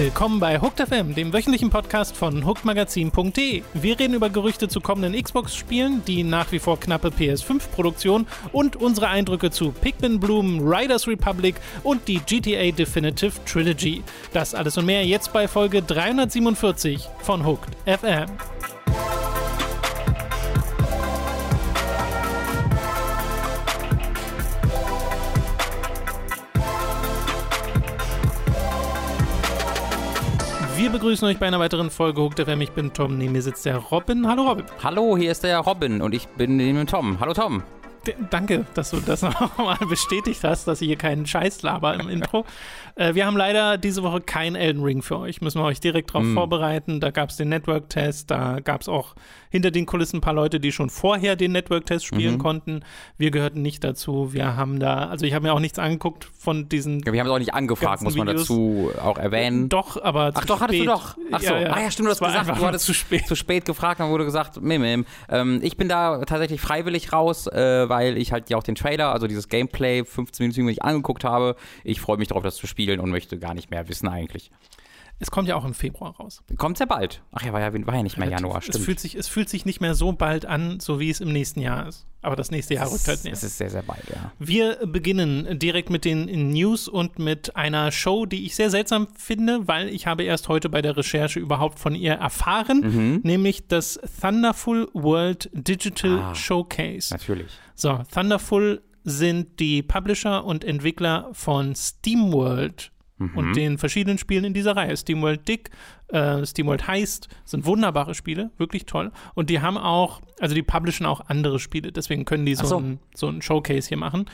Willkommen bei Hooked FM, dem wöchentlichen Podcast von hookedmagazin.de. Wir reden über Gerüchte zu kommenden Xbox-Spielen, die nach wie vor knappe PS5-Produktion und unsere Eindrücke zu Pikmin Bloom, Riders Republic und die GTA Definitive Trilogy. Das alles und mehr jetzt bei Folge 347 von Hooked FM. Wir begrüßen euch bei einer weiteren Folge Hooked FM. Ich bin Tom, neben mir sitzt der Robin. Hallo Robin. Hallo, hier ist der Robin und ich bin neben Tom. Hallo Tom. D danke, dass du das nochmal bestätigt hast, dass ich hier keinen Scheiß laber im Intro. Äh, wir haben leider diese Woche kein Elden Ring für euch. Müssen wir euch direkt darauf mm. vorbereiten. Da gab es den Network-Test, da gab es auch hinter den Kulissen ein paar Leute, die schon vorher den Network-Test spielen mhm. konnten. Wir gehörten nicht dazu. Wir haben da, also ich habe mir auch nichts angeguckt von diesen. Ja, wir haben es auch nicht angefragt, muss man Videos. dazu auch erwähnen. Doch, aber Ach doch, spät. hattest du doch. Ach so, ja, ja. ah ja, stimmt, du hast gesagt, du hattest zu spät. zu spät gefragt, dann wurde gesagt, mim, mim. Ähm, ich bin da tatsächlich freiwillig raus, äh, weil ich halt ja auch den Trailer, also dieses Gameplay 15 Minuten nicht angeguckt habe. Ich freue mich darauf, das zu spielen und möchte gar nicht mehr wissen eigentlich. Es kommt ja auch im Februar raus. Kommt ja bald. Ach ja, war ja, war ja nicht mehr Januar, stimmt. Es fühlt, sich, es fühlt sich nicht mehr so bald an, so wie es im nächsten Jahr ist. Aber das nächste Jahr rückt halt näher. Es ist sehr, sehr bald, ja. Wir beginnen direkt mit den News und mit einer Show, die ich sehr seltsam finde, weil ich habe erst heute bei der Recherche überhaupt von ihr erfahren, mhm. nämlich das Thunderful World Digital ah, Showcase. Natürlich. So, Thunderful sind die Publisher und Entwickler von SteamWorld mhm. und den verschiedenen Spielen in dieser Reihe. SteamWorld Dick, äh, SteamWorld Heist sind wunderbare Spiele, wirklich toll. Und die haben auch, also die publishen auch andere Spiele, deswegen können die so, so. Ein, so ein Showcase hier machen.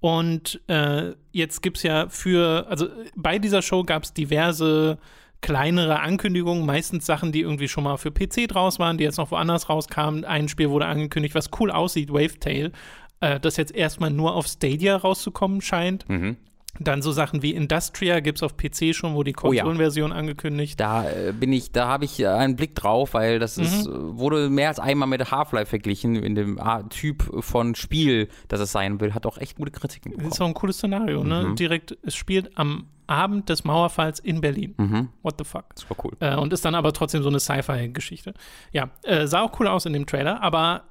Und äh, jetzt gibt es ja für, also bei dieser Show gab es diverse kleinere Ankündigungen, meistens Sachen, die irgendwie schon mal für PC draus waren, die jetzt noch woanders rauskamen. Ein Spiel wurde angekündigt, was cool aussieht, Wavetail, äh, das jetzt erstmal nur auf Stadia rauszukommen scheint. Mhm. Dann so Sachen wie Industria gibt es auf PC schon, wo die Konsolenversion oh ja. angekündigt. Da äh, bin ich, da habe ich einen Blick drauf, weil das mhm. ist, wurde mehr als einmal mit Half-Life verglichen in dem Typ von Spiel, das es sein will, hat auch echt gute Kritiken bekommen. Das ist auch ein cooles Szenario, ne? Mhm. Direkt, es spielt am Abend des Mauerfalls in Berlin. Mhm. What the fuck? War cool. Äh, und ist dann aber trotzdem so eine Sci-Fi-Geschichte. Ja, äh, sah auch cool aus in dem Trailer, aber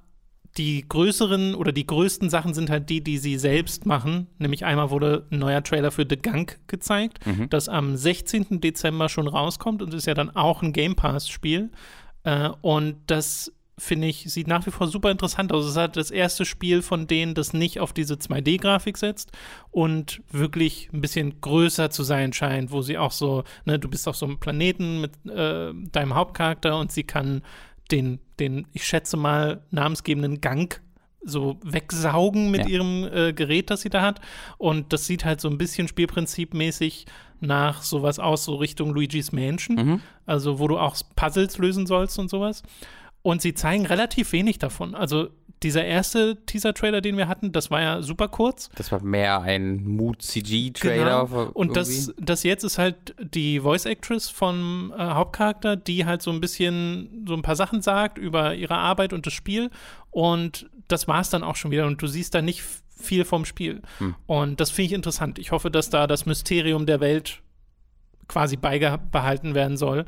die größeren oder die größten Sachen sind halt die, die sie selbst machen. Nämlich einmal wurde ein neuer Trailer für The Gunk gezeigt, mhm. das am 16. Dezember schon rauskommt und ist ja dann auch ein Game Pass-Spiel. Äh, und das finde ich, sieht nach wie vor super interessant aus. Es ist halt das erste Spiel von denen, das nicht auf diese 2D-Grafik setzt und wirklich ein bisschen größer zu sein scheint, wo sie auch so, ne, du bist auf so einem Planeten mit äh, deinem Hauptcharakter und sie kann den, den, ich schätze mal, namensgebenden Gang so wegsaugen mit ja. ihrem äh, Gerät, das sie da hat. Und das sieht halt so ein bisschen spielprinzipmäßig nach sowas aus, so Richtung Luigi's Mansion. Mhm. Also, wo du auch Puzzles lösen sollst und sowas. Und sie zeigen relativ wenig davon. Also, dieser erste Teaser-Trailer, den wir hatten, das war ja super kurz. Das war mehr ein Mood-CG-Trailer. Genau. Und das, das jetzt ist halt die Voice-Actress vom äh, Hauptcharakter, die halt so ein bisschen so ein paar Sachen sagt über ihre Arbeit und das Spiel. Und das war es dann auch schon wieder. Und du siehst da nicht viel vom Spiel. Hm. Und das finde ich interessant. Ich hoffe, dass da das Mysterium der Welt quasi beibehalten werden soll.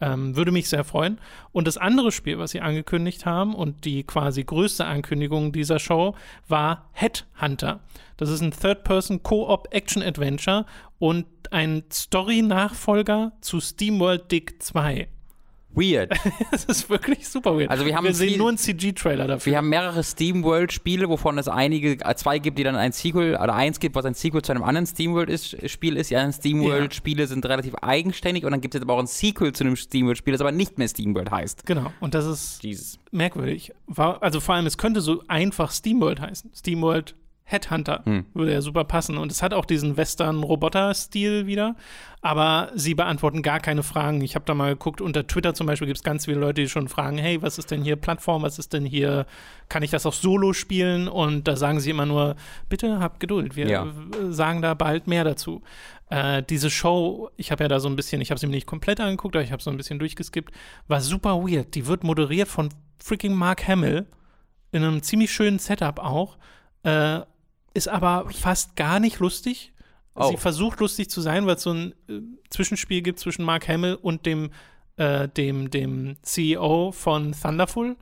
Ähm, würde mich sehr freuen. Und das andere Spiel, was sie angekündigt haben und die quasi größte Ankündigung dieser Show war Headhunter. Das ist ein Third-Person Co-op Action Adventure und ein Story-Nachfolger zu SteamWorld Dig 2 weird. das ist wirklich super weird. Also wir haben wir sehen viel, nur einen CG-Trailer dafür. Wir haben mehrere SteamWorld-Spiele, wovon es einige, äh, zwei gibt, die dann ein Sequel, oder eins gibt, was ein Sequel zu einem anderen SteamWorld-Spiel ist. Die anderen SteamWorld-Spiele sind relativ eigenständig und dann gibt es aber auch ein Sequel zu einem SteamWorld-Spiel, das aber nicht mehr SteamWorld heißt. Genau, und das ist Jesus. merkwürdig. War, also vor allem, es könnte so einfach SteamWorld heißen. SteamWorld Headhunter hm. würde ja super passen. Und es hat auch diesen Western-Roboter-Stil wieder. Aber sie beantworten gar keine Fragen. Ich habe da mal geguckt, unter Twitter zum Beispiel gibt es ganz viele Leute, die schon fragen, hey, was ist denn hier Plattform, was ist denn hier, kann ich das auch solo spielen? Und da sagen sie immer nur, bitte habt Geduld, wir ja. sagen da bald mehr dazu. Äh, diese Show, ich habe ja da so ein bisschen, ich habe sie mir nicht komplett angeguckt, aber ich habe so ein bisschen durchgeskippt, war super weird. Die wird moderiert von freaking Mark Hamill in einem ziemlich schönen Setup auch. Äh, ist aber fast gar nicht lustig. Oh. Sie versucht lustig zu sein, weil es so ein äh, Zwischenspiel gibt zwischen Mark Hamill und dem, äh, dem, dem CEO von Thunderful.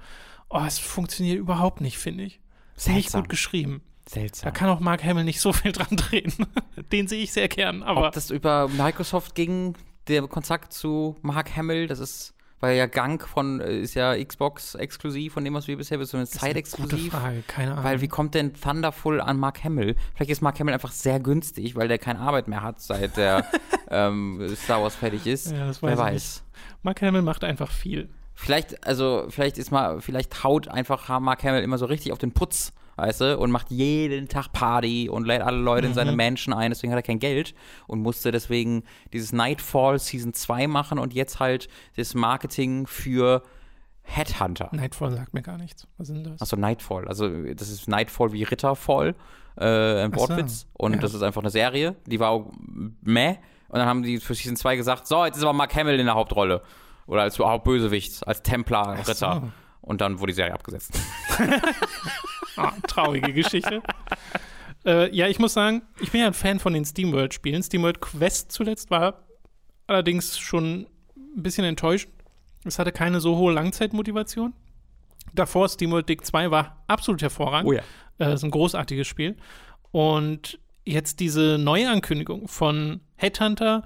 Oh, es funktioniert überhaupt nicht, finde ich. Seltsam. Nicht gut geschrieben. Seltsam. Da kann auch Mark Hamill nicht so viel dran drehen. Den sehe ich sehr gern. Aber Ob das über Microsoft ging, der Kontakt zu Mark Hamill, das ist weil ja Gang von äh, ist ja Xbox exklusiv von dem, was wir bisher so eine Zeit exklusiv. Frage, keine Ahnung. Weil wie kommt denn Thunderful an Mark Hamill? Vielleicht ist Mark Hamill einfach sehr günstig, weil der keine Arbeit mehr hat, seit der ähm, Star Wars fertig ist. Ja, das weiß Wer weiß. Nicht. Mark Hamill macht einfach viel. Vielleicht, also vielleicht ist mal, vielleicht haut einfach Mark Hamill immer so richtig auf den Putz weißt du, und macht jeden Tag Party und lädt alle Leute mhm. in seine mhm. Mansion ein, deswegen hat er kein Geld und musste deswegen dieses Nightfall Season 2 machen und jetzt halt das Marketing für Headhunter. Nightfall sagt mir gar nichts. Was sind das? Achso, Nightfall. Also, das ist Nightfall wie Ritterfall, äh, ein Wortwitz. So. Und ja. das ist einfach eine Serie, die war auch meh. Und dann haben die für Season 2 gesagt: So, jetzt ist aber Mark Hamill in der Hauptrolle. Oder als Hauptbösewicht, als Templar-Ritter. So. Und dann wurde die Serie abgesetzt. oh, traurige Geschichte. äh, ja, ich muss sagen, ich bin ja ein Fan von den SteamWorld-Spielen. SteamWorld Quest zuletzt war allerdings schon ein bisschen enttäuschend. Es hatte keine so hohe Langzeitmotivation. Davor SteamWorld Dig 2 war absolut hervorragend. Oh ja. Äh, ist ein großartiges Spiel. Und jetzt diese Neuankündigung von Headhunter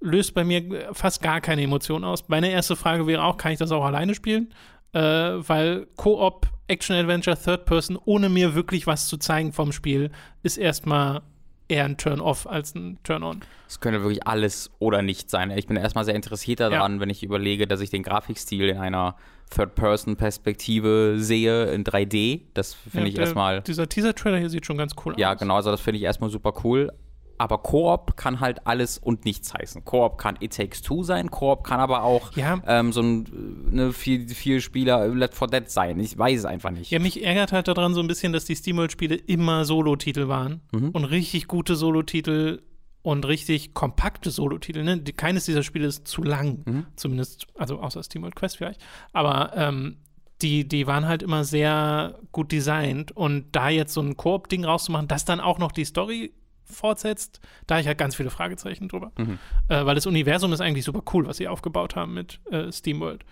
löst bei mir fast gar keine Emotion aus. Meine erste Frage wäre auch, kann ich das auch alleine spielen? Äh, weil Koop Action-Adventure, Third Person, ohne mir wirklich was zu zeigen vom Spiel, ist erstmal eher ein Turn-off als ein Turn-on. Es könnte wirklich alles oder nicht sein. Ich bin erstmal sehr interessiert daran, ja. wenn ich überlege, dass ich den Grafikstil in einer Third-Person-Perspektive sehe in 3D. Das finde ja, ich erstmal. Dieser Teaser-Trailer hier sieht schon ganz cool ja, aus. Ja, genau. Also, das finde ich erstmal super cool aber Koop kann halt alles und nichts heißen. Koop kann It Takes Two sein, Koop kann aber auch ja. ähm, so ein ne, vier, vier Spieler Let for Dead sein. Ich weiß es einfach nicht. Ja, mich ärgert halt daran so ein bisschen, dass die SteamWorld-Spiele immer Solo-Titel waren mhm. und richtig gute Solo-Titel und richtig kompakte Solo-Titel. Ne? Keines dieser Spiele ist zu lang, mhm. zumindest, also außer SteamWorld Quest vielleicht. Aber ähm, die, die waren halt immer sehr gut designt und da jetzt so ein Koop-Ding rauszumachen, das dann auch noch die Story fortsetzt, da habe ich halt ganz viele Fragezeichen drüber. Mhm. Äh, weil das Universum ist eigentlich super cool, was sie aufgebaut haben mit äh, SteamWorld.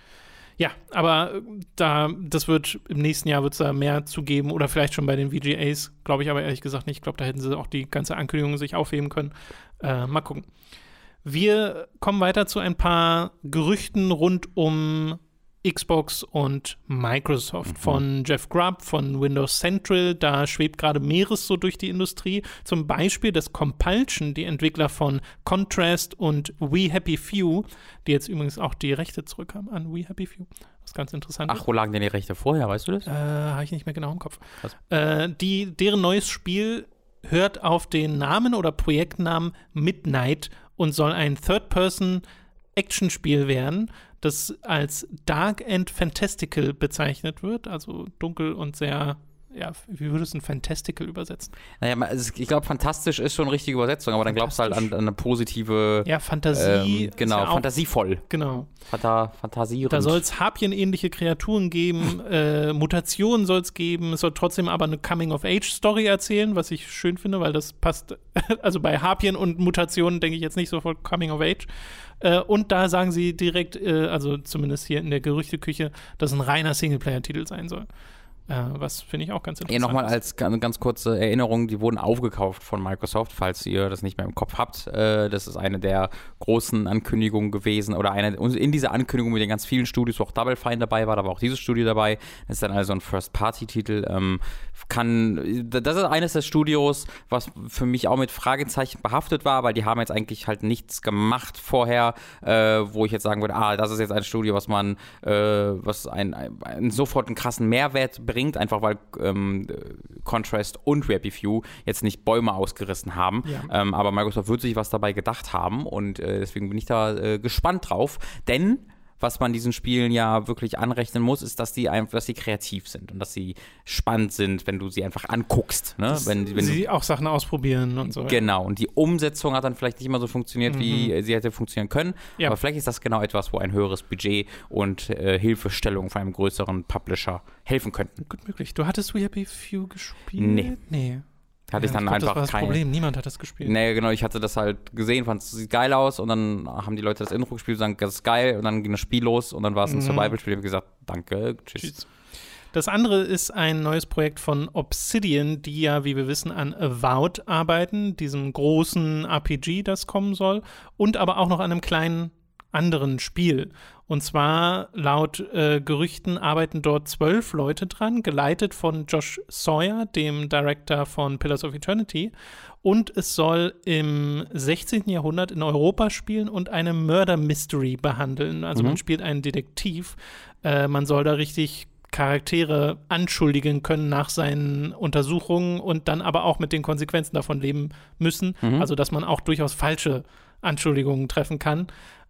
Ja, aber äh, da, das wird im nächsten Jahr wird es da mehr zu geben oder vielleicht schon bei den VGAs, glaube ich aber ehrlich gesagt nicht. Ich glaube, da hätten sie auch die ganze Ankündigung sich aufheben können. Äh, mal gucken. Wir kommen weiter zu ein paar Gerüchten rund um Xbox und Microsoft. Mhm. Von Jeff Grubb, von Windows Central, da schwebt gerade mehres so durch die Industrie. Zum Beispiel das Compulsion, die Entwickler von Contrast und We Happy Few, die jetzt übrigens auch die Rechte zurück haben an We Happy Few. Was ganz interessant Ach, wo lagen denn die Rechte vorher, weißt du das? Äh, Habe ich nicht mehr genau im Kopf. Äh, die, deren neues Spiel hört auf den Namen oder Projektnamen Midnight und soll ein Third-Person- Actionspiel werden, das als Dark and Fantastical bezeichnet wird, also dunkel und sehr ja, wie würdest du ein Fantastical übersetzen? Naja, also ich glaube, fantastisch ist schon eine richtige Übersetzung, aber dann glaubst du halt an, an eine positive. Ja, Fantasie. Ähm, genau, ja fantasievoll. Genau. Fanta fantasierend. Da soll es Harpien-ähnliche Kreaturen geben, äh, Mutationen soll es geben, es soll trotzdem aber eine Coming-of-Age-Story erzählen, was ich schön finde, weil das passt. also bei Harpien und Mutationen denke ich jetzt nicht sofort Coming-of-Age. Äh, und da sagen sie direkt, äh, also zumindest hier in der Gerüchteküche, dass ein reiner Singleplayer-Titel sein soll. Äh, was finde ich auch ganz interessant. Ja, nochmal als ganz kurze Erinnerung, die wurden aufgekauft von Microsoft, falls ihr das nicht mehr im Kopf habt. Äh, das ist eine der großen Ankündigungen gewesen oder eine in dieser Ankündigung mit den ganz vielen Studios, wo auch Double Fine dabei war, da war auch dieses Studio dabei. Das ist dann also ein First-Party-Titel. Ähm, kann, das ist eines der Studios, was für mich auch mit Fragezeichen behaftet war, weil die haben jetzt eigentlich halt nichts gemacht vorher, äh, wo ich jetzt sagen würde, ah, das ist jetzt ein Studio, was man, was ein, ein, ein, sofort einen krassen Mehrwert bringt, einfach weil ähm, Contrast und RapidView jetzt nicht Bäume ausgerissen haben. Ja. Ähm, aber Microsoft wird sich was dabei gedacht haben und äh, deswegen bin ich da äh, gespannt drauf, denn was man diesen Spielen ja wirklich anrechnen muss, ist, dass die einfach, dass sie kreativ sind und dass sie spannend sind, wenn du sie einfach anguckst. Ne? Wenn, wenn sie auch Sachen ausprobieren und so. Genau, und die Umsetzung hat dann vielleicht nicht immer so funktioniert, mhm. wie sie hätte funktionieren können. Ja. Aber vielleicht ist das genau etwas, wo ein höheres Budget und äh, Hilfestellung von einem größeren Publisher helfen könnten. Gut möglich. Du hattest We Happy Few gespielt? Nee. Nee. Hatte ja, ich dann ich glaub, einfach das war das kein Problem, niemand hat das gespielt. Nee, genau, ich hatte das halt gesehen, fand es sieht geil aus und dann haben die Leute das Intro gespielt und sagen, das ist geil und dann ging das Spiel los und dann war es ein mhm. Survival-Spiel. Ich habe gesagt, danke, tschüss. tschüss. Das andere ist ein neues Projekt von Obsidian, die ja, wie wir wissen, an Avowed arbeiten, diesem großen RPG, das kommen soll, und aber auch noch an einem kleinen anderen Spiel. Und zwar laut äh, Gerüchten arbeiten dort zwölf Leute dran, geleitet von Josh Sawyer, dem Director von Pillars of Eternity. Und es soll im 16. Jahrhundert in Europa spielen und eine Murder Mystery behandeln. Also mhm. man spielt einen Detektiv. Äh, man soll da richtig Charaktere anschuldigen können nach seinen Untersuchungen und dann aber auch mit den Konsequenzen davon leben müssen. Mhm. Also dass man auch durchaus falsche Anschuldigungen treffen kann.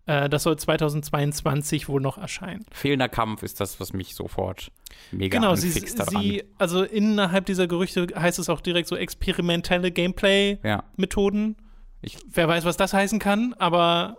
Äh, das soll 2022 wohl noch erscheinen. Fehlender Kampf ist das, was mich sofort mega genau, anfixt sie, sie, also innerhalb dieser Gerüchte heißt es auch direkt so experimentelle Gameplay-Methoden. Ja. Wer weiß, was das heißen kann, aber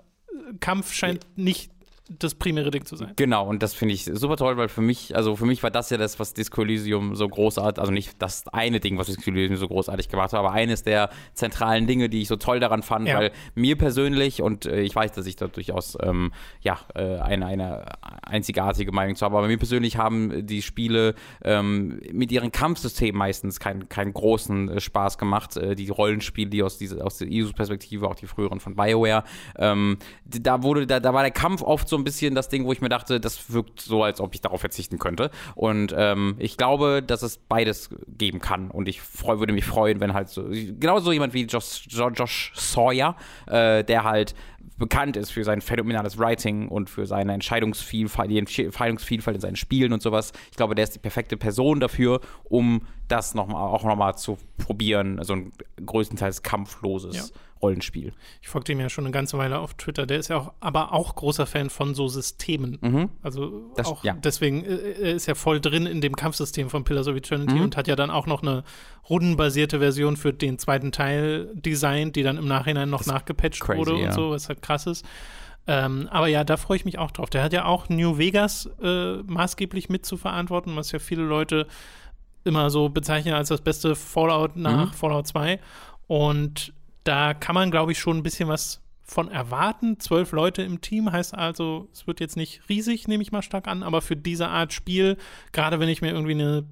Kampf scheint nicht das primäre Ding zu sein. Genau, und das finde ich super toll, weil für mich, also für mich war das ja das, was Disco Elysium so großartig, also nicht das eine Ding, was Disco Elysium so großartig gemacht hat, aber eines der zentralen Dinge, die ich so toll daran fand, ja. weil mir persönlich, und äh, ich weiß, dass ich da durchaus, ähm, ja, äh, eine, eine einzigartige Meinung zu habe, aber mir persönlich haben die Spiele ähm, mit ihren Kampfsystemen meistens keinen keinen großen äh, Spaß gemacht. Die Rollenspiele, die aus, diese, aus der ISO-Perspektive, auch die früheren von BioWare, ähm, da wurde, da, da war der Kampf oft so ein bisschen das Ding, wo ich mir dachte, das wirkt so, als ob ich darauf verzichten könnte. Und ähm, ich glaube, dass es beides geben kann. Und ich freu, würde mich freuen, wenn halt so, genauso jemand wie Josh, Josh Sawyer, äh, der halt bekannt ist für sein phänomenales Writing und für seine Entscheidungsvielfalt, die Entscheidungsvielfalt in seinen Spielen und sowas. Ich glaube, der ist die perfekte Person dafür, um das noch mal, auch nochmal zu probieren, so ein größtenteils kampfloses ja. Rollenspiel. Ich folge dem ja schon eine ganze Weile auf Twitter. Der ist ja auch, aber auch großer Fan von so Systemen. Mhm. Also das, auch ja. deswegen äh, ist er voll drin in dem Kampfsystem von Pillars of Eternity mhm. und hat ja dann auch noch eine rundenbasierte Version für den zweiten Teil designt, die dann im Nachhinein noch das nachgepatcht crazy, wurde und ja. so, was halt krass ist. Ähm, aber ja, da freue ich mich auch drauf. Der hat ja auch New Vegas äh, maßgeblich mit zu verantworten, was ja viele Leute immer so bezeichnen als das beste Fallout nach mhm. Fallout 2. Und da kann man, glaube ich, schon ein bisschen was von erwarten. Zwölf Leute im Team heißt also, es wird jetzt nicht riesig, nehme ich mal stark an, aber für diese Art Spiel, gerade wenn ich mir irgendwie eine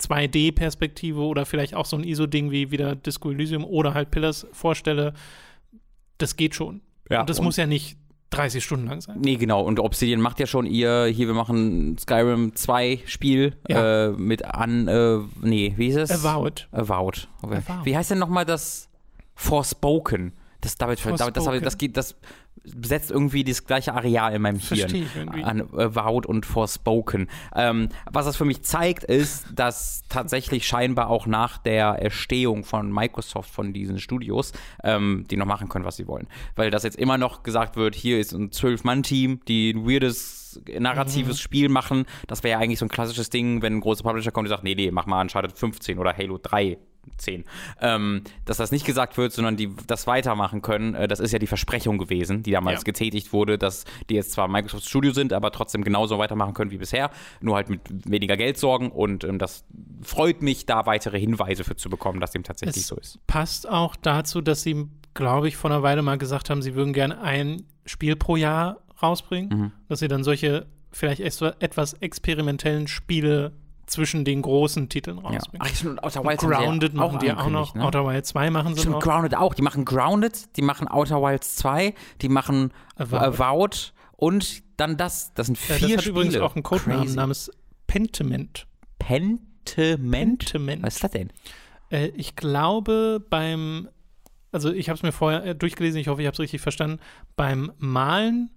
2D-Perspektive oder vielleicht auch so ein ISO-Ding wie wieder Disco Elysium oder halt Pillars vorstelle, das geht schon. Ja, und das und muss ja nicht 30 Stunden lang sein. Nee, genau. Und Obsidian macht ja schon ihr, hier, wir machen Skyrim 2 Spiel ja. äh, mit an, äh, nee, wie ist es? Avowed. Avowed. Okay. Avowed. Wie heißt denn nochmal das Forspoken? Das, damit, Forspoken. das, das, das, geht, das besetzt irgendwie das gleiche Areal in meinem Hirn an Avowed und Forspoken. Ähm, was das für mich zeigt, ist, dass tatsächlich scheinbar auch nach der Erstehung von Microsoft von diesen Studios ähm, die noch machen können, was sie wollen. Weil das jetzt immer noch gesagt wird, hier ist ein Zwölf-Mann-Team, die ein weirdes narratives mhm. Spiel machen. Das wäre ja eigentlich so ein klassisches Ding, wenn ein großer Publisher kommt und sagt, nee, nee, mach mal Uncharted 15 oder Halo 3 10. Ähm, dass das nicht gesagt wird, sondern die das weitermachen können, äh, das ist ja die Versprechung gewesen, die damals ja. getätigt wurde, dass die jetzt zwar Microsoft Studio sind, aber trotzdem genauso weitermachen können wie bisher, nur halt mit weniger Geld sorgen und ähm, das freut mich, da weitere Hinweise für zu bekommen, dass dem tatsächlich es so ist. Passt auch dazu, dass sie, glaube ich, vor einer Weile mal gesagt haben, sie würden gerne ein Spiel pro Jahr rausbringen, mhm. dass sie dann solche vielleicht etwas experimentellen Spiele zwischen den großen Titeln rausbringen. Ja. Ach, stimmt, Outer Wilds Grounded machen die auch noch. Ne? Outer Wilds 2 machen sie stimmt, noch. Grounded auch. Die machen Grounded, die machen Outer Wilds 2, die machen Avowed, Avowed und dann das. Das sind vier ja, das hat Spiele. übrigens auch einen Codenamen namens Pentiment. Pentiment? Pentiment. Was ist das denn? Äh, ich glaube beim, also ich habe es mir vorher äh, durchgelesen, ich hoffe, ich habe es richtig verstanden. Beim Malen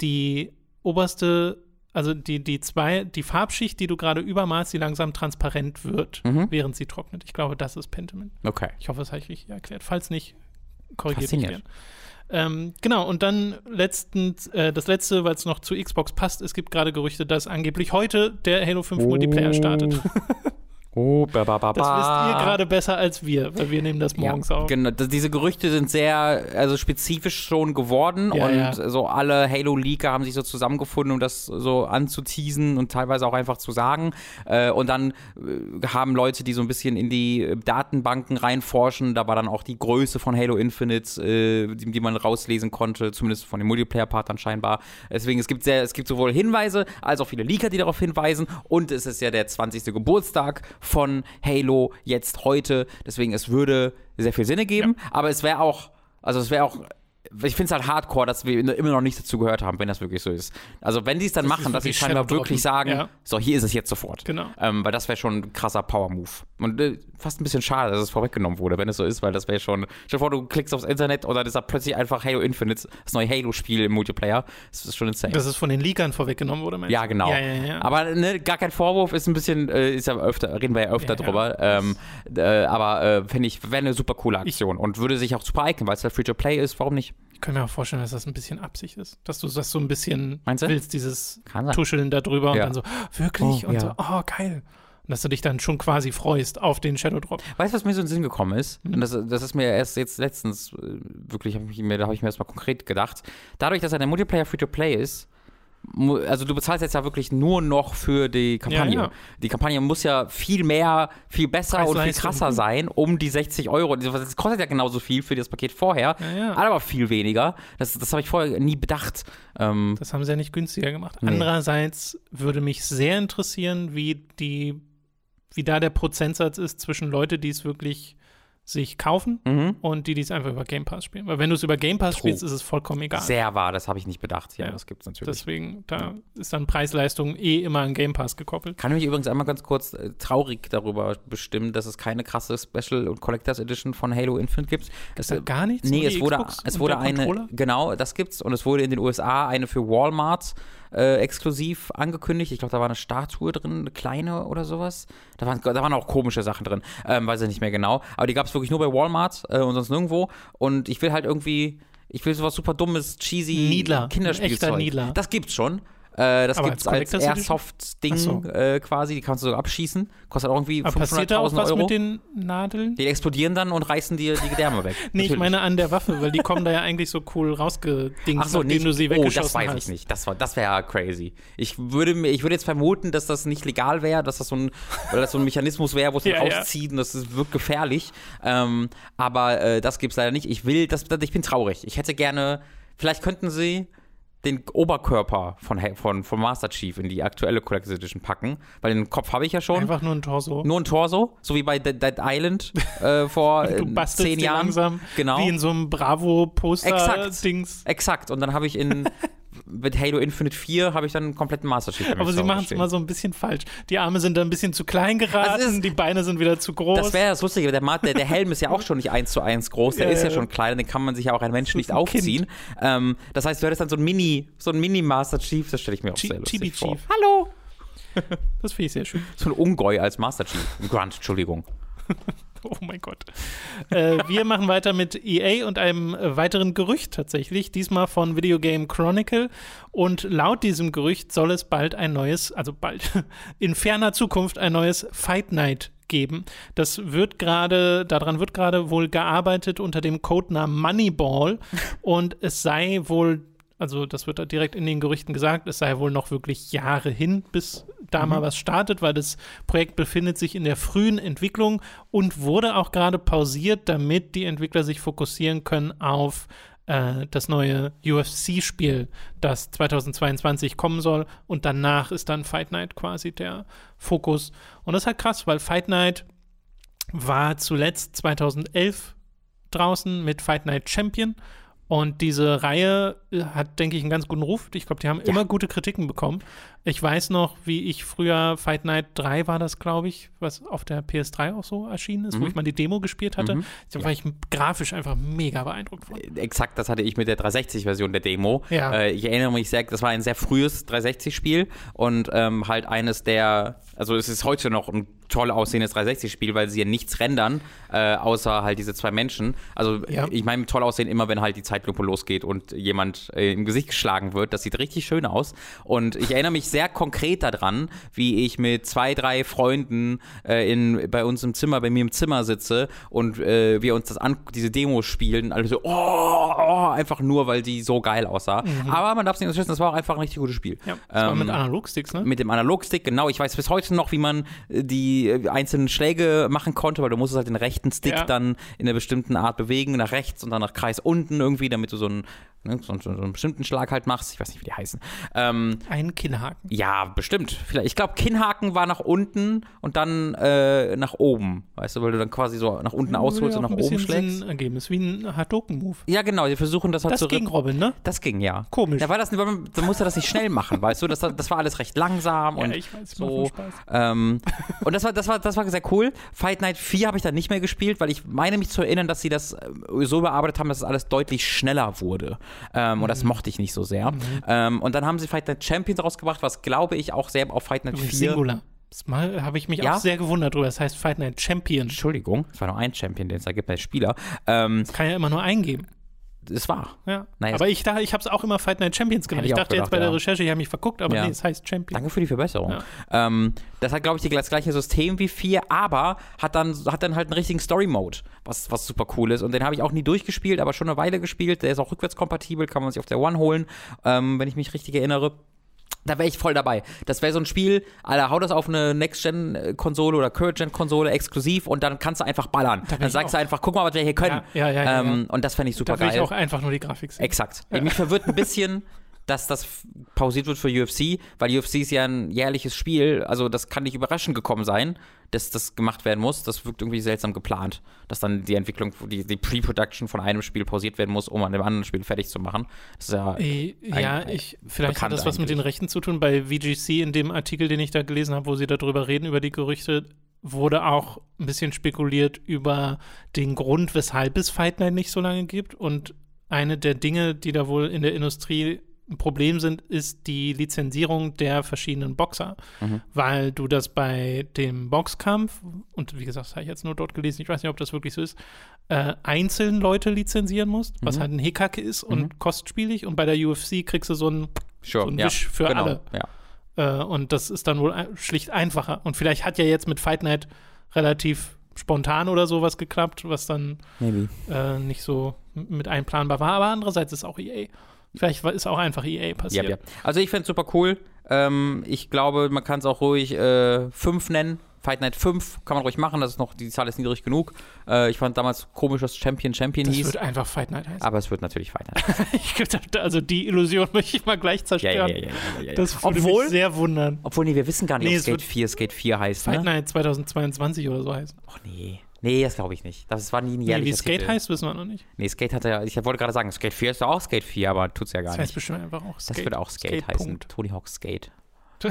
die oberste also die, die zwei, die Farbschicht, die du gerade übermalst, die langsam transparent wird, mhm. während sie trocknet. Ich glaube, das ist Pentiment. Okay. Ich hoffe, das habe ich richtig erklärt. Falls nicht, korrigiert mich gerne. Ähm, genau, und dann letztens, äh, das letzte, weil es noch zu Xbox passt, es gibt gerade Gerüchte, dass angeblich heute der Halo 5 oh. Multiplayer startet. Oh, ba, ba, ba, Das wisst ihr gerade besser als wir, weil wir nehmen das morgens ja, auf. Genau, diese Gerüchte sind sehr also spezifisch schon geworden ja, und ja. so alle Halo-Leaker haben sich so zusammengefunden, um das so anzuteasen und teilweise auch einfach zu sagen. Äh, und dann äh, haben Leute, die so ein bisschen in die Datenbanken reinforschen, da war dann auch die Größe von Halo Infinite, äh, die, man rauslesen konnte, zumindest von den Multiplayer-Partnern scheinbar. Deswegen, es gibt sehr, es gibt sowohl Hinweise als auch viele Leaker, die darauf hinweisen und es ist ja der 20. Geburtstag von Halo jetzt heute. Deswegen, es würde sehr viel Sinn geben, ja. aber es wäre auch, also es wäre auch ich finde es halt hardcore, dass wir immer noch nichts dazu gehört haben, wenn das wirklich so ist. Also wenn die es dann das machen, dass sie scheinbar wirklich sagen, ja. so hier ist es jetzt sofort. Genau. Ähm, weil das wäre schon ein krasser Power-Move. Und äh, fast ein bisschen schade, dass es vorweggenommen wurde, wenn es so ist, weil das wäre schon. Stell dir vor, du klickst aufs Internet und dann ist da plötzlich einfach Halo Infinite, das neue Halo-Spiel im Multiplayer. Das ist schon insane. Dass es von den Leakern vorweggenommen wurde, meinst Ja, genau. Ja, ja, ja. Aber ne, gar kein Vorwurf, ist ein bisschen, äh, ist ja öfter, reden wir ja öfter drüber. Ähm, äh, aber äh, finde ich, wäre eine super coole Aktion ich und würde sich auch super eignen, weil es ja Free-to-Play ist, warum nicht? Ich kann mir auch vorstellen, dass das ein bisschen Absicht ist. Dass du das so ein bisschen willst, dieses Tuscheln da drüber ja. und dann so, wirklich? Oh, und so, oh, geil. Und dass du dich dann schon quasi freust auf den Shadow Drop. Weißt du, was mir so in den Sinn gekommen ist? Mhm. Und das, das ist mir erst jetzt letztens äh, wirklich, hab ich mir, da habe ich mir erstmal konkret gedacht. Dadurch, dass er der Multiplayer Free-to-Play ist, also du bezahlst jetzt ja wirklich nur noch für die Kampagne. Ja, ja. Die Kampagne muss ja viel mehr, viel besser und viel krasser sein, um die 60 Euro. Das kostet ja genauso viel für das Paket vorher, ja, aber viel weniger. Das, das habe ich vorher nie bedacht. Ähm, das haben sie ja nicht günstiger gemacht. Nee. Andererseits würde mich sehr interessieren, wie die, wie da der Prozentsatz ist zwischen Leute, die es wirklich sich kaufen mhm. und die, die es einfach über Game Pass spielen. Weil wenn du es über Game Pass True. spielst, ist es vollkommen egal. Sehr wahr, das habe ich nicht bedacht. Ja, ja. das gibt es natürlich. Deswegen, da ist dann Preis-Leistung eh immer an Game Pass gekoppelt. Kann ich mich übrigens einmal ganz kurz äh, traurig darüber bestimmen, dass es keine krasse Special- und Collectors Edition von Halo Infinite gibt. Es, da gar nichts? Nee, es wurde, es wurde eine, genau, das gibt's und es wurde in den USA eine für Walmart äh, exklusiv angekündigt. Ich glaube, da war eine Statue drin, eine kleine oder sowas. Da waren, da waren auch komische Sachen drin, ähm, weiß ich nicht mehr genau. Aber die gab es wirklich nur bei Walmart äh, und sonst nirgendwo. Und ich will halt irgendwie, ich will sowas super dummes, cheesy Niedler, Kinderspielzeug. Niedler. Das gibt's schon. Äh, das gibt es als, als Airsoft-Ding so. äh, quasi, die kannst du sogar abschießen. Kostet auch irgendwie 500.000 Euro. was mit den Nadeln? Die explodieren dann und reißen dir die Gedärme weg. nee, Natürlich. ich meine an der Waffe, weil die kommen da ja eigentlich so cool rausgedingst, so, nachdem nee, du sie weggeschossen hast. Oh, das weiß ich nicht. Das, das wäre ja crazy. Ich würde, ich würde jetzt vermuten, dass das nicht legal wäre, dass das so ein, weil das so ein Mechanismus wäre, wo es ja, rauszieht ja. und das ist, wirkt gefährlich. Ähm, aber äh, das gibt es leider nicht. Ich will, das, ich bin traurig. Ich hätte gerne, vielleicht könnten sie den Oberkörper von, von, von Master Chief in die aktuelle Collector's Edition packen, weil den Kopf habe ich ja schon. Einfach nur ein Torso. Nur ein Torso, so wie bei Dead, Dead Island äh, vor du äh, zehn Jahren. Langsam genau. Wie in so einem Bravo-Poster-Dings. Exakt. Exakt. Und dann habe ich in mit Halo Infinite 4 habe ich dann einen kompletten Master Chief. Aber sie machen es immer so ein bisschen falsch. Die Arme sind da ein bisschen zu klein geraten, also die Beine sind wieder zu groß. Das wäre das Lustige, der, der, der, Helm ist ja auch schon nicht eins zu eins groß, der ja, ist ja, ja, schon klein, den kann man sich ja auch ein Mensch nicht ein aufziehen. Ähm, das heißt, du hättest dann so ein Mini, so ein Mini Master Chief, das stelle ich mir auch Ch sehr lustig Chibi vor. Chief. Hallo! das finde ich sehr schön. So ein Ungoi als Master Chief. Grunt, Entschuldigung. Oh mein Gott. Äh, wir machen weiter mit EA und einem weiteren Gerücht tatsächlich, diesmal von Video Game Chronicle. Und laut diesem Gerücht soll es bald ein neues, also bald, in ferner Zukunft ein neues Fight Night geben. Das wird gerade, daran wird gerade wohl gearbeitet unter dem Codenamen Moneyball und es sei wohl also das wird da direkt in den Gerüchten gesagt, es sei wohl noch wirklich Jahre hin, bis da mhm. mal was startet, weil das Projekt befindet sich in der frühen Entwicklung und wurde auch gerade pausiert, damit die Entwickler sich fokussieren können auf äh, das neue UFC-Spiel, das 2022 kommen soll und danach ist dann Fight Night quasi der Fokus. Und das ist halt krass, weil Fight Night war zuletzt 2011 draußen mit Fight Night Champion und diese Reihe äh, hat, denke ich, einen ganz guten Ruf. Ich glaube, die haben ja. immer gute Kritiken bekommen. Ich weiß noch, wie ich früher Fight Night 3 war das, glaube ich, was auf der PS3 auch so erschienen ist, mhm. wo ich mal die Demo gespielt hatte. Mhm. Da war ja. ich grafisch einfach mega beeindruckt von. Äh, exakt, das hatte ich mit der 360-Version der Demo. Ja. Äh, ich erinnere mich sehr, das war ein sehr frühes 360-Spiel und ähm, halt eines der, also es ist heute noch ein toll aussehendes 360-Spiel, weil sie ja nichts rendern, äh, außer halt diese zwei Menschen. Also ja. ich meine toll aussehen immer, wenn halt die Zeitlupe losgeht und jemand äh, im Gesicht geschlagen wird. Das sieht richtig schön aus. Und ich erinnere mich sehr konkret daran, wie ich mit zwei, drei Freunden äh, in, bei uns im Zimmer, bei mir im Zimmer sitze und äh, wir uns das an, diese Demo spielen. Alle so, oh, oh, einfach nur, weil die so geil aussah. Mhm. Aber man darf es nicht unterschätzen, das war auch einfach ein richtig gutes Spiel. Ja, das ähm, war mit Analogsticks, ne? Mit dem Analogstick, genau. Ich weiß bis heute noch, wie man die äh, einzelnen Schläge machen konnte, weil du musstest halt den rechten Stick ja. dann in einer bestimmten Art bewegen, nach rechts und dann nach Kreis unten irgendwie, damit du so einen, ne, so, so einen bestimmten Schlag halt machst. Ich weiß nicht, wie die heißen. Ähm, Ein Kinnhaken. Ja, bestimmt. Vielleicht. Ich glaube, Kinnhaken war nach unten und dann äh, nach oben. Weißt du, weil du dann quasi so nach unten ausholst und nach oben schlägst. Sinn ergeben. ist wie ein Hadoken-Move. Ja, genau. Die versuchen das halt Das ging Robin, ne? Das ging, ja. Komisch. Ja, weil das, man musste das nicht schnell machen, weißt du? Das, das war alles recht langsam ja, und ich weiß, so. Spaß. Ähm, und das war, das war, das war sehr cool. Fight Night 4 habe ich dann nicht mehr gespielt, weil ich meine mich zu erinnern, dass sie das äh, so überarbeitet haben, dass es alles deutlich schneller wurde. Ähm, mhm. Und das mhm. mochte ich nicht so sehr. Mhm. Ähm, und dann haben sie Fight Night Champions rausgebracht, was glaube ich auch sehr auf Fight Night 4. Singular. Das Mal habe ich mich ja? auch sehr gewundert drüber. Das heißt Fight Night Champion. Entschuldigung, es war nur ein Champion, den es da gibt als Spieler. Ähm, das kann ja immer nur eingeben es war. Ja. Naja, aber ich ich habe es auch immer Fight Night Champions genannt. Ich, ich, dachte gedacht, jetzt bei ja. der Recherche, ich habe mich verguckt, aber ja. nee, es heißt Champion. Danke für die Verbesserung. Ja. Ähm, das hat, glaube ich, das gleiche System wie 4, aber hat dann, hat dann halt einen richtigen Story-Mode, was, was super cool ist. Und den habe ich auch nie durchgespielt, aber schon eine Weile gespielt. Der ist auch rückwärtskompatibel, kann man sich auf der One holen, ähm, wenn ich mich richtig erinnere da wäre ich voll dabei. Das wäre so ein Spiel, Alter, hau das auf eine Next-Gen-Konsole oder Current-Gen-Konsole exklusiv und dann kannst du einfach ballern. Da dann sagst du einfach, guck mal, was wir hier können. Ja, ja, ja. Ähm, und das fände ich super da geil. Da ich auch einfach nur die Grafik sehen. Exakt. Mich verwirrt ein bisschen, dass das pausiert wird für UFC, weil UFC ist ja ein jährliches Spiel, also das kann nicht überraschend gekommen sein, dass das gemacht werden muss. Das wirkt irgendwie seltsam geplant, dass dann die Entwicklung, die, die Pre-Production von einem Spiel pausiert werden muss, um an dem anderen Spiel fertig zu machen. Das ist ja, äh, ja ich, vielleicht hat das was mit den Rechten zu tun. Bei VGC, in dem Artikel, den ich da gelesen habe, wo sie darüber reden, über die Gerüchte, wurde auch ein bisschen spekuliert über den Grund, weshalb es Fight Night nicht so lange gibt. Und eine der Dinge, die da wohl in der Industrie ein Problem sind, ist die Lizenzierung der verschiedenen Boxer. Mhm. Weil du das bei dem Boxkampf, und wie gesagt, das habe ich jetzt nur dort gelesen, ich weiß nicht, ob das wirklich so ist, äh, einzeln Leute lizenzieren musst, mhm. was halt ein Hickacke ist und mhm. kostspielig. Und bei der UFC kriegst du so ein, sure. so ein Wisch ja, für genau. alle. Ja. Äh, und das ist dann wohl schlicht einfacher. Und vielleicht hat ja jetzt mit Fight Night relativ spontan oder sowas geklappt, was dann äh, nicht so mit einplanbar war. Aber andererseits ist auch EA. Vielleicht ist auch einfach EA passiert. Ja, ja. Also ich finde es super cool. Ähm, ich glaube, man kann es auch ruhig 5 äh, nennen. Fight Night 5 kann man ruhig machen, das ist noch, die Zahl ist niedrig genug. Äh, ich fand damals komisch, dass Champion Champion das hieß. Das wird einfach Fight Night heißen. Aber es wird natürlich Fight Night ich dachte, also die Illusion möchte ich mal gleich zerstören. Ja, ja, ja, das würde obwohl, mich sehr wundern. Obwohl, nee, wir wissen gar nicht, nee, ob Skate 4 Skate 4 heißt. Fight ne? Night 2022 oder so heißt. Ach nee. Nee, das glaube ich nicht. Das war nie ein jährlicher nee, wie Skate Titel. heißt, wissen wir noch nicht. Nee, Skate hat ja, ich wollte gerade sagen, Skate 4 ist doch auch Skate 4, aber tut's ja gar das heißt nicht. bestimmt einfach auch Skate. Das wird auch Skate, Skate heißen. Punkt. Tony Hawk Skate.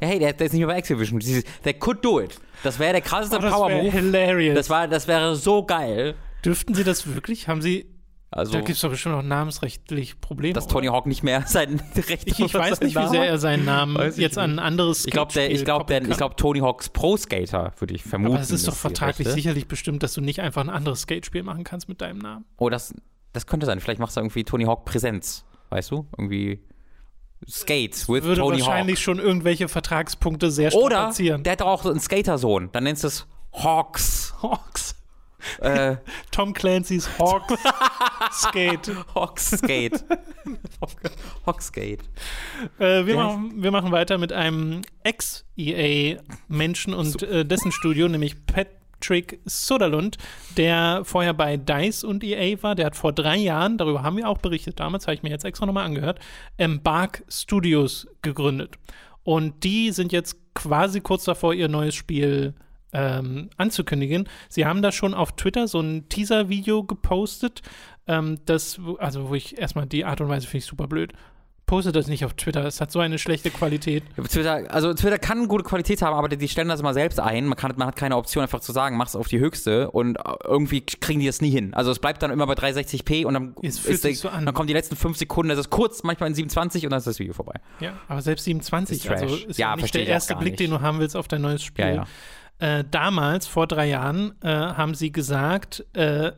hey, der, der, ist nicht mehr bei Activision. Der could do it. Das wäre der krasseste oh, Power-Move. hilarious. Das, war, das wäre so geil. Dürften sie das wirklich? Haben sie also, da gibt es doch bestimmt auch namensrechtlich Probleme. Dass Tony Hawk nicht mehr sein Recht Ich, ich weiß nicht, wie sehr er seinen Namen jetzt nicht. an ein anderes Ich glaube, ich glaube, glaub, Tony Hawks Pro Skater würde ich vermuten. Aber es ist doch vertraglich sicherlich bestimmt, dass du nicht einfach ein anderes Skatespiel machen kannst mit deinem Namen. Oh, das, das könnte sein. Vielleicht machst du irgendwie Tony Hawk Präsenz. Weißt du? Irgendwie. Skates with würde Tony wahrscheinlich Hawk. schon irgendwelche Vertragspunkte sehr Oder der hat doch auch einen Skatersohn. Dann nennst du es Hawks. Hawks. Äh, Tom Clancy's Hawks Skate. Hawks Skate. Hawks Skate. Äh, wir, machen, wir machen weiter mit einem Ex-EA-Menschen und so. äh, dessen Studio, nämlich Patrick Soderlund, der vorher bei DICE und EA war. Der hat vor drei Jahren, darüber haben wir auch berichtet, damals habe ich mir jetzt extra nochmal angehört, Embark Studios gegründet. Und die sind jetzt quasi kurz davor, ihr neues Spiel ähm, anzukündigen. Sie haben da schon auf Twitter so ein Teaser-Video gepostet, ähm, das, also wo ich erstmal die Art und Weise finde ich super blöd. postet das nicht auf Twitter. Es hat so eine schlechte Qualität. Twitter, also Twitter kann gute Qualität haben, aber die stellen das immer selbst ein. Man, kann, man hat keine Option, einfach zu sagen, mach's auf die höchste und irgendwie kriegen die das nie hin. Also es bleibt dann immer bei 360p und dann, ist der, so dann kommen die letzten fünf Sekunden, das ist kurz, manchmal in 27 und dann ist das Video vorbei. Ja, aber selbst 27, ist also ist ja nicht der erste Blick, nicht. den du haben willst auf dein neues Spiel. Ja, ja. Äh, damals, vor drei Jahren, äh, haben sie gesagt, äh,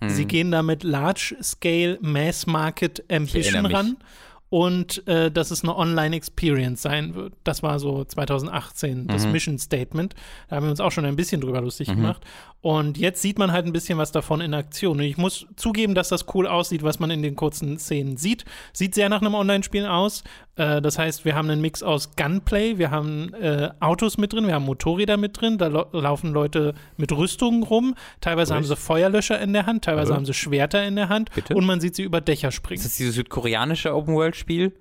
mhm. sie gehen damit Large Scale Mass Market Ambition ran und äh, dass es eine Online-Experience sein wird. Das war so 2018 das mhm. Mission Statement. Da haben wir uns auch schon ein bisschen drüber lustig mhm. gemacht. Und jetzt sieht man halt ein bisschen was davon in Aktion. Und ich muss zugeben, dass das cool aussieht, was man in den kurzen Szenen sieht. Sieht sehr nach einem Online-Spiel aus. Äh, das heißt, wir haben einen Mix aus Gunplay, wir haben äh, Autos mit drin, wir haben Motorräder mit drin, da laufen Leute mit Rüstungen rum. Teilweise Durch. haben sie Feuerlöscher in der Hand, teilweise Hallo? haben sie Schwerter in der Hand Bitte? und man sieht sie über Dächer springen. Ist das dieses südkoreanische Open-World-Spiel?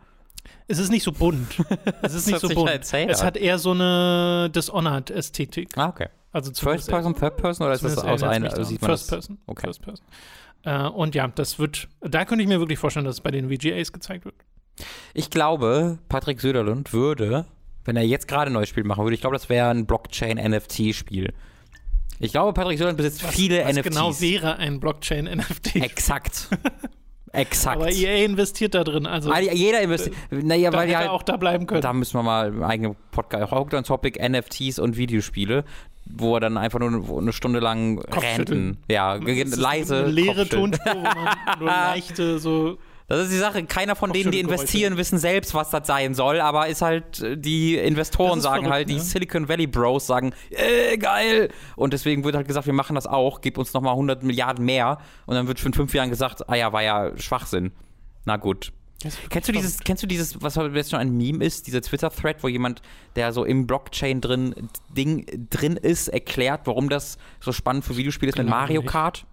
Es ist nicht so bunt. Es ist nicht so bunt. Es hat eher so eine Dishonored-Ästhetik. Ah, okay. Also First Person, Third Person oder ist das aus einer? Also sieht man First das? Person. Okay. First Person. Äh, und ja, das wird, da könnte ich mir wirklich vorstellen, dass es bei den VGAs gezeigt wird. Ich glaube, Patrick Söderlund würde, wenn er jetzt gerade ein neues Spiel machen würde, ich glaube, das wäre ein Blockchain-NFT-Spiel. Ich glaube, Patrick Söderlund besitzt was, viele was NFTs. genau wäre ein Blockchain-NFT. Exakt. Exakt. Aber EA investiert da drin. Also ah, jeder investiert. Naja, weil ja halt, auch da bleiben können. Da müssen wir mal einen eigenen Podcast. Haupt Topic NFTs und Videospiele wo er dann einfach nur eine Stunde lang renten. Ja, leise. Eine leere Tonspur, wo man nur leichte so das ist die Sache. Keiner von denen, die investieren, Geräusche. wissen selbst, was das sein soll. Aber ist halt, äh, die Investoren sagen verrückt, halt, ne? die Silicon Valley Bros sagen, äh, geil. Und deswegen wird halt gesagt, wir machen das auch, gib uns nochmal 100 Milliarden mehr. Und dann wird schon in fünf Jahren gesagt, ah ja, war ja Schwachsinn. Na gut, Kennst du dieses, kennst du dieses, was jetzt schon ein Meme ist, dieser Twitter-Thread, wo jemand, der so im Blockchain drin Ding drin ist, erklärt, warum das so spannend für Videospiele ist mit Mario Kart?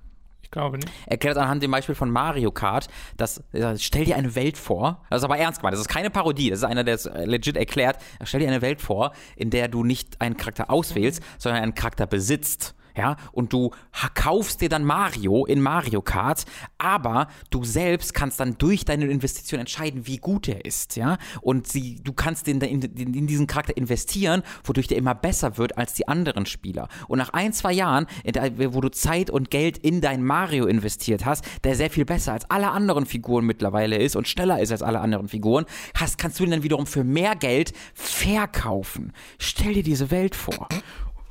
Glaube nicht. Erklärt anhand dem Beispiel von Mario Kart, dass stell dir eine Welt vor, das ist aber ernst gemeint, das ist keine Parodie, das ist einer, der es legit erklärt, stell dir eine Welt vor, in der du nicht einen Charakter auswählst, sondern einen Charakter besitzt ja, und du kaufst dir dann Mario in Mario Kart, aber du selbst kannst dann durch deine Investition entscheiden, wie gut er ist, ja, und sie, du kannst in, in, in diesen Charakter investieren, wodurch der immer besser wird als die anderen Spieler. Und nach ein, zwei Jahren, wo du Zeit und Geld in dein Mario investiert hast, der sehr viel besser als alle anderen Figuren mittlerweile ist und schneller ist als alle anderen Figuren, hast, kannst du ihn dann wiederum für mehr Geld verkaufen. Stell dir diese Welt vor.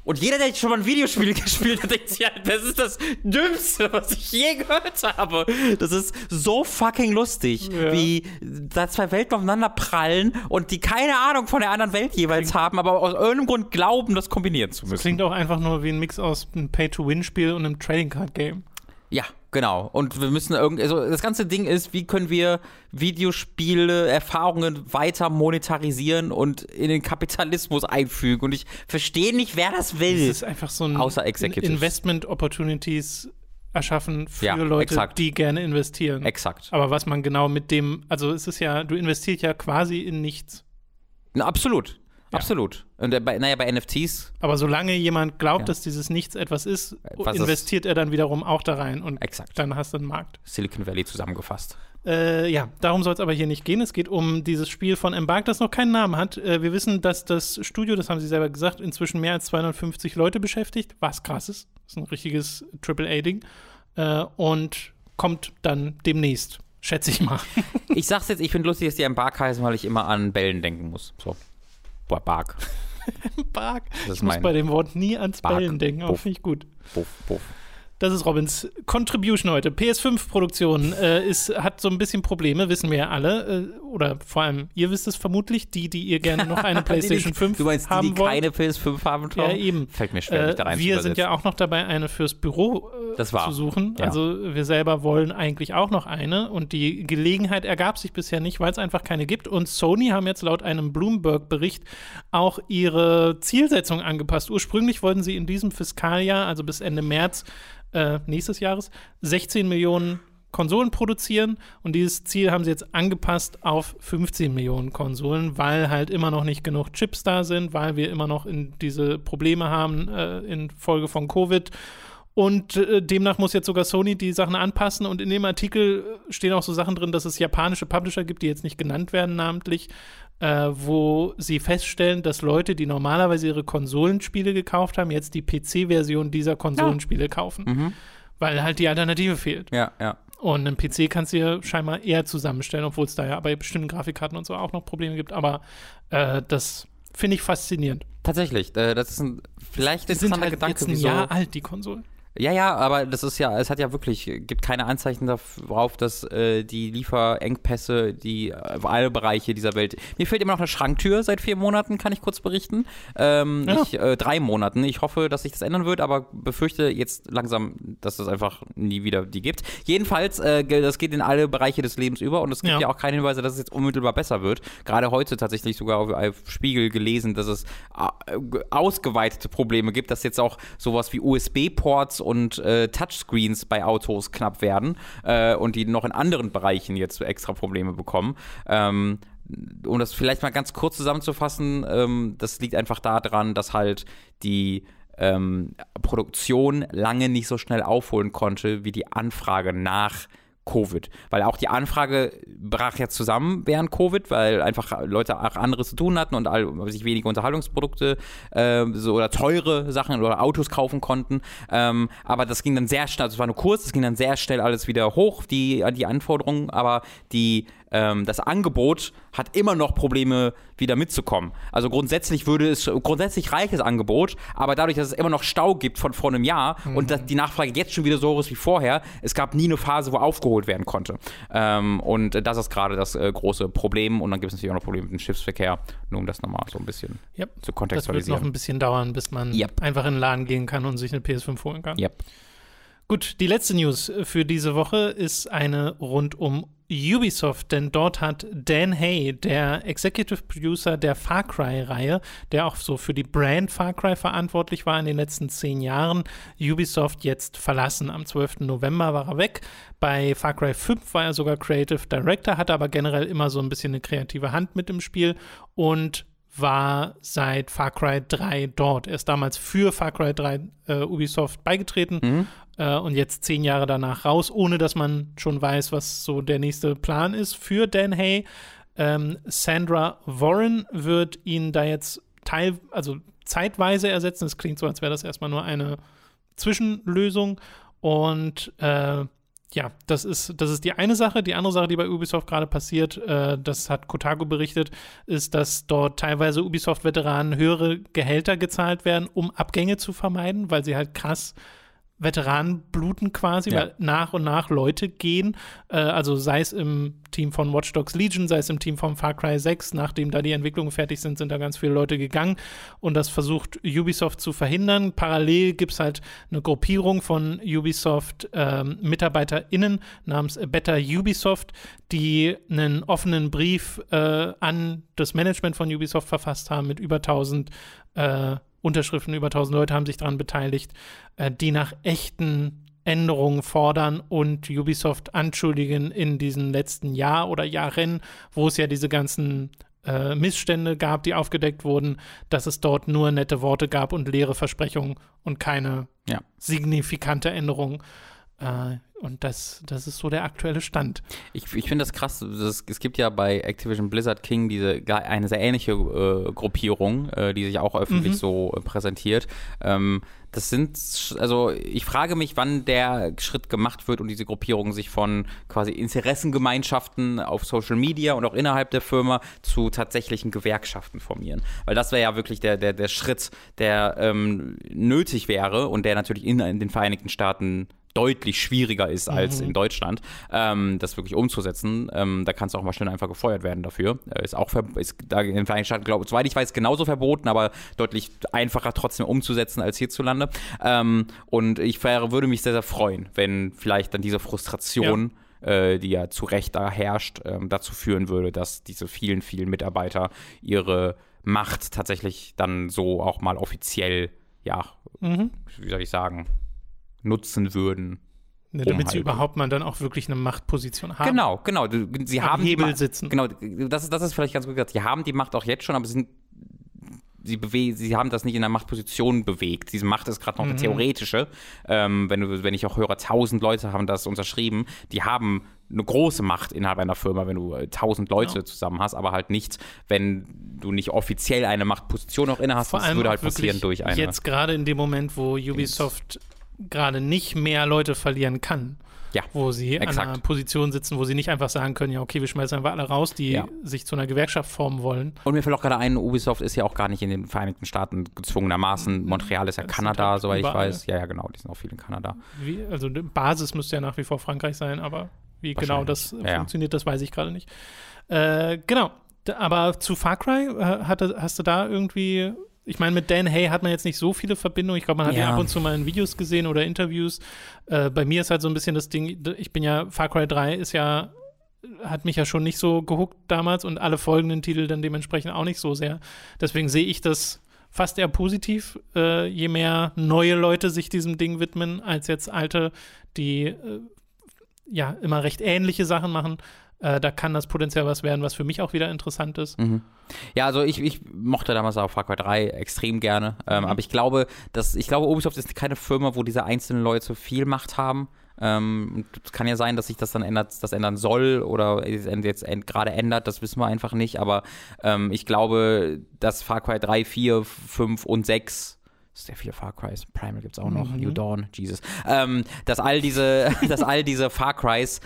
Und jeder, der schon mal ein Videospiel gespielt hat, denkt sich, ja, das ist das Dümmste, was ich je gehört habe. Das ist so fucking lustig, ja. wie da zwei Welten aufeinander prallen und die keine Ahnung von der anderen Welt jeweils klingt, haben, aber aus irgendeinem Grund glauben, das kombinieren zu müssen. Das klingt auch einfach nur wie ein Mix aus einem Pay-to-Win-Spiel und einem Trading Card Game. Ja, genau. Und wir müssen irgendwie, also das ganze Ding ist, wie können wir Videospiele, Erfahrungen weiter monetarisieren und in den Kapitalismus einfügen? Und ich verstehe nicht, wer das will. Das ist einfach so ein außer Investment Opportunities erschaffen für ja, Leute, exakt. die gerne investieren. Exakt. Aber was man genau mit dem, also es ist ja, du investierst ja quasi in nichts. Na, absolut. Ja. Absolut. Und äh, bei, naja, bei NFTs. Aber solange jemand glaubt, ja. dass dieses Nichts etwas ist, Was investiert er dann wiederum auch da rein und Exakt. dann hast du einen Markt. Silicon Valley zusammengefasst. Äh, ja, darum soll es aber hier nicht gehen. Es geht um dieses Spiel von Embark, das noch keinen Namen hat. Äh, wir wissen, dass das Studio, das haben sie selber gesagt, inzwischen mehr als 250 Leute beschäftigt, was krass ist. Das ist ein richtiges AAA-Ding. Äh, und kommt dann demnächst, schätze ich mal. ich sag's jetzt, ich finde lustig, dass die Embark heißen, weil ich immer an Bällen denken muss. So. Bark. Bark. ich muss bei dem Wort nie ans Bark. Bellen denken, aber finde ich gut. Buff, buff. Das ist Robins Contribution heute. PS5-Produktion äh, hat so ein bisschen Probleme, wissen wir ja alle. Äh, oder vor allem, ihr wisst es vermutlich, die, die ihr gerne noch eine PlayStation die, 5 du meinst, haben die, die keine PS5 haben Ja, eben. Fällt mir schwer, mich da rein äh, Wir sind ja auch noch dabei, eine fürs Büro äh, zu suchen. Ja. Also wir selber wollen eigentlich auch noch eine. Und die Gelegenheit ergab sich bisher nicht, weil es einfach keine gibt. Und Sony haben jetzt laut einem Bloomberg-Bericht auch ihre Zielsetzung angepasst. Ursprünglich wollten sie in diesem Fiskaljahr, also bis Ende März, äh, nächstes Jahres 16 Millionen Konsolen produzieren. Und dieses Ziel haben sie jetzt angepasst auf 15 Millionen Konsolen, weil halt immer noch nicht genug Chips da sind, weil wir immer noch in diese Probleme haben äh, in von Covid Und äh, demnach muss jetzt sogar Sony die Sachen anpassen. Und in dem Artikel stehen auch so Sachen drin, dass es japanische Publisher gibt, die jetzt nicht genannt werden namentlich, äh, wo sie feststellen, dass Leute, die normalerweise ihre Konsolenspiele gekauft haben, jetzt die PC-Version dieser Konsolenspiele ja. kaufen. Mhm. Weil halt die Alternative fehlt. Ja, ja. Und einen PC kannst du dir scheinbar eher zusammenstellen, obwohl es da ja bei bestimmten Grafikkarten und so auch noch Probleme gibt. Aber äh, das finde ich faszinierend. Tatsächlich, äh, das ist ein vielleicht interessanter sind halt Gedanke. Jetzt ein Jahr alt, die Konsolen. Ja, ja, aber das ist ja, es hat ja wirklich, gibt keine Anzeichen darauf, dass äh, die Lieferengpässe, die äh, alle Bereiche dieser Welt. Mir fehlt immer noch eine Schranktür seit vier Monaten, kann ich kurz berichten. Ähm, ja. ich, äh, drei Monaten. Ich hoffe, dass sich das ändern wird, aber befürchte jetzt langsam, dass es einfach nie wieder die gibt. Jedenfalls, äh, das geht in alle Bereiche des Lebens über und es gibt ja. ja auch keine Hinweise, dass es jetzt unmittelbar besser wird. Gerade heute tatsächlich sogar auf, auf Spiegel gelesen, dass es äh, ausgeweitete Probleme gibt, dass jetzt auch sowas wie USB-Ports und äh, Touchscreens bei Autos knapp werden äh, und die noch in anderen Bereichen jetzt extra Probleme bekommen. Ähm, um das vielleicht mal ganz kurz zusammenzufassen, ähm, das liegt einfach daran, dass halt die ähm, Produktion lange nicht so schnell aufholen konnte, wie die Anfrage nach Covid. Weil auch die Anfrage brach ja zusammen während Covid, weil einfach Leute auch anderes zu tun hatten und all, sich wenige Unterhaltungsprodukte äh, so, oder teure Sachen oder Autos kaufen konnten. Ähm, aber das ging dann sehr schnell, also es war nur kurz, es ging dann sehr schnell alles wieder hoch, die, die Anforderungen, aber die ähm, das Angebot hat immer noch Probleme, wieder mitzukommen. Also grundsätzlich würde es, grundsätzlich reiches Angebot, aber dadurch, dass es immer noch Stau gibt von vor einem Jahr mhm. und dass die Nachfrage jetzt schon wieder so hoch ist wie vorher, es gab nie eine Phase, wo aufgeholt werden konnte. Ähm, und das ist gerade das äh, große Problem. Und dann gibt es natürlich auch noch Probleme mit dem Schiffsverkehr, nur um das nochmal so ein bisschen yep. zu kontextualisieren. Das wird noch ein bisschen dauern, bis man yep. einfach in den Laden gehen kann und sich eine PS5 holen kann. Yep. Gut, die letzte News für diese Woche ist eine rund um Ubisoft, denn dort hat Dan Hay, der Executive Producer der Far Cry-Reihe, der auch so für die Brand Far Cry verantwortlich war in den letzten zehn Jahren, Ubisoft jetzt verlassen. Am 12. November war er weg. Bei Far Cry 5 war er sogar Creative Director, hatte aber generell immer so ein bisschen eine kreative Hand mit im Spiel und war seit Far Cry 3 dort. Er ist damals für Far Cry 3 äh, Ubisoft beigetreten mhm. Äh, und jetzt zehn Jahre danach raus, ohne dass man schon weiß, was so der nächste Plan ist für Dan Hay. Ähm, Sandra Warren wird ihn da jetzt teil, also zeitweise ersetzen. Es klingt so, als wäre das erstmal nur eine Zwischenlösung. Und äh, ja, das ist, das ist die eine Sache. Die andere Sache, die bei Ubisoft gerade passiert, äh, das hat Kotaku berichtet, ist, dass dort teilweise Ubisoft-Veteranen höhere Gehälter gezahlt werden, um Abgänge zu vermeiden, weil sie halt krass Veteranen bluten quasi, ja. weil nach und nach Leute gehen. Äh, also sei es im Team von Watch Dogs Legion, sei es im Team von Far Cry 6, nachdem da die Entwicklungen fertig sind, sind da ganz viele Leute gegangen und das versucht Ubisoft zu verhindern. Parallel gibt es halt eine Gruppierung von Ubisoft ähm, MitarbeiterInnen namens Better Ubisoft, die einen offenen Brief äh, an das Management von Ubisoft verfasst haben mit über 1000 äh, Unterschriften, über 1000 Leute haben sich daran beteiligt, äh, die nach echten Änderungen fordern und Ubisoft anschuldigen in diesem letzten Jahr oder Jahren, wo es ja diese ganzen äh, Missstände gab, die aufgedeckt wurden, dass es dort nur nette Worte gab und leere Versprechungen und keine ja. signifikante Änderung. Äh, und das, das ist so der aktuelle Stand. Ich, ich finde das krass. Das, es gibt ja bei Activision Blizzard King diese eine sehr ähnliche äh, Gruppierung, äh, die sich auch öffentlich mhm. so äh, präsentiert. Ähm, das sind, also ich frage mich, wann der Schritt gemacht wird und diese Gruppierung sich von quasi Interessengemeinschaften auf Social Media und auch innerhalb der Firma zu tatsächlichen Gewerkschaften formieren. Weil das wäre ja wirklich der, der, der Schritt, der ähm, nötig wäre und der natürlich in, in den Vereinigten Staaten deutlich schwieriger ist als mhm. in Deutschland, ähm, das wirklich umzusetzen. Ähm, da kannst du auch mal schnell einfach gefeuert werden dafür. Äh, ist auch ist da in den Vereinigten Staaten, glaube ich, soweit ich weiß, genauso verboten, aber deutlich einfacher trotzdem umzusetzen als hierzulande. Ähm, und ich wäre, würde mich sehr, sehr freuen, wenn vielleicht dann diese Frustration ja äh, die ja zu Recht da herrscht, ähm, dazu führen würde, dass diese vielen, vielen Mitarbeiter ihre Macht tatsächlich dann so auch mal offiziell, ja, mhm. wie soll ich sagen, nutzen würden. Ne, damit sie halt überhaupt mal dann auch wirklich eine Machtposition haben. Genau, genau. Sie Am haben Hebel sitzen. Genau, das ist, das ist vielleicht ganz gut gesagt. Sie haben die Macht auch jetzt schon, aber sie sind sie, bewegen, sie haben das nicht in der Machtposition bewegt. Diese Macht ist gerade noch eine mhm. theoretische. Ähm, wenn, du, wenn ich auch höre, tausend Leute haben das unterschrieben, die haben eine große Macht innerhalb einer Firma, wenn du äh, tausend Leute ja. zusammen hast, aber halt nicht, wenn du nicht offiziell eine Machtposition auch inne hast. Vor das würde halt passieren durch eine. Jetzt gerade in dem Moment, wo Ubisoft gerade nicht mehr Leute verlieren kann. Ja, wo sie exakt. an einer Position sitzen, wo sie nicht einfach sagen können, ja, okay, wir schmeißen einfach alle raus, die ja. sich zu einer Gewerkschaft formen wollen. Und mir fällt auch gerade ein, Ubisoft ist ja auch gar nicht in den Vereinigten Staaten gezwungenermaßen. Montreal ist ja das Kanada, halt soweit ich weiß. Ja, ja, genau, die sind auch viel in Kanada. Wie, also die Basis müsste ja nach wie vor Frankreich sein, aber wie genau das ja. funktioniert, das weiß ich gerade nicht. Äh, genau. Aber zu Far Cry, äh, hatte, hast du da irgendwie ich meine, mit Dan Hay hat man jetzt nicht so viele Verbindungen. Ich glaube, man hat ja. ihn ab und zu mal in Videos gesehen oder Interviews. Äh, bei mir ist halt so ein bisschen das Ding, ich bin ja, Far Cry 3 ist ja, hat mich ja schon nicht so gehuckt damals und alle folgenden Titel dann dementsprechend auch nicht so sehr. Deswegen sehe ich das fast eher positiv, äh, je mehr neue Leute sich diesem Ding widmen, als jetzt alte, die äh, ja immer recht ähnliche Sachen machen. Äh, da kann das potenziell was werden, was für mich auch wieder interessant ist. Mhm. Ja, also ich, ich mochte damals auch Far Cry 3 extrem gerne. Ähm, mhm. Aber ich glaube, dass, ich glaube, Ubisoft ist keine Firma, wo diese einzelnen Leute viel Macht haben. Ähm, es kann ja sein, dass sich das dann ändert, das ändern soll oder jetzt gerade ändert, das wissen wir einfach nicht. Aber ähm, ich glaube, dass Far Cry 3, 4, 5 und 6 sehr viele Far Crys. Primal gibt es auch noch. Mhm. New Dawn, Jesus. Ähm, dass all diese, dass all diese Far Crys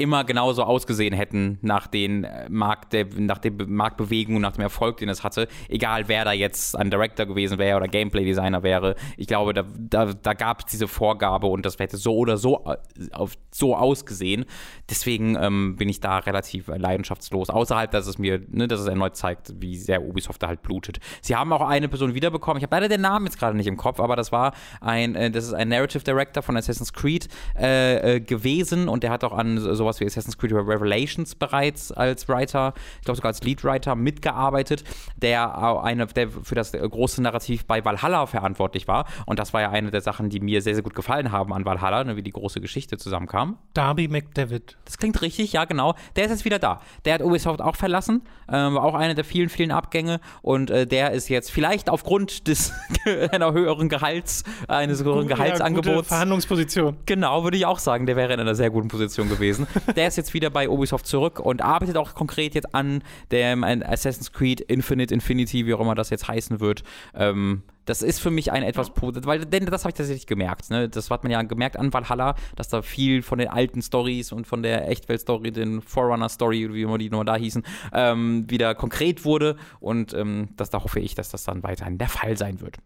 immer genauso ausgesehen hätten nach den äh, Markt der, nach der Marktbewegung, nach dem Erfolg, den es hatte, egal wer da jetzt ein Director gewesen wäre oder Gameplay-Designer wäre. Ich glaube, da, da, da gab es diese Vorgabe und das hätte so oder so, äh, auf, so ausgesehen. Deswegen ähm, bin ich da relativ leidenschaftslos. Außerhalb, dass es mir, ne, dass es erneut zeigt, wie sehr Ubisoft da halt blutet. Sie haben auch eine Person wiederbekommen. Ich habe leider den Namen jetzt gerade nicht im Kopf, aber das war ein, äh, das ist ein Narrative Director von Assassin's Creed äh, gewesen und der hat auch an sowas sowas wie Assassin's Creed Revelations bereits als Writer, ich glaube sogar als Leadwriter mitgearbeitet, der, eine, der für das große Narrativ bei Valhalla verantwortlich war. Und das war ja eine der Sachen, die mir sehr, sehr gut gefallen haben an Valhalla, ne, wie die große Geschichte zusammenkam. Darby McDavid. Das klingt richtig, ja, genau. Der ist jetzt wieder da. Der hat Ubisoft auch verlassen, äh, war auch eine der vielen, vielen Abgänge. Und äh, der ist jetzt vielleicht aufgrund des einer höheren Gehalts, eines höheren Gehaltsangebots. Ja, Verhandlungsposition. Genau, würde ich auch sagen. Der wäre in einer sehr guten Position gewesen. der ist jetzt wieder bei Ubisoft zurück und arbeitet auch konkret jetzt an dem Assassin's Creed Infinite Infinity, wie auch immer das jetzt heißen wird. Ähm, das ist für mich ein etwas, weil denn das habe ich tatsächlich gemerkt. Ne? Das hat man ja gemerkt an Valhalla, dass da viel von den alten Stories und von der Echtwelt-Story, den Forerunner-Story, wie immer die nur da hießen, ähm, wieder konkret wurde. Und ähm, das, da hoffe ich, dass das dann weiterhin der Fall sein wird.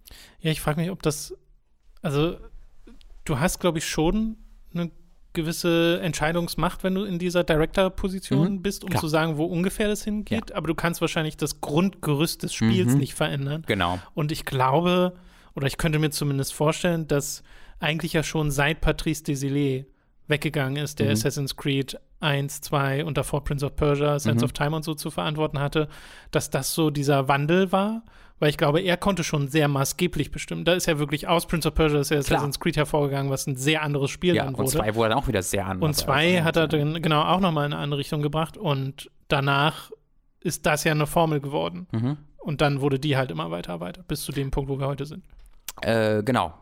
Ja, ich frage mich, ob das, also du hast, glaube ich, schon eine gewisse Entscheidungsmacht, wenn du in dieser Director-Position mhm, bist, um klar. zu sagen, wo ungefähr das hingeht. Ja. Aber du kannst wahrscheinlich das Grundgerüst des Spiels mhm. nicht verändern. Genau. Und ich glaube, oder ich könnte mir zumindest vorstellen, dass eigentlich ja schon seit Patrice Desilets weggegangen ist, der mhm. Assassin's Creed 1, 2 und davor Prince of Persia, Sense mhm. of Time und so zu verantworten hatte, dass das so dieser Wandel war weil ich glaube, er konnte schon sehr maßgeblich bestimmen. Da ist ja wirklich aus Prince of Persia ist ja Assassin's Creed hervorgegangen, was ein sehr anderes Spiel ja, dann wurde. Und zwei wurde dann auch wieder sehr anders. Und zwei hat er dann genau auch nochmal in eine andere Richtung gebracht und danach ist das ja eine Formel geworden. Mhm. Und dann wurde die halt immer weiter, weiter, bis zu dem Punkt, wo wir heute sind. Äh, genau.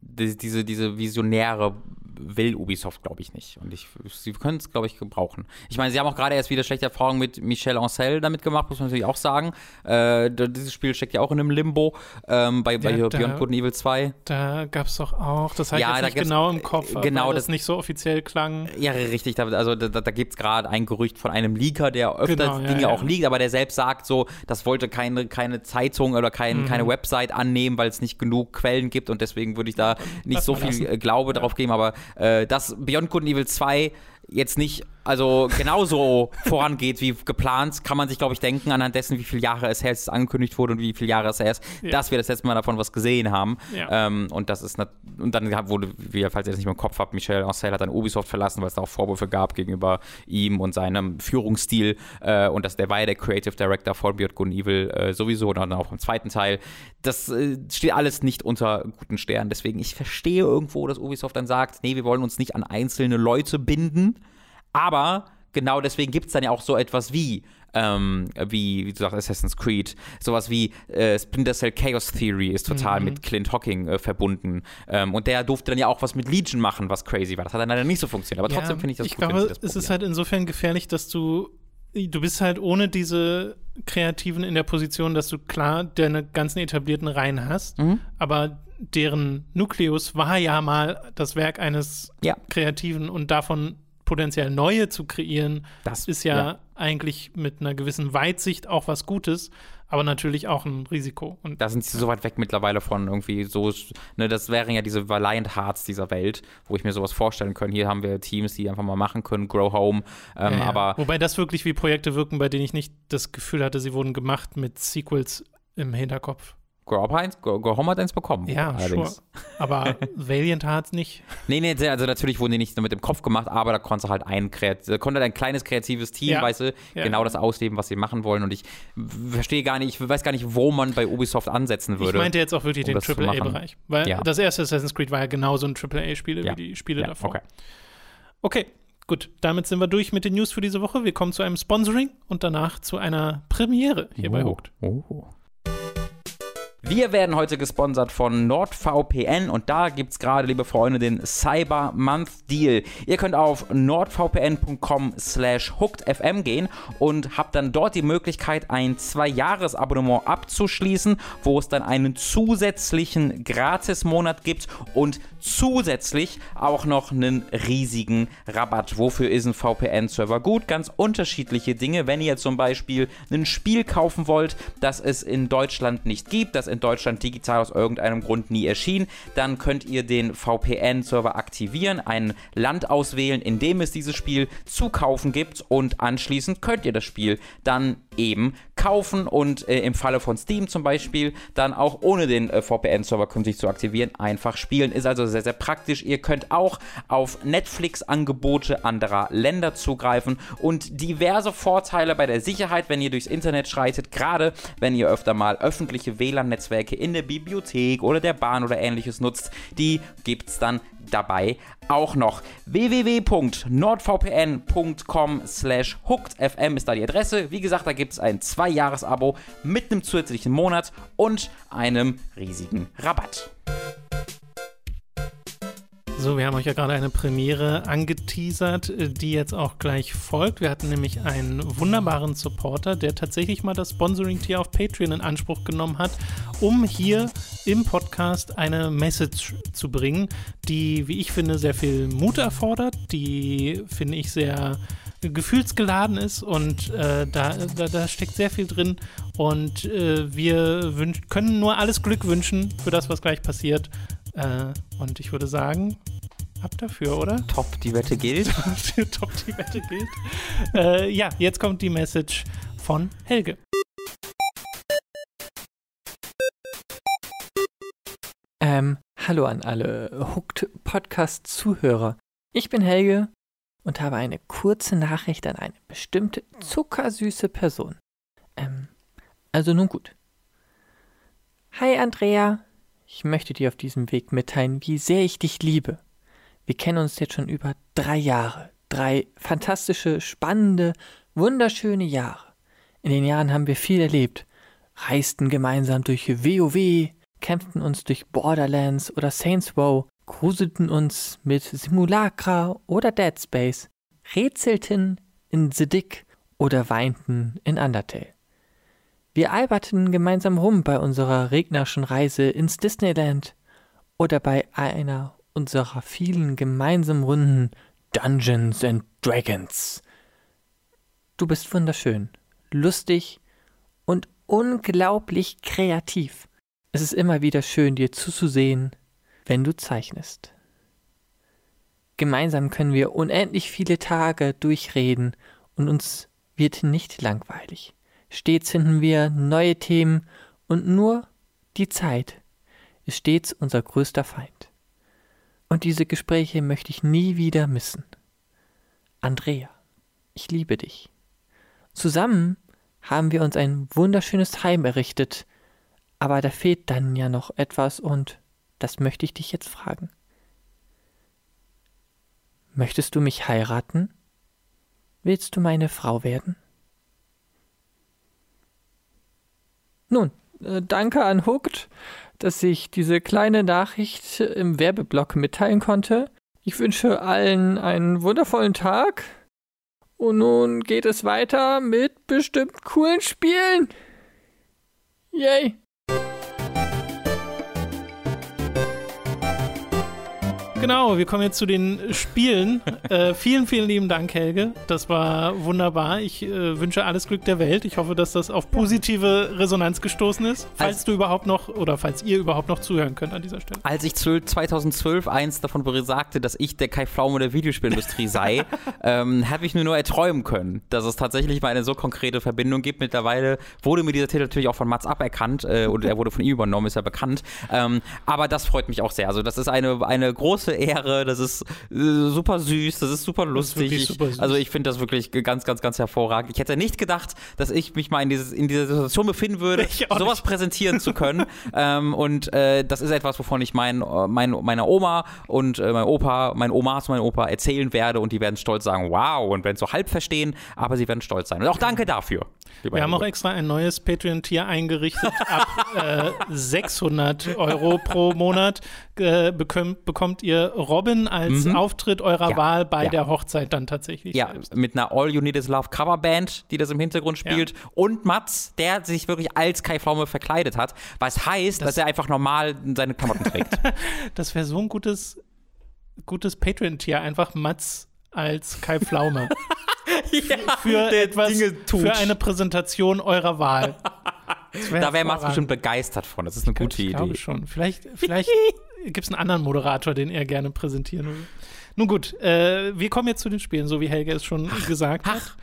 diese, diese visionäre will Ubisoft, glaube ich, nicht. Und ich, sie können es, glaube ich, gebrauchen. Ich meine, sie haben auch gerade erst wieder schlechte Erfahrungen mit Michel Ancel damit gemacht, muss man natürlich auch sagen. Äh, dieses Spiel steckt ja auch in einem Limbo ähm, bei, bei ja, Beyond Good and Evil 2. Da gab es doch auch, das habe ich ja, jetzt genau im Kopf, genau, weil das, das nicht so offiziell klang. Ja, richtig. Da, also da, da gibt es gerade ein Gerücht von einem Leaker, der öfter genau, Dinge ja, auch liegt, aber der selbst sagt so, das wollte keine, keine Zeitung oder kein, mhm. keine Website annehmen, weil es nicht genug Quellen gibt und deswegen würde ich da nicht Lass so viel lassen. Glaube darauf geben, aber äh, dass Beyond Good and Evil 2 jetzt nicht also genauso vorangeht wie geplant, kann man sich, glaube ich, denken, anhand dessen, wie viele Jahre es her ist, angekündigt wurde und wie viele Jahre es her ist, ja. dass wir das letzte Mal davon was gesehen haben. Ja. Ähm, und das ist und dann wurde, wie falls ihr das nicht mehr im Kopf habt, Michel Ancel hat dann Ubisoft verlassen, weil es da auch Vorwürfe gab gegenüber ihm und seinem Führungsstil. Äh, und das, der war ja der Creative Director von Beyond Good Evil äh, sowieso und dann auch im zweiten Teil. Das äh, steht alles nicht unter guten Sternen. Deswegen, ich verstehe irgendwo, dass Ubisoft dann sagt, nee, wir wollen uns nicht an einzelne Leute binden aber genau deswegen gibt es dann ja auch so etwas wie ähm, wie, wie du sagst, Assassin's Creed. Sowas wie äh, Splinter Cell Chaos Theory ist total mhm. mit Clint Hocking äh, verbunden. Ähm, und der durfte dann ja auch was mit Legion machen, was crazy war. Das hat dann leider nicht so funktioniert. Aber trotzdem ja, finde ich das ich gut. Ich glaube, es ist halt insofern gefährlich, dass du du bist halt ohne diese Kreativen in der Position, dass du klar deine ganzen etablierten Reihen hast, mhm. aber deren Nukleus war ja mal das Werk eines ja. Kreativen und davon potenziell neue zu kreieren, das ist ja, ja, eigentlich mit einer gewissen Weitsicht auch was Gutes, aber natürlich auch ein Risiko. Und da sind sie so weit weg mittlerweile von irgendwie so, ne, das wären ja diese Valiant Hearts dieser Welt, wo ich mir sowas vorstellen könnte. Hier haben wir Teams, die einfach mal machen können, Grow Home, ähm, ja, ja. aber Wobei das wirklich wie Projekte wirken, bei denen ich nicht das Gefühl hatte, sie wurden gemacht mit Sequels im Hinterkopf. Go Home hat eins bekommen. Ja, allerdings. Sure. Aber Valiant hat nicht. Nee, nee, also natürlich wurden die nicht nur mit dem Kopf gemacht, aber da konnte halt ein, konnte ein kleines kreatives Team, ja. weißt du, ja. genau das ausleben, was sie machen wollen. Und ich verstehe gar nicht, ich weiß gar nicht, wo man bei Ubisoft ansetzen würde. Ich meinte jetzt auch wirklich um den AAA-Bereich. Weil ja. das erste Assassin's Creed war ja genauso ein AAA-Spiel wie die Spiele davor. Okay. Okay, Gut, damit sind wir durch mit den News für diese Woche. Wir kommen zu einem Sponsoring und danach zu einer Premiere hier oh. bei Hooked. Oh. Wir werden heute gesponsert von NordVPN und da gibt es gerade, liebe Freunde, den Cyber Month Deal. Ihr könnt auf nordvpn.com slash hookedfm gehen und habt dann dort die Möglichkeit, ein Zwei-Jahres-Abonnement abzuschließen, wo es dann einen zusätzlichen Gratis-Monat gibt und zusätzlich auch noch einen riesigen Rabatt. Wofür ist ein VPN-Server gut? Ganz unterschiedliche Dinge. Wenn ihr zum Beispiel ein Spiel kaufen wollt, das es in Deutschland nicht gibt, das in Deutschland digital aus irgendeinem Grund nie erschien, dann könnt ihr den VPN-Server aktivieren, ein Land auswählen, in dem es dieses Spiel zu kaufen gibt und anschließend könnt ihr das Spiel dann eben kaufen und äh, im Falle von Steam zum Beispiel dann auch ohne den äh, VPN-Server künftig zu aktivieren einfach spielen. Ist also sehr, sehr praktisch. Ihr könnt auch auf Netflix-Angebote anderer Länder zugreifen und diverse Vorteile bei der Sicherheit, wenn ihr durchs Internet schreitet, gerade wenn ihr öfter mal öffentliche WLAN-Netzwerke in der Bibliothek oder der Bahn oder ähnliches nutzt, die gibt es dann dabei auch noch. www.nordvpn.com slash hookedfm ist da die Adresse. Wie gesagt, da gibt es ein 2-Jahres-Abo mit einem zusätzlichen Monat und einem riesigen Rabatt. So, wir haben euch ja gerade eine Premiere angeteasert, äh, die jetzt auch gleich folgt. Wir hatten nämlich einen wunderbaren Supporter, der tatsächlich mal das Sponsoring-Tier auf Patreon in Anspruch genommen hat, um hier im Podcast eine Message zu bringen, die, wie ich finde, sehr viel Mut erfordert, die, finde ich, sehr gefühlsgeladen ist und äh, da, da, da, steckt sehr viel drin und äh, wir können nur alles Glück wünschen für das, was gleich passiert. Äh, und ich würde sagen, ab dafür, oder? Top, die Wette gilt. Top, die Wette gilt. äh, ja, jetzt kommt die Message von Helge. Ähm, hallo an alle Hooked Podcast-Zuhörer. Ich bin Helge und habe eine kurze Nachricht an eine bestimmte zuckersüße Person. Ähm, also nun gut. Hi Andrea, ich möchte dir auf diesem Weg mitteilen, wie sehr ich dich liebe. Wir kennen uns jetzt schon über drei Jahre. Drei fantastische, spannende, wunderschöne Jahre. In den Jahren haben wir viel erlebt, reisten gemeinsam durch WoW, kämpften uns durch Borderlands oder Saints Row, gruselten uns mit Simulacra oder Dead Space, rätselten in The Dick oder weinten in Undertale. Wir alberten gemeinsam rum bei unserer regnerischen Reise ins Disneyland oder bei einer unserer vielen gemeinsamen Runden Dungeons and Dragons. Du bist wunderschön, lustig und unglaublich kreativ. Es ist immer wieder schön, dir zuzusehen, wenn du zeichnest. Gemeinsam können wir unendlich viele Tage durchreden und uns wird nicht langweilig. Stets finden wir neue Themen und nur die Zeit ist stets unser größter Feind. Und diese Gespräche möchte ich nie wieder missen. Andrea, ich liebe dich. Zusammen haben wir uns ein wunderschönes Heim errichtet, aber da fehlt dann ja noch etwas und das möchte ich dich jetzt fragen. Möchtest du mich heiraten? Willst du meine Frau werden? Nun, äh, danke an Hooked, dass ich diese kleine Nachricht im Werbeblock mitteilen konnte. Ich wünsche allen einen wundervollen Tag. Und nun geht es weiter mit bestimmt coolen Spielen. Yay! Genau, wir kommen jetzt zu den Spielen. äh, vielen, vielen lieben Dank, Helge. Das war wunderbar. Ich äh, wünsche alles Glück der Welt. Ich hoffe, dass das auf positive Resonanz gestoßen ist. Falls als, du überhaupt noch oder falls ihr überhaupt noch zuhören könnt an dieser Stelle. Als ich 2012 eins davon sagte, dass ich der Kai Pflaume der Videospielindustrie sei, ähm, habe ich nur nur erträumen können, dass es tatsächlich mal eine so konkrete Verbindung gibt. Mittlerweile wurde mir dieser Titel natürlich auch von Mats aberkannt äh, und er wurde von ihm übernommen, ist ja bekannt. Ähm, aber das freut mich auch sehr. Also das ist eine, eine große große Ehre. Das ist äh, super süß, das ist super lustig. Ist super. Also ich finde das wirklich ganz, ganz, ganz hervorragend. Ich hätte nicht gedacht, dass ich mich mal in, dieses, in dieser Situation befinden würde, sowas nicht. präsentieren zu können. ähm, und äh, das ist etwas, wovon ich mein, mein, meiner Oma und äh, mein Opa, mein Omas und mein Opa erzählen werde und die werden stolz sagen, wow, und werden es so halb verstehen, aber sie werden stolz sein. Und auch danke dafür. Wir haben auch extra ein neues Patreon-Tier eingerichtet. Ab äh, 600 Euro pro Monat äh, bekommt, bekommt ihr Robin als mhm. Auftritt eurer ja. Wahl bei ja. der Hochzeit dann tatsächlich. Ja, selbst. mit einer All You Need Is Love Coverband, die das im Hintergrund spielt. Ja. Und Mats, der sich wirklich als Kai Pflaume verkleidet hat. Was heißt, das dass er einfach normal seine Klamotten trägt. das wäre so ein gutes, gutes Patreon-Tier. Einfach Mats als Kai Pflaume. ja, für etwas, für eine Präsentation eurer Wahl. Wär da wäre Mats bestimmt begeistert von. Das ist eine gute ich Idee. Ich glaube schon. Vielleicht, vielleicht gibt es einen anderen Moderator, den er gerne präsentieren würde. Nun gut, äh, wir kommen jetzt zu den Spielen, so wie Helge es schon ach, gesagt ach. hat.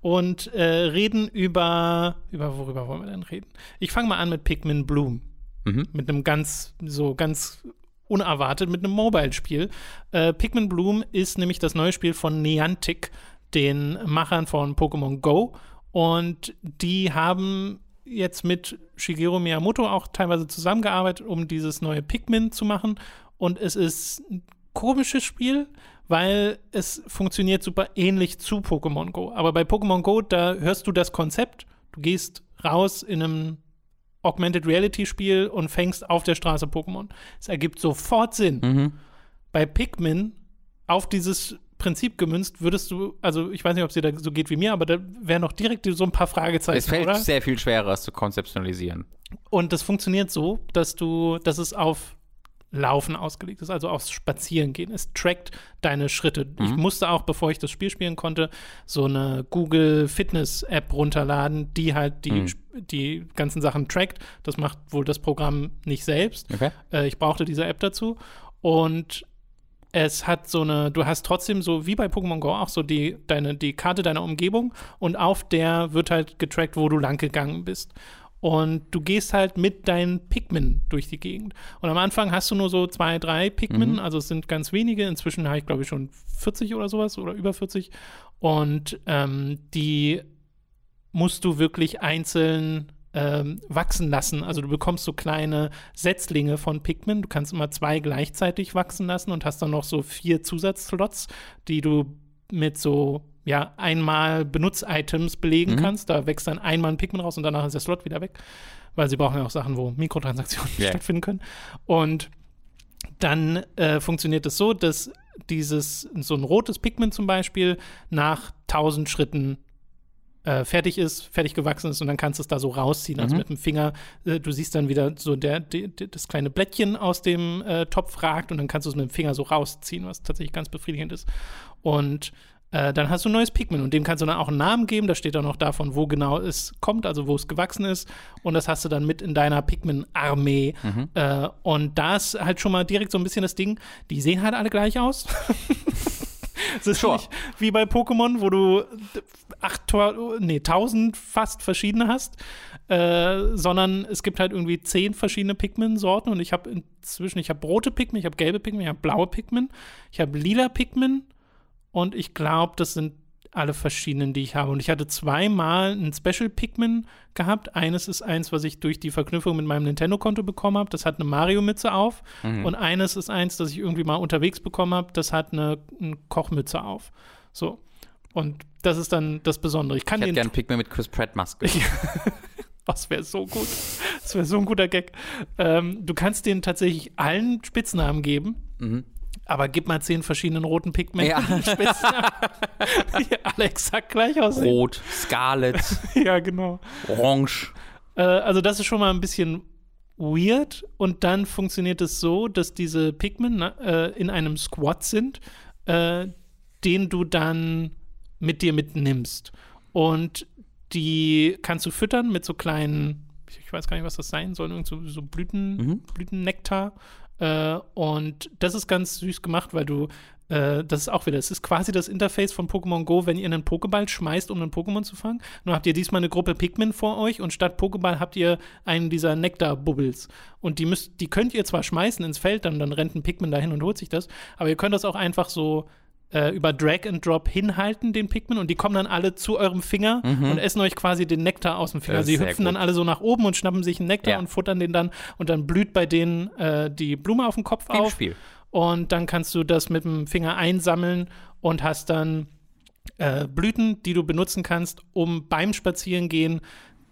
Und äh, reden über, über, worüber wollen wir denn reden? Ich fange mal an mit Pikmin Bloom. Mhm. Mit einem ganz, so ganz unerwartet, mit einem Mobile-Spiel. Äh, Pikmin Bloom ist nämlich das neue Spiel von Niantic, den Machern von Pokémon Go. Und die haben jetzt mit Shigeru Miyamoto auch teilweise zusammengearbeitet, um dieses neue Pikmin zu machen. Und es ist ein komisches Spiel, weil es funktioniert super ähnlich zu Pokémon Go. Aber bei Pokémon Go, da hörst du das Konzept, du gehst raus in einem Augmented Reality Spiel und fängst auf der Straße Pokémon. Es ergibt sofort Sinn. Mhm. Bei Pikmin auf dieses Prinzip gemünzt, würdest du, also ich weiß nicht, ob es dir da so geht wie mir, aber da wären noch direkt so ein paar Fragezeichen. Es fällt oder? sehr viel schwerer, es zu konzeptionalisieren. Und das funktioniert so, dass du, dass es auf Laufen ausgelegt ist, also aufs Spazierengehen. Es trackt deine Schritte. Mhm. Ich musste auch, bevor ich das Spiel spielen konnte, so eine Google Fitness App runterladen, die halt die, mhm. die ganzen Sachen trackt. Das macht wohl das Programm nicht selbst. Okay. Äh, ich brauchte diese App dazu. Und es hat so eine, du hast trotzdem so wie bei Pokémon Go auch so die, deine, die Karte deiner Umgebung und auf der wird halt getrackt, wo du lang gegangen bist. Und du gehst halt mit deinen Pikmin durch die Gegend. Und am Anfang hast du nur so zwei, drei Pikmin, mhm. also es sind ganz wenige. Inzwischen habe ich, glaube ich, schon 40 oder sowas oder über 40. Und ähm, die musst du wirklich einzeln ähm, wachsen lassen. Also du bekommst so kleine Setzlinge von Pikmin. Du kannst immer zwei gleichzeitig wachsen lassen und hast dann noch so vier Zusatzslots, die du mit so ja, einmal Benutz-Items belegen mhm. kannst. Da wächst dann einmal ein Pikmin raus und danach ist der Slot wieder weg. Weil sie brauchen ja auch Sachen, wo Mikrotransaktionen yeah. stattfinden können. Und dann äh, funktioniert es so, dass dieses, so ein rotes Pikmin zum Beispiel, nach 1000 Schritten äh, fertig ist, fertig gewachsen ist und dann kannst du es da so rausziehen. Also mhm. mit dem Finger, äh, du siehst dann wieder so der, der, das kleine Blättchen aus dem äh, Topf ragt und dann kannst du es mit dem Finger so rausziehen, was tatsächlich ganz befriedigend ist. Und äh, dann hast du ein neues Pikmin und dem kannst du dann auch einen Namen geben. Da steht dann noch davon, wo genau es kommt, also wo es gewachsen ist. Und das hast du dann mit in deiner Pikmin-Armee. Mhm. Äh, und da ist halt schon mal direkt so ein bisschen das Ding, die sehen halt alle gleich aus. Es ist sure. nicht wie bei Pokémon, wo du acht, nee, tausend fast verschiedene hast, äh, sondern es gibt halt irgendwie zehn verschiedene Pikmin-Sorten und ich habe inzwischen, ich habe rote Pikmin, ich habe gelbe Pikmin, ich habe blaue Pikmin, ich habe lila Pikmin und ich glaube, das sind alle verschiedenen, die ich habe. Und ich hatte zweimal ein Special Pikmin gehabt. Eines ist eins, was ich durch die Verknüpfung mit meinem Nintendo-Konto bekommen habe. Das hat eine Mario-Mütze auf. Mhm. Und eines ist eins, das ich irgendwie mal unterwegs bekommen habe. Das hat eine, eine Kochmütze auf. So. Und das ist dann das Besondere. Ich kann ich hätte gerne Pikmin mit Chris Pratt Maske. das wäre so gut. Das wäre so ein guter Gag. Ähm, du kannst denen tatsächlich allen Spitznamen geben. Mhm. Aber gib mal zehn verschiedenen roten Pigmente. Ja. die alle exakt gleich aussehen. Rot, Scarlet. ja, genau. Orange. Äh, also, das ist schon mal ein bisschen weird. Und dann funktioniert es so, dass diese Pigmen äh, in einem Squad sind, äh, den du dann mit dir mitnimmst. Und die kannst du füttern mit so kleinen, ich weiß gar nicht, was das sein soll, so, so Blüten, mhm. Blütennektar. Äh, und das ist ganz süß gemacht, weil du, äh, das ist auch wieder, es ist quasi das Interface von Pokémon Go, wenn ihr einen Pokéball schmeißt, um einen Pokémon zu fangen. Nur habt ihr diesmal eine Gruppe Pikmin vor euch und statt Pokéball habt ihr einen dieser Nektar-Bubbles. Und die müsst, die könnt ihr zwar schmeißen ins Feld, dann, dann rennt ein Pikmin dahin und holt sich das, aber ihr könnt das auch einfach so äh, über Drag and Drop hinhalten, den Pikmin, und die kommen dann alle zu eurem Finger mhm. und essen euch quasi den Nektar aus dem Finger. Sie hüpfen dann alle so nach oben und schnappen sich einen Nektar ja. und futtern den dann und dann blüht bei denen äh, die Blume auf dem Kopf Wie auf. Spiel. Und dann kannst du das mit dem Finger einsammeln und hast dann äh, Blüten, die du benutzen kannst, um beim Spazierengehen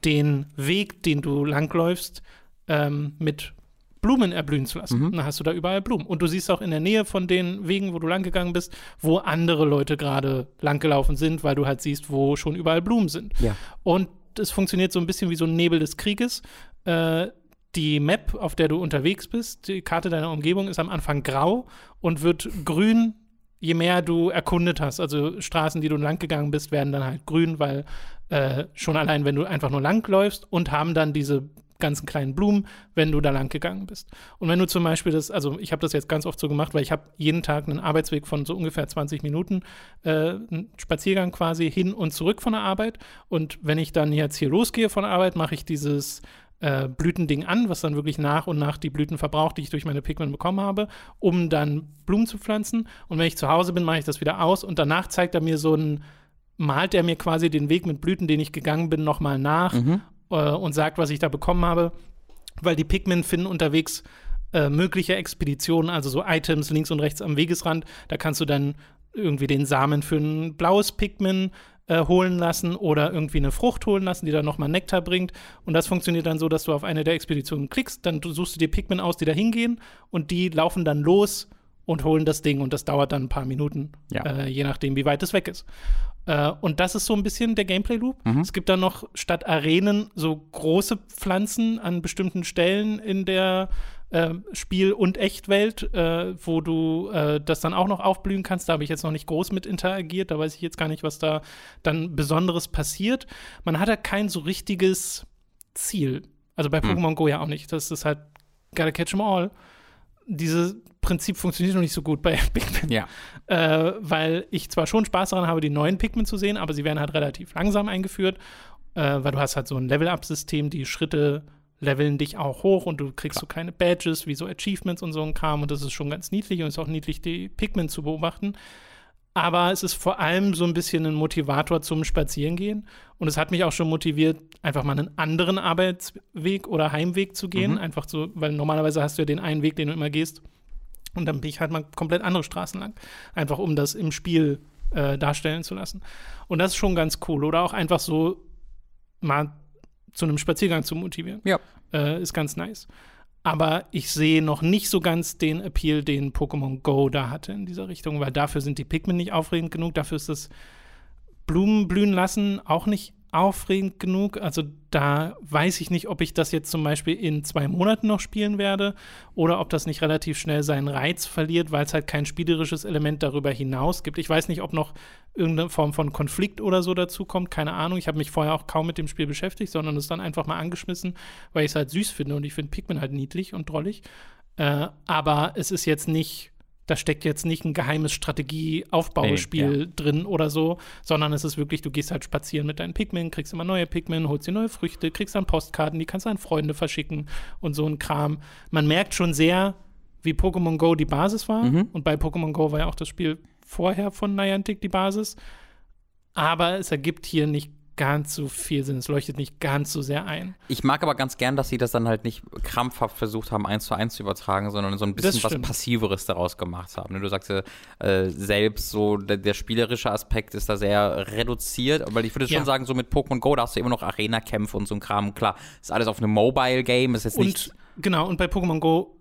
den Weg, den du langläufst, ähm, mit Blumen erblühen zu lassen. Mhm. Dann hast du da überall Blumen. Und du siehst auch in der Nähe von den Wegen, wo du langgegangen bist, wo andere Leute gerade langgelaufen sind, weil du halt siehst, wo schon überall Blumen sind. Ja. Und es funktioniert so ein bisschen wie so ein Nebel des Krieges. Äh, die Map, auf der du unterwegs bist, die Karte deiner Umgebung ist am Anfang grau und wird grün, je mehr du erkundet hast. Also Straßen, die du langgegangen bist, werden dann halt grün, weil äh, schon allein, wenn du einfach nur langläufst und haben dann diese ganzen kleinen Blumen, wenn du da lang gegangen bist. Und wenn du zum Beispiel das, also ich habe das jetzt ganz oft so gemacht, weil ich habe jeden Tag einen Arbeitsweg von so ungefähr 20 Minuten, äh, einen Spaziergang quasi hin und zurück von der Arbeit. Und wenn ich dann jetzt hier losgehe von der Arbeit, mache ich dieses äh, Blütending an, was dann wirklich nach und nach die Blüten verbraucht, die ich durch meine Pigment bekommen habe, um dann Blumen zu pflanzen. Und wenn ich zu Hause bin, mache ich das wieder aus und danach zeigt er mir so ein malt er mir quasi den Weg mit Blüten, den ich gegangen bin, nochmal nach mhm äh, und sagt, was ich da bekommen habe, weil die Pikmin finden unterwegs äh, mögliche Expeditionen, also so Items links und rechts am Wegesrand. Da kannst du dann irgendwie den Samen für ein blaues Pikmin äh, holen lassen oder irgendwie eine Frucht holen lassen, die dann nochmal Nektar bringt. Und das funktioniert dann so, dass du auf eine der Expeditionen klickst, dann suchst du dir Pikmin aus, die da hingehen und die laufen dann los und holen das Ding und das dauert dann ein paar Minuten, ja. äh, je nachdem, wie weit es weg ist. Äh, und das ist so ein bisschen der Gameplay-Loop. Mhm. Es gibt dann noch statt Arenen so große Pflanzen an bestimmten Stellen in der äh, Spiel- und Echtwelt, äh, wo du äh, das dann auch noch aufblühen kannst. Da habe ich jetzt noch nicht groß mit interagiert, da weiß ich jetzt gar nicht, was da dann Besonderes passiert. Man hat ja kein so richtiges Ziel. Also bei mhm. Pokémon Go ja auch nicht. Das ist halt gotta catch them all dieses Prinzip funktioniert noch nicht so gut bei Pikmin. Ja. Äh, weil ich zwar schon Spaß daran habe, die neuen Pikmin zu sehen, aber sie werden halt relativ langsam eingeführt, äh, weil du hast halt so ein Level-Up-System, die Schritte leveln dich auch hoch und du kriegst Klar. so keine Badges wie so Achievements und so ein Kram und das ist schon ganz niedlich und es ist auch niedlich, die Pikmin zu beobachten. Aber es ist vor allem so ein bisschen ein Motivator zum Spazierengehen. Und es hat mich auch schon motiviert, einfach mal einen anderen Arbeitsweg oder Heimweg zu gehen. Mhm. Einfach so, weil normalerweise hast du ja den einen Weg, den du immer gehst. Und dann bin ich halt mal komplett andere Straßen lang. Einfach um das im Spiel äh, darstellen zu lassen. Und das ist schon ganz cool. Oder auch einfach so mal zu einem Spaziergang zu motivieren. Ja. Äh, ist ganz nice. Aber ich sehe noch nicht so ganz den Appeal, den Pokémon Go da hatte in dieser Richtung, weil dafür sind die Pikmin nicht aufregend genug, dafür ist das Blumen blühen lassen auch nicht aufregend genug. Also da weiß ich nicht, ob ich das jetzt zum Beispiel in zwei Monaten noch spielen werde oder ob das nicht relativ schnell seinen Reiz verliert, weil es halt kein spielerisches Element darüber hinaus gibt. Ich weiß nicht, ob noch irgendeine Form von Konflikt oder so dazu kommt. Keine Ahnung. Ich habe mich vorher auch kaum mit dem Spiel beschäftigt, sondern es dann einfach mal angeschmissen, weil ich es halt süß finde und ich finde Pikmin halt niedlich und drollig. Äh, aber es ist jetzt nicht da steckt jetzt nicht ein geheimes Strategieaufbauspiel nee, ja. drin oder so, sondern es ist wirklich, du gehst halt spazieren mit deinen Pikmin, kriegst immer neue Pikmin, holst dir neue Früchte, kriegst dann Postkarten, die kannst du an Freunde verschicken und so ein Kram. Man merkt schon sehr, wie Pokémon Go die Basis war. Mhm. Und bei Pokémon Go war ja auch das Spiel vorher von Niantic die Basis. Aber es ergibt hier nicht ganz so viel Sinn. Es leuchtet nicht ganz so sehr ein. Ich mag aber ganz gern, dass sie das dann halt nicht krampfhaft versucht haben, eins zu eins zu übertragen, sondern so ein bisschen was Passiveres daraus gemacht haben. Du sagst ja äh, selbst so, der, der, spielerische Aspekt ist da sehr reduziert, aber ich würde ja. schon sagen, so mit Pokémon Go, da hast du immer noch Arena-Kämpfe und so ein Kram. Klar, ist alles auf einem Mobile-Game, ist jetzt nicht. Und, genau, und bei Pokémon Go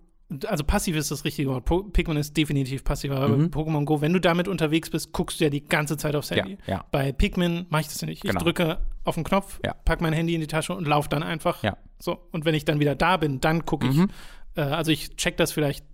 also passiv ist das richtige Wort. Pikmin ist definitiv passiver. Aber mhm. Pokémon Go, wenn du damit unterwegs bist, guckst du ja die ganze Zeit aufs Handy. Ja, ja. Bei Pikmin mache ich das nicht. Ich genau. drücke auf den Knopf, ja. pack mein Handy in die Tasche und laufe dann einfach. Ja. So. Und wenn ich dann wieder da bin, dann gucke ich. Mhm. Äh, also ich check das vielleicht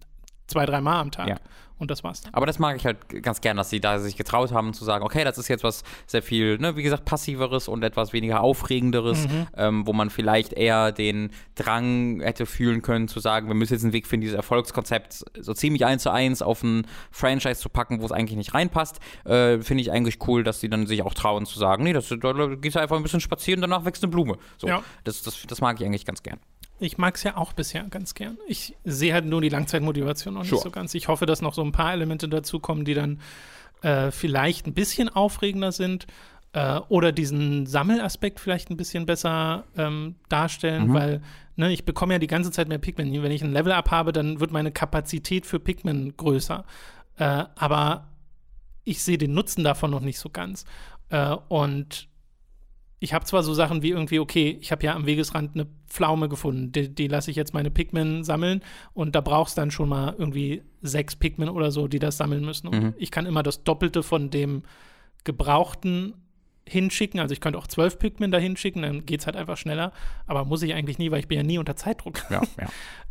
zwei, dreimal am Tag. Ja. Und das war's dann. Aber das mag ich halt ganz gern, dass sie da sich getraut haben zu sagen, okay, das ist jetzt was sehr viel, ne, wie gesagt, passiveres und etwas weniger aufregenderes, mhm. ähm, wo man vielleicht eher den Drang hätte fühlen können zu sagen, wir müssen jetzt einen Weg finden, dieses Erfolgskonzept so ziemlich eins zu eins auf ein Franchise zu packen, wo es eigentlich nicht reinpasst. Äh, Finde ich eigentlich cool, dass sie dann sich auch trauen zu sagen, nee, das, da, da gehst du einfach ein bisschen spazieren, danach wächst eine Blume. So, ja. das, das, das mag ich eigentlich ganz gern. Ich mag es ja auch bisher ganz gern. Ich sehe halt nur die Langzeitmotivation noch sure. nicht so ganz. Ich hoffe, dass noch so ein paar Elemente dazukommen, die dann äh, vielleicht ein bisschen aufregender sind äh, oder diesen Sammelaspekt vielleicht ein bisschen besser ähm, darstellen, mhm. weil ne, ich bekomme ja die ganze Zeit mehr Pikmin. Wenn ich ein Level-Up habe, dann wird meine Kapazität für Pikmin größer. Äh, aber ich sehe den Nutzen davon noch nicht so ganz. Äh, und ich habe zwar so Sachen wie irgendwie, okay, ich habe ja am Wegesrand eine Pflaume gefunden, die, die lasse ich jetzt meine Pikmin sammeln und da brauchst dann schon mal irgendwie sechs Pikmin oder so, die das sammeln müssen. Und mhm. ich kann immer das Doppelte von dem Gebrauchten hinschicken. Also ich könnte auch zwölf Pikmin da hinschicken, dann geht es halt einfach schneller. Aber muss ich eigentlich nie, weil ich bin ja nie unter Zeitdruck. Ja,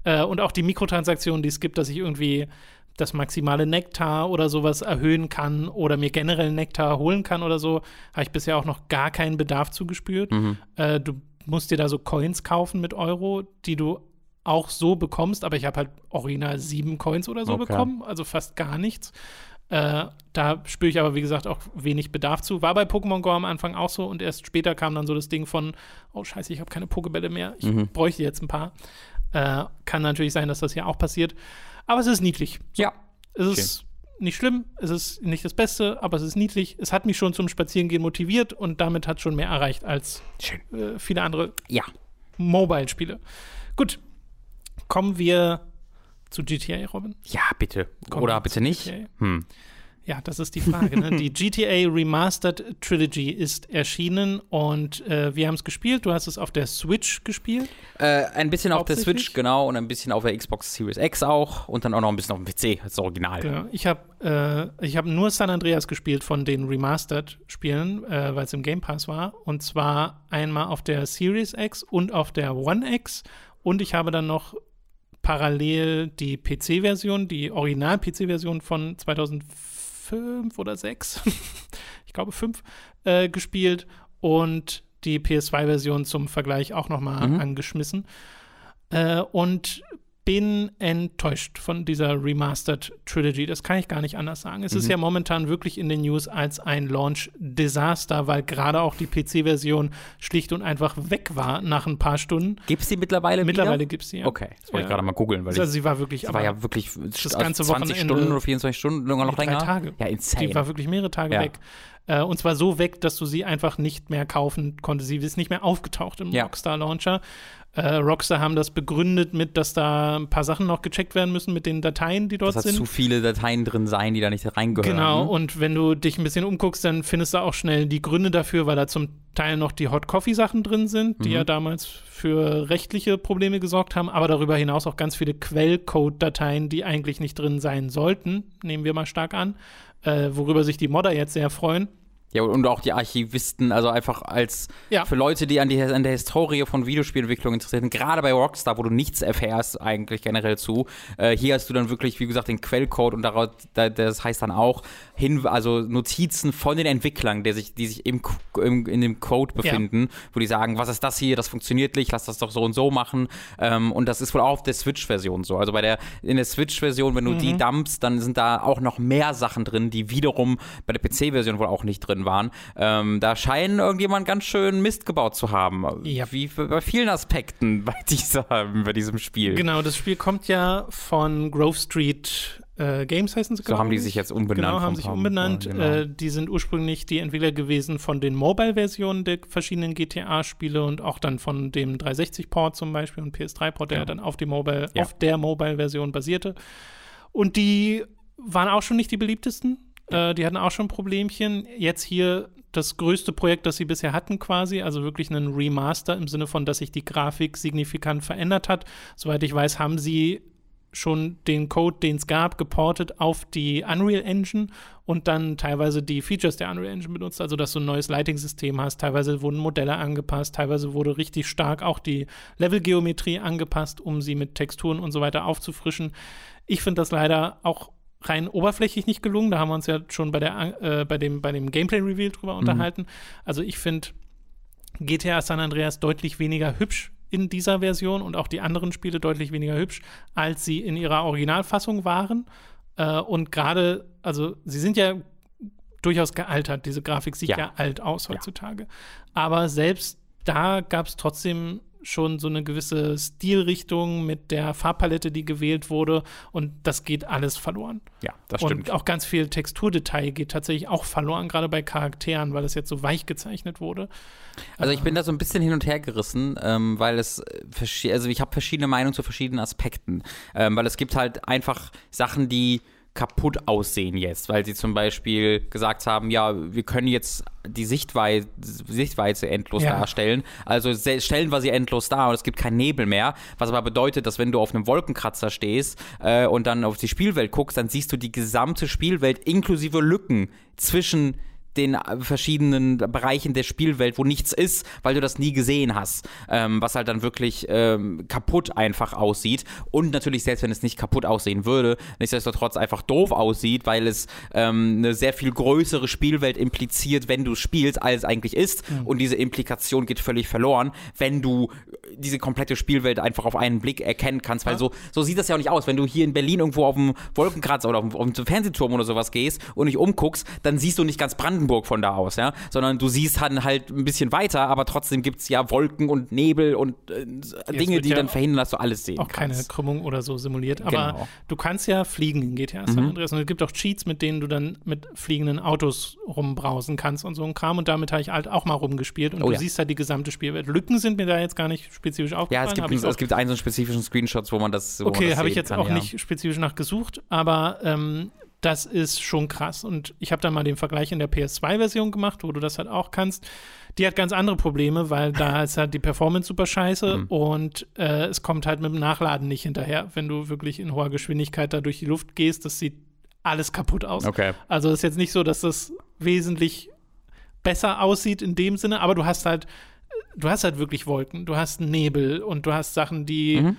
ja. äh, und auch die Mikrotransaktionen, die es gibt, dass ich irgendwie das maximale Nektar oder sowas erhöhen kann oder mir generell Nektar holen kann oder so, habe ich bisher auch noch gar keinen Bedarf zugespürt. Mhm. Äh, du musst dir da so Coins kaufen mit Euro, die du auch so bekommst, aber ich habe halt original sieben Coins oder so okay. bekommen, also fast gar nichts. Äh, da spüre ich aber, wie gesagt, auch wenig Bedarf zu. War bei Pokémon Go am Anfang auch so und erst später kam dann so das Ding von, oh scheiße, ich habe keine Pokebälle mehr, ich mhm. bräuchte jetzt ein paar. Äh, kann natürlich sein, dass das hier auch passiert. Aber es ist niedlich. So. Ja. Es ist nicht schlimm, es ist nicht das Beste, aber es ist niedlich. Es hat mich schon zum Spazierengehen motiviert und damit hat schon mehr erreicht als äh, viele andere ja. Mobile-Spiele. Gut, kommen wir zu GTA, Robin. Ja, bitte. Kommen Oder bitte nicht. Hm. Ja, das ist die Frage. Ne? Die GTA Remastered Trilogy ist erschienen und äh, wir haben es gespielt. Du hast es auf der Switch gespielt? Äh, ein bisschen auf der Switch, genau, und ein bisschen auf der Xbox Series X auch und dann auch noch ein bisschen auf dem PC, das Original. Genau. Ich habe äh, hab nur San Andreas gespielt von den Remastered-Spielen, äh, weil es im Game Pass war. Und zwar einmal auf der Series X und auf der One X. Und ich habe dann noch parallel die PC-Version, die Original-PC-Version von 2004 fünf oder sechs, ich glaube fünf, äh, gespielt und die PS2-Version zum Vergleich auch nochmal mhm. angeschmissen. Äh, und bin enttäuscht von dieser Remastered Trilogy. Das kann ich gar nicht anders sagen. Es mhm. ist ja momentan wirklich in den News als ein Launch-Desaster, weil gerade auch die PC-Version schlicht und einfach weg war nach ein paar Stunden. Gibt es die mittlerweile Mittlerweile gibt es sie, ja. Okay, das wollte ja. ich gerade mal googeln. Weil also sie war wirklich, sie war ja wirklich das ganze 20 Wochenende, Stunden oder 24 Stunden, irgendwann noch länger. Tage. Ja, insane. Die war wirklich mehrere Tage ja. weg. Äh, und zwar so weg, dass du sie einfach nicht mehr kaufen konntest. Sie ist nicht mehr aufgetaucht im ja. Rockstar Launcher. Äh, Rockstar haben das begründet mit, dass da ein paar Sachen noch gecheckt werden müssen mit den Dateien, die dort das sind. zu viele Dateien drin sein, die da nicht reingehören. Genau, und wenn du dich ein bisschen umguckst, dann findest du auch schnell die Gründe dafür, weil da zum Teil noch die Hot Coffee Sachen drin sind, die mhm. ja damals für rechtliche Probleme gesorgt haben, aber darüber hinaus auch ganz viele Quellcode-Dateien, die eigentlich nicht drin sein sollten, nehmen wir mal stark an, äh, worüber sich die Modder jetzt sehr freuen. Ja, und auch die Archivisten, also einfach als ja. für Leute, die an, die an der Historie von Videospielentwicklung interessiert sind, gerade bei Rockstar, wo du nichts erfährst eigentlich generell zu. Äh, hier hast du dann wirklich, wie gesagt, den Quellcode und daraus, das heißt dann auch hin, also Notizen von den Entwicklern, der sich, die sich im, im in dem Code befinden, ja. wo die sagen, was ist das hier, das funktioniert nicht, lass das doch so und so machen. Ähm, und das ist wohl auch auf der Switch-Version so. Also bei der, in der Switch-Version, wenn du mhm. die dumpst, dann sind da auch noch mehr Sachen drin, die wiederum bei der PC-Version wohl auch nicht drin drin waren. Ähm, da scheinen irgendjemand ganz schön Mist gebaut zu haben. Ja. Wie bei vielen Aspekten bei, dieser, bei diesem Spiel. Genau, das Spiel kommt ja von Grove Street äh, Games heißen sie, So haben die sich jetzt umbenannt. Genau, haben sich umbenannt. Genau. Äh, die sind ursprünglich die Entwickler gewesen von den Mobile-Versionen der verschiedenen GTA-Spiele und auch dann von dem 360-Port zum Beispiel und PS3-Port, der ja. dann auf, die Mobile, ja. auf der Mobile-Version basierte. Und die waren auch schon nicht die beliebtesten. Äh, die hatten auch schon Problemchen. Jetzt hier das größte Projekt, das sie bisher hatten, quasi. Also wirklich einen Remaster im Sinne von, dass sich die Grafik signifikant verändert hat. Soweit ich weiß, haben sie schon den Code, den es gab, geportet auf die Unreal Engine und dann teilweise die Features der Unreal Engine benutzt, also dass du ein neues Lighting-System hast. Teilweise wurden Modelle angepasst, teilweise wurde richtig stark auch die Levelgeometrie angepasst, um sie mit Texturen und so weiter aufzufrischen. Ich finde das leider auch rein oberflächlich nicht gelungen. Da haben wir uns ja schon bei, der, äh, bei dem, bei dem Gameplay-Reveal drüber mhm. unterhalten. Also ich finde GTA San Andreas deutlich weniger hübsch in dieser Version und auch die anderen Spiele deutlich weniger hübsch, als sie in ihrer Originalfassung waren. Äh, und gerade, also sie sind ja durchaus gealtert. Diese Grafik sieht ja, ja alt aus heutzutage. Ja. Aber selbst da gab es trotzdem schon so eine gewisse Stilrichtung mit der Farbpalette, die gewählt wurde. Und das geht alles verloren. Ja, das stimmt. Und auch ganz viel Texturdetail geht tatsächlich auch verloren, gerade bei Charakteren, weil es jetzt so weich gezeichnet wurde. Also ich bin da so ein bisschen hin und her gerissen, ähm, weil es, also ich habe verschiedene Meinungen zu verschiedenen Aspekten. Ähm, weil es gibt halt einfach Sachen, die kaputt aussehen jetzt, weil sie zum Beispiel gesagt haben, ja, wir können jetzt die Sichtweise, Sichtweise endlos ja. darstellen. Also stellen wir sie endlos dar und es gibt keinen Nebel mehr. Was aber bedeutet, dass wenn du auf einem Wolkenkratzer stehst äh, und dann auf die Spielwelt guckst, dann siehst du die gesamte Spielwelt inklusive Lücken zwischen den äh, verschiedenen Bereichen der Spielwelt, wo nichts ist, weil du das nie gesehen hast. Ähm, was halt dann wirklich ähm, kaputt einfach aussieht. Und natürlich, selbst wenn es nicht kaputt aussehen würde, nichtsdestotrotz einfach doof aussieht, weil es ähm, eine sehr viel größere Spielwelt impliziert, wenn du spielst, als es eigentlich ist. Mhm. Und diese Implikation geht völlig verloren, wenn du diese komplette Spielwelt einfach auf einen Blick erkennen kannst, weil ja. so, so sieht das ja auch nicht aus. Wenn du hier in Berlin irgendwo auf dem Wolkenkratzer oder auf dem, auf dem Fernsehturm oder sowas gehst und dich umguckst, dann siehst du nicht ganz Brandenburg Brandenburg von da aus, ja, sondern du siehst dann halt ein bisschen weiter, aber trotzdem gibt es ja Wolken und Nebel und äh, Dinge, die ja dann verhindern, dass du alles sehen auch kannst. keine Krümmung oder so simuliert, aber genau. du kannst ja fliegen in GTA San mhm. Andreas und es gibt auch Cheats, mit denen du dann mit fliegenden Autos rumbrausen kannst und so ein Kram und damit habe ich halt auch mal rumgespielt und oh, du ja. siehst halt die gesamte Spielwelt. Lücken sind mir da jetzt gar nicht spezifisch aufgefallen. Ja, es gibt, es gibt einen so spezifischen Screenshot, wo man das Okay, habe ich jetzt kann, auch ja. nicht spezifisch nachgesucht, aber ähm, das ist schon krass. Und ich habe da mal den Vergleich in der PS2-Version gemacht, wo du das halt auch kannst. Die hat ganz andere Probleme, weil da ist halt die Performance super scheiße mhm. und äh, es kommt halt mit dem Nachladen nicht hinterher, wenn du wirklich in hoher Geschwindigkeit da durch die Luft gehst. Das sieht alles kaputt aus. Okay. Also ist jetzt nicht so, dass das wesentlich besser aussieht in dem Sinne, aber du hast halt, du hast halt wirklich Wolken, du hast Nebel und du hast Sachen, die mhm.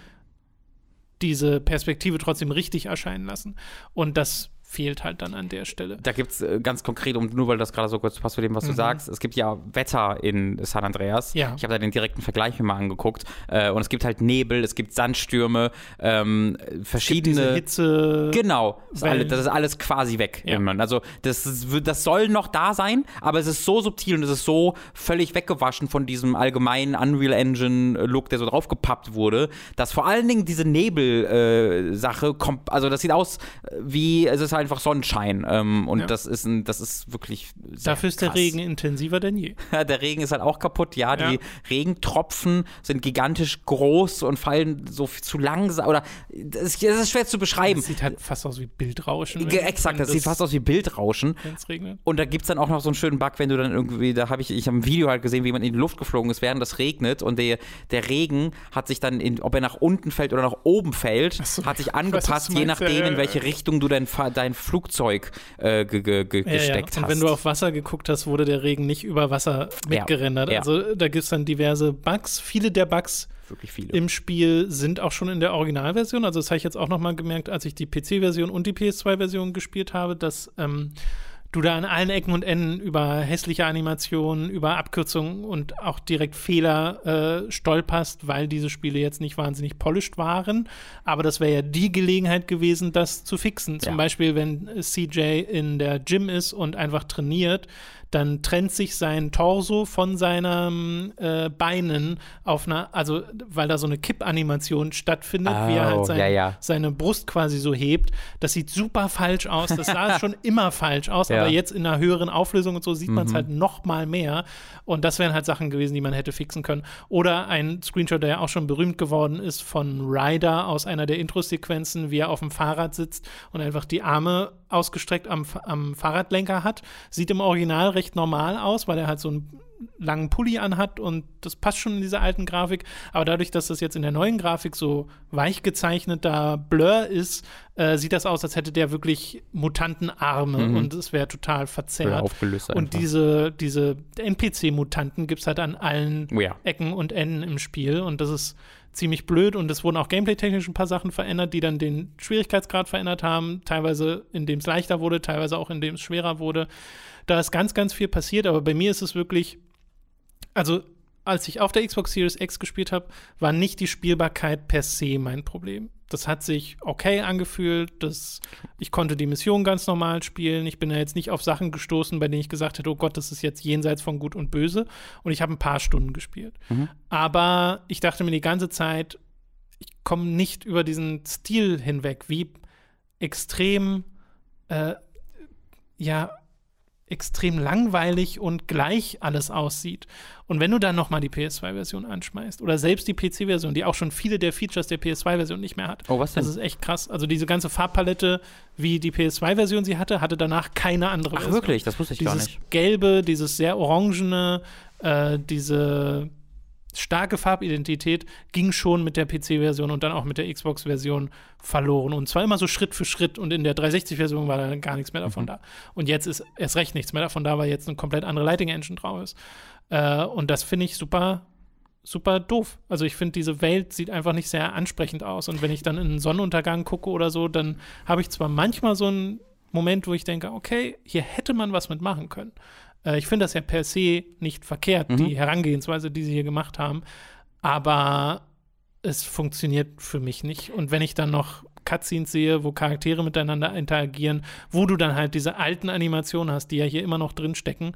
diese Perspektive trotzdem richtig erscheinen lassen. Und das fehlt halt dann an der Stelle. Da gibt es äh, ganz konkret, um, nur weil das gerade so kurz passt zu dem, was mhm. du sagst, es gibt ja Wetter in San Andreas. Ja. Ich habe da den direkten Vergleich mir mal angeguckt. Äh, und es gibt halt Nebel, es gibt Sandstürme, ähm, verschiedene. Hitze. Genau. Das ist, alles, das ist alles quasi weg. Ja. Also das, das soll noch da sein, aber es ist so subtil und es ist so völlig weggewaschen von diesem allgemeinen Unreal Engine-Look, der so draufgepappt wurde, dass vor allen Dingen diese Nebel-Sache äh, kommt, also das sieht aus wie, es ist halt einfach Sonnenschein. Ähm, und ja. das ist ein, das ist wirklich. Dafür ist krass. der Regen intensiver denn je. der Regen ist halt auch kaputt. Ja, ja, die Regentropfen sind gigantisch groß und fallen so zu langsam. Oder das ist, das ist schwer zu beschreiben. Das sieht halt fast aus wie Bildrauschen. Exakt, das, das, sieht fast aus wie Bildrauschen. regnet. Und da gibt es dann auch noch so einen schönen Bug, wenn du dann irgendwie, da habe ich, ich habe ein Video halt gesehen, wie man in die Luft geflogen ist, während das regnet. Und der, der Regen hat sich dann, in, ob er nach unten fällt oder nach oben fällt, so, hat sich angepasst, je nachdem, in welche Richtung du dein, dein dein Flugzeug äh, ge ge ge ja, gesteckt ja. Und hast. wenn du auf Wasser geguckt hast, wurde der Regen nicht über Wasser mitgerendert. Ja, also da gibt es dann diverse Bugs. Viele der Bugs im Spiel sind auch schon in der Originalversion. Also das habe ich jetzt auch noch mal gemerkt, als ich die PC-Version und die PS2-Version gespielt habe, dass ähm, du da an allen Ecken und Enden über hässliche Animationen, über Abkürzungen und auch direkt Fehler äh, stolperst, weil diese Spiele jetzt nicht wahnsinnig polished waren. Aber das wäre ja die Gelegenheit gewesen, das zu fixen. Zum ja. Beispiel, wenn CJ in der Gym ist und einfach trainiert, dann trennt sich sein Torso von seinen äh, Beinen auf einer, also weil da so eine Kipp-Animation stattfindet, oh, wie er halt sein, ja, ja. seine Brust quasi so hebt. Das sieht super falsch aus. Das sah schon immer falsch aus, ja. aber jetzt in einer höheren Auflösung und so sieht man es mhm. halt noch mal mehr. Und das wären halt Sachen gewesen, die man hätte fixen können. Oder ein Screenshot, der ja auch schon berühmt geworden ist, von Ryder aus einer der Intro-Sequenzen, wie er auf dem Fahrrad sitzt und einfach die Arme ausgestreckt am, am Fahrradlenker hat. Sieht im Original recht normal aus, weil er halt so einen langen Pulli anhat und das passt schon in dieser alten Grafik. Aber dadurch, dass das jetzt in der neuen Grafik so weich gezeichneter Blur ist, äh, sieht das aus, als hätte der wirklich Mutantenarme mhm. und es wäre total verzerrt. Aufgelöst und diese, diese NPC-Mutanten gibt es halt an allen oh ja. Ecken und Enden im Spiel und das ist ziemlich blöd und es wurden auch gameplay-technisch ein paar Sachen verändert, die dann den Schwierigkeitsgrad verändert haben. Teilweise indem es leichter wurde, teilweise auch indem es schwerer wurde. Da ist ganz, ganz viel passiert, aber bei mir ist es wirklich, also als ich auf der Xbox Series X gespielt habe, war nicht die Spielbarkeit per se mein Problem das hat sich okay angefühlt. Das, ich konnte die Mission ganz normal spielen. Ich bin ja jetzt nicht auf Sachen gestoßen, bei denen ich gesagt hätte, oh Gott, das ist jetzt jenseits von Gut und Böse. Und ich habe ein paar Stunden gespielt. Mhm. Aber ich dachte mir die ganze Zeit, ich komme nicht über diesen Stil hinweg, wie extrem, äh, ja, extrem langweilig und gleich alles aussieht. Und wenn du dann noch mal die PS2-Version anschmeißt oder selbst die PC-Version, die auch schon viele der Features der PS2-Version nicht mehr hat. Oh, was denn? Das ist echt krass. Also diese ganze Farbpalette, wie die PS2-Version sie hatte, hatte danach keine andere Ach, Version. wirklich? Das wusste ich dieses gar nicht. Dieses gelbe, dieses sehr orangene, äh, diese starke Farbidentität ging schon mit der PC-Version und dann auch mit der Xbox-Version verloren. Und zwar immer so Schritt für Schritt. Und in der 360-Version war dann gar nichts mehr davon mhm. da. Und jetzt ist erst recht nichts mehr davon da, weil jetzt eine komplett andere Lighting-Engine drauf ist. Äh, und das finde ich super, super doof. Also ich finde, diese Welt sieht einfach nicht sehr ansprechend aus. Und wenn ich dann in einen Sonnenuntergang gucke oder so, dann habe ich zwar manchmal so einen Moment, wo ich denke, okay, hier hätte man was mitmachen können. Äh, ich finde das ja per se nicht verkehrt, mhm. die Herangehensweise, die sie hier gemacht haben. Aber es funktioniert für mich nicht. Und wenn ich dann noch Cutscenes sehe, wo Charaktere miteinander interagieren, wo du dann halt diese alten Animationen hast, die ja hier immer noch drin stecken,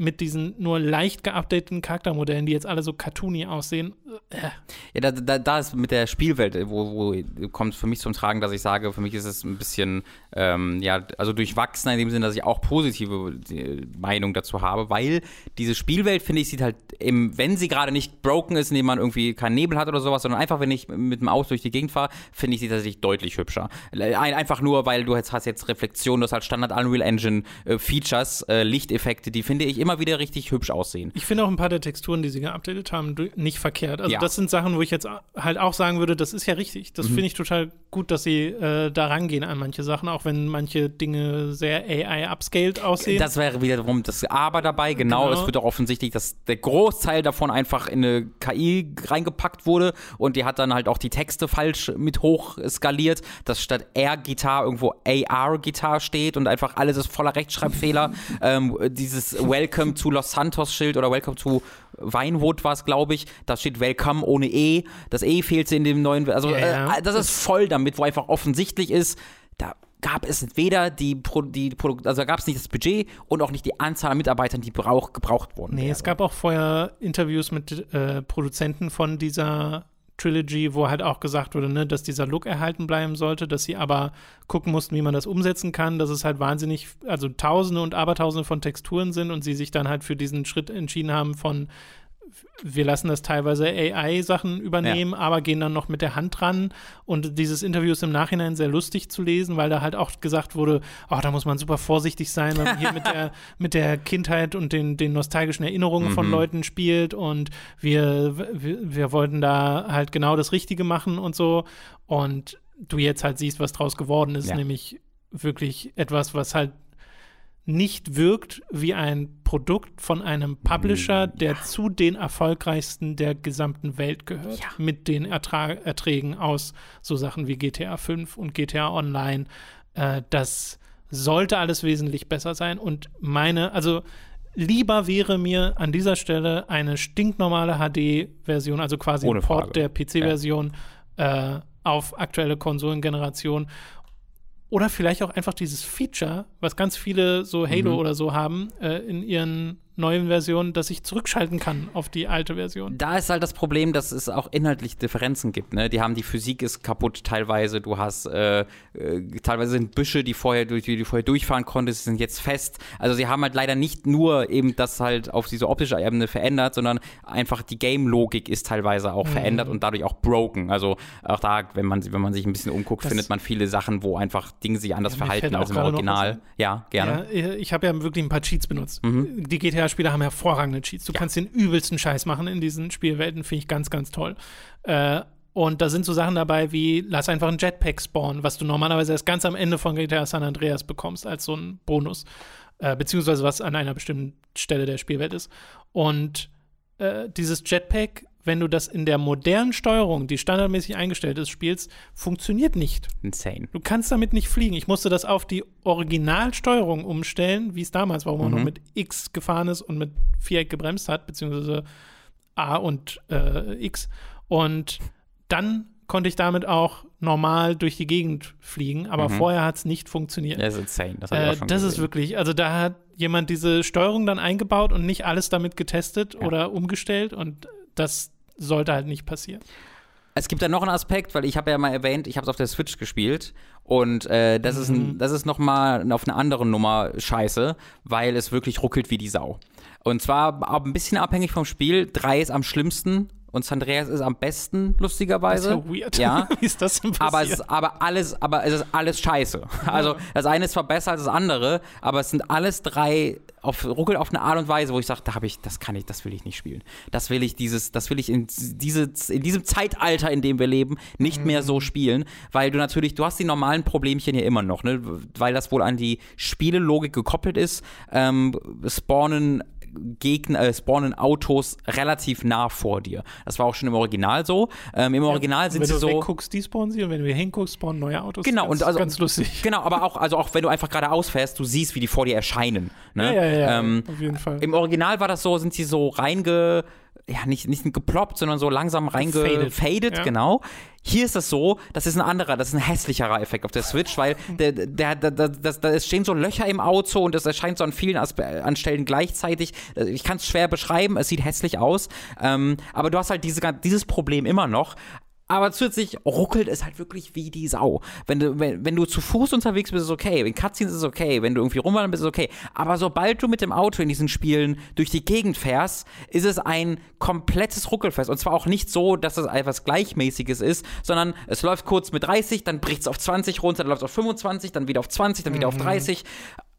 mit diesen nur leicht geupdateten Charaktermodellen, die jetzt alle so cartoony aussehen. Äh. Ja, da, da, da ist mit der Spielwelt, wo, wo kommt für mich zum Tragen, dass ich sage, für mich ist es ein bisschen, ähm, ja, also durchwachsen in dem Sinne, dass ich auch positive äh, Meinung dazu habe, weil diese Spielwelt, finde ich, sieht halt, im, wenn sie gerade nicht broken ist, indem man irgendwie keinen Nebel hat oder sowas, sondern einfach, wenn ich mit dem Auto durch die Gegend fahre, finde ich sie tatsächlich deutlich hübscher. Einfach nur, weil du jetzt hast jetzt Reflexion, du hast halt Standard Unreal Engine äh, Features, äh, Lichteffekte, die finde ich immer immer wieder richtig hübsch aussehen. Ich finde auch ein paar der Texturen, die sie geupdatet haben, nicht verkehrt. Also ja. das sind Sachen, wo ich jetzt halt auch sagen würde, das ist ja richtig. Das mhm. finde ich total gut, dass sie äh, da rangehen an manche Sachen, auch wenn manche Dinge sehr AI-upscaled aussehen. Das wäre wiederum das Aber dabei. Genau, genau, es wird auch offensichtlich, dass der Großteil davon einfach in eine KI reingepackt wurde und die hat dann halt auch die Texte falsch mit hoch skaliert, dass statt R-Gitar irgendwo AR-Gitar steht und einfach alles ist voller Rechtschreibfehler. ähm, dieses Welcome to Los Santos Schild oder Welcome to Weinwood war es, glaube ich. Da steht Welcome ohne E. Das E fehlt in dem neuen. Also, ja, äh, das ist voll damit, wo einfach offensichtlich ist, da gab es weder die, Pro, die Produ also gab es nicht das Budget und auch nicht die Anzahl an Mitarbeitern, die brauch, gebraucht wurden. Nee, wäre. es gab auch vorher Interviews mit äh, Produzenten von dieser Trilogy, wo halt auch gesagt wurde, ne, dass dieser Look erhalten bleiben sollte, dass sie aber gucken mussten, wie man das umsetzen kann, dass es halt wahnsinnig, also Tausende und Abertausende von Texturen sind und sie sich dann halt für diesen Schritt entschieden haben von wir lassen das teilweise AI-Sachen übernehmen, ja. aber gehen dann noch mit der Hand ran. Und dieses Interview ist im Nachhinein sehr lustig zu lesen, weil da halt auch gesagt wurde, ach, da muss man super vorsichtig sein, wenn man hier mit der, mit der Kindheit und den, den nostalgischen Erinnerungen mhm. von Leuten spielt. Und wir, wir, wir wollten da halt genau das Richtige machen und so. Und du jetzt halt siehst, was draus geworden ist, ja. nämlich wirklich etwas, was halt nicht wirkt wie ein Produkt von einem Publisher, mm, der zu den erfolgreichsten der gesamten Welt gehört. Ja. Mit den Ertrag Erträgen aus so Sachen wie GTA 5 und GTA Online. Äh, das sollte alles wesentlich besser sein. Und meine, also lieber wäre mir an dieser Stelle eine stinknormale HD-Version, also quasi Ohne ein Port Frage. der PC-Version ja. äh, auf aktuelle Konsolengeneration Oder vielleicht auch einfach dieses Feature, was ganz viele so Halo mhm. oder so haben, äh, in ihren neuen Version, dass ich zurückschalten kann auf die alte Version. Da ist halt das Problem, dass es auch inhaltlich Differenzen gibt. Ne? Die haben die Physik ist kaputt teilweise. Du hast äh, äh, teilweise sind Büsche, die vorher durch die du vorher durchfahren konntest, sind jetzt fest. Also sie haben halt leider nicht nur eben das halt auf diese optische Ebene verändert, sondern einfach die Game-Logik ist teilweise auch mhm. verändert und dadurch auch broken. Also auch da, wenn man wenn man sich ein bisschen umguckt, das findet man viele Sachen, wo einfach Dinge sich anders ja, verhalten als im Original. Ja, gerne. Ja, ich habe ja wirklich ein paar Cheats benutzt. Mhm. Die GTA Spieler haben hervorragende Cheats. Du ja. kannst den übelsten Scheiß machen in diesen Spielwelten, finde ich ganz, ganz toll. Äh, und da sind so Sachen dabei wie, lass einfach ein Jetpack spawnen, was du normalerweise erst ganz am Ende von GTA San Andreas bekommst, als so ein Bonus. Äh, beziehungsweise was an einer bestimmten Stelle der Spielwelt ist. Und äh, dieses Jetpack wenn du das in der modernen Steuerung, die standardmäßig eingestellt ist, spielst, funktioniert nicht. Insane. Du kannst damit nicht fliegen. Ich musste das auf die Originalsteuerung umstellen, wie es damals war, wo man mhm. noch mit X gefahren ist und mit Viereck gebremst hat, beziehungsweise A und äh, X. Und dann konnte ich damit auch normal durch die Gegend fliegen, aber mhm. vorher hat es nicht funktioniert. Das ist insane. Das, äh, das ist wirklich, also da hat jemand diese Steuerung dann eingebaut und nicht alles damit getestet ja. oder umgestellt und das sollte halt nicht passieren. Es gibt da noch einen Aspekt, weil ich habe ja mal erwähnt, ich habe es auf der Switch gespielt und äh, das mhm. ist ein, das ist noch mal auf einer anderen Nummer Scheiße, weil es wirklich ruckelt wie die Sau. Und zwar ein bisschen abhängig vom Spiel. Drei ist am schlimmsten und San Andreas ist am besten, lustigerweise. Das ist ja weird. Ja. Wie ist das denn passiert? Aber es ist aber alles, aber es ist alles scheiße. Also das eine ist zwar besser als das andere, aber es sind alles drei auf ruckelt auf eine Art und Weise, wo ich sage, da habe ich, das kann ich, das will ich nicht spielen. Das will ich dieses, das will ich in diese, in diesem Zeitalter, in dem wir leben, nicht mhm. mehr so mhm. spielen, weil du natürlich, du hast die normalen Problemchen hier immer noch, ne, weil das wohl an die Spielelogik gekoppelt ist. Ähm, spawnen Gegner, äh, spawnen Autos relativ nah vor dir. Das war auch schon im Original so. Ähm, Im Original ja, sind sie so. Wenn du wegguckst, die spawnen sie und wenn du hinguckst, spawnen neue Autos. Genau, ganz, und also, ganz lustig. Genau, aber auch, also auch wenn du einfach geradeaus fährst, du siehst, wie die vor dir erscheinen. Ne? Ja, ja, ja, ähm, auf jeden Fall. Im Original war das so, sind sie so reinge ja, nicht, nicht geploppt, sondern so langsam reingefadet, ja. genau. Hier ist das so, das ist ein anderer, das ist ein hässlicherer Effekt auf der Switch, weil der, der, der, der, das, da stehen so Löcher im Auto und es erscheint so an vielen Aspe an Stellen gleichzeitig. Ich kann es schwer beschreiben, es sieht hässlich aus, ähm, aber du hast halt diese, dieses Problem immer noch. Aber zusätzlich ruckelt es halt wirklich wie die Sau. Wenn du, wenn, wenn du zu Fuß unterwegs bist, ist es okay. Wenn Cutscenes ist es okay. Wenn du irgendwie rumwandern bist, ist es okay. Aber sobald du mit dem Auto in diesen Spielen durch die Gegend fährst, ist es ein komplettes Ruckelfest. Und zwar auch nicht so, dass es etwas Gleichmäßiges ist, sondern es läuft kurz mit 30, dann bricht es auf 20 runter, dann läuft es auf 25, dann wieder auf 20, dann wieder mhm. auf 30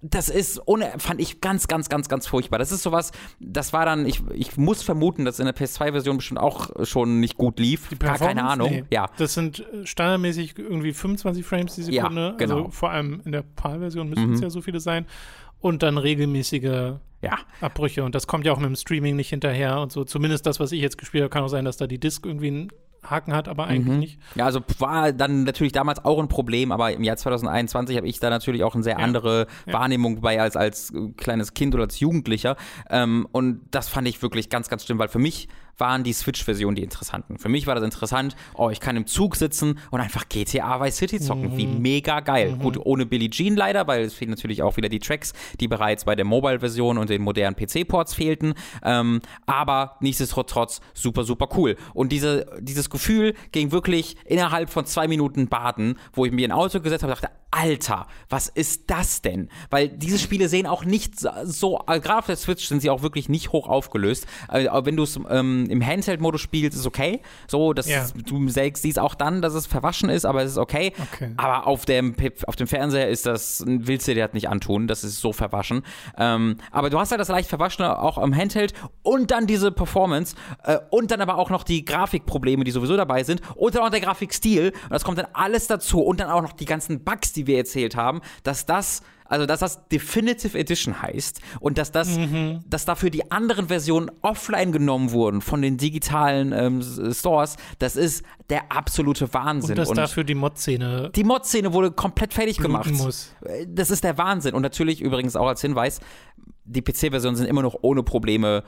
das ist ohne, fand ich ganz, ganz, ganz, ganz furchtbar. Das ist sowas, das war dann, ich, ich muss vermuten, dass in der PS2-Version bestimmt auch schon nicht gut lief. Gar keine Ahnung. Nee. Ja. Das sind äh, standardmäßig irgendwie 25 Frames die Sekunde. Ja, genau. Also vor allem in der PAL-Version müssen mhm. es ja so viele sein. Und dann regelmäßige ja. Abbrüche. Und das kommt ja auch mit dem Streaming nicht hinterher und so. Zumindest das, was ich jetzt gespielt habe, kann auch sein, dass da die Disk irgendwie ein Haken hat, aber eigentlich mhm. nicht. Ja, also war dann natürlich damals auch ein Problem, aber im Jahr 2021 habe ich da natürlich auch eine sehr ja. andere ja. Wahrnehmung bei als, als kleines Kind oder als Jugendlicher. Ähm, und das fand ich wirklich ganz, ganz schlimm, weil für mich waren die Switch-Versionen die interessanten. Für mich war das interessant, oh, ich kann im Zug sitzen und einfach GTA Vice City zocken. Mhm. Wie mega geil. Mhm. Gut, ohne Billie Jean leider, weil es fehlen natürlich auch wieder die Tracks, die bereits bei der Mobile-Version und den modernen PC-Ports fehlten. Ähm, aber nichtsdestotrotz super, super cool. Und diese, dieses Gefühl ging wirklich innerhalb von zwei Minuten baden, wo ich mir ein Auto gesetzt habe und dachte, Alter, was ist das denn? Weil diese Spiele sehen auch nicht so, äh, gerade auf der Switch sind sie auch wirklich nicht hoch aufgelöst. Äh, wenn du es ähm, im Handheld-Modus spielst, ist okay. So, dass ja. du selbst siehst auch dann, dass es verwaschen ist, aber es ist okay. okay. Aber auf dem, auf dem Fernseher ist das, willst du dir das nicht antun, das ist so verwaschen. Ähm, aber du hast halt das leicht Verwaschene auch am Handheld und dann diese Performance äh, und dann aber auch noch die Grafikprobleme, die sowieso dabei sind und dann auch der Grafikstil und das kommt dann alles dazu und dann auch noch die ganzen Bugs, die wir erzählt haben, dass das also dass das Definitive Edition heißt und dass das, mhm. dass dafür die anderen Versionen offline genommen wurden von den digitalen ähm, Stores, das ist der absolute Wahnsinn. Und dass und dafür die Mod-Szene. Die Mod-Szene wurde komplett fertig gemacht. Muss. Das ist der Wahnsinn. Und natürlich übrigens auch als Hinweis, die PC-Versionen sind immer noch ohne Probleme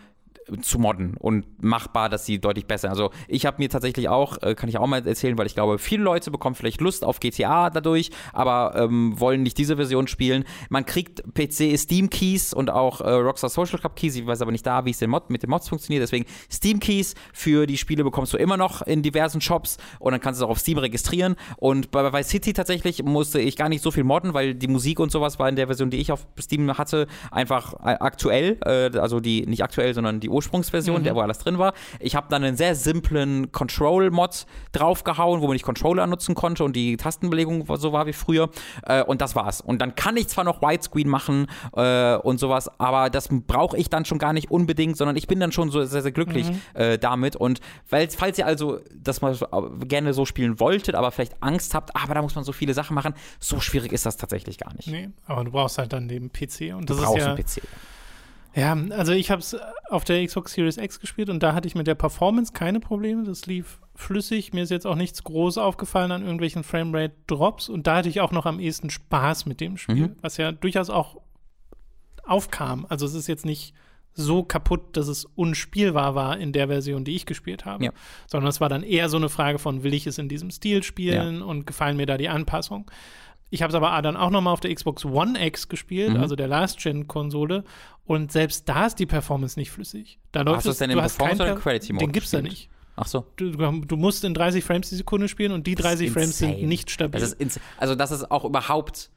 zu modden und machbar, dass sie deutlich besser. Also ich habe mir tatsächlich auch, äh, kann ich auch mal erzählen, weil ich glaube, viele Leute bekommen vielleicht Lust auf GTA dadurch, aber ähm, wollen nicht diese Version spielen. Man kriegt PC Steam Keys und auch äh, Rockstar Social Club Keys. Ich weiß aber nicht da, wie es Mod, mit den Mods funktioniert. Deswegen Steam Keys für die Spiele bekommst du immer noch in diversen Shops und dann kannst du es auch auf Steam registrieren. Und bei Vice City tatsächlich musste ich gar nicht so viel modden, weil die Musik und sowas war in der Version, die ich auf Steam hatte, einfach äh, aktuell. Äh, also die nicht aktuell, sondern die Ursprungsversion, mhm. der wo alles drin war. Ich habe dann einen sehr simplen Control-Mod draufgehauen, wo man nicht Controller nutzen konnte und die Tastenbelegung so war wie früher. Äh, und das war's. Und dann kann ich zwar noch Widescreen machen äh, und sowas, aber das brauche ich dann schon gar nicht unbedingt, sondern ich bin dann schon so sehr, sehr glücklich mhm. äh, damit. Und weil, falls ihr also das mal gerne so spielen wolltet, aber vielleicht Angst habt, aber da muss man so viele Sachen machen, so schwierig ist das tatsächlich gar nicht. Nee, aber du brauchst halt dann den PC und das du brauchst ist ja, einen PC. Ja, also ich habe es auf der Xbox Series X gespielt und da hatte ich mit der Performance keine Probleme. Das lief flüssig. Mir ist jetzt auch nichts groß aufgefallen an irgendwelchen Framerate-Drops und da hatte ich auch noch am ehesten Spaß mit dem Spiel, mhm. was ja durchaus auch aufkam. Also es ist jetzt nicht so kaputt, dass es unspielbar war in der Version, die ich gespielt habe, ja. sondern es war dann eher so eine Frage von, will ich es in diesem Stil spielen ja. und gefallen mir da die Anpassungen. Ich habe es aber dann auch noch mal auf der Xbox One X gespielt, mhm. also der Last-Gen-Konsole. Und selbst da ist die Performance nicht flüssig. Da läuft hast es, denn du hast keinen oder Quality Mode Den gibt's da nicht. Ach so. Du, du, musst in 30 Frames die Sekunde spielen und die 30 Frames sind nicht stabil. Das also das ist auch überhaupt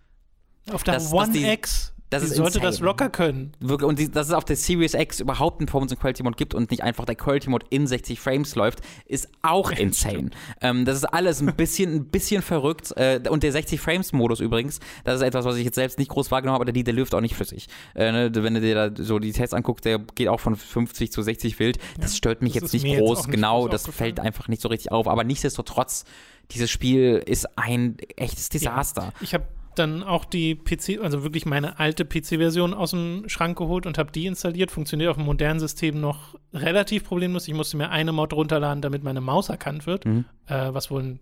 auf der das, One X das die sollte insane. das locker können. Wirklich, und die, dass es auf der Series X überhaupt einen Performance und Quality Mode gibt und nicht einfach der Quality Mode in 60 Frames läuft, ist auch insane. Ähm, das ist alles ein bisschen, ein bisschen verrückt. Äh, und der 60 Frames Modus übrigens, das ist etwas, was ich jetzt selbst nicht groß wahrgenommen habe, aber der, der läuft auch nicht flüssig. Äh, ne, wenn du dir da so die Tests anguckst, der geht auch von 50 zu 60 wild. Das stört mich das jetzt nicht groß, jetzt nicht genau. Das fällt einfach nicht so richtig auf. Aber nichtsdestotrotz, dieses Spiel ist ein echtes Desaster. Ja. Ich habe dann auch die PC, also wirklich meine alte PC-Version aus dem Schrank geholt und habe die installiert. Funktioniert auf dem modernen System noch relativ problemlos. Ich musste mir eine Mod runterladen, damit meine Maus erkannt wird, mhm. äh, was wohl ein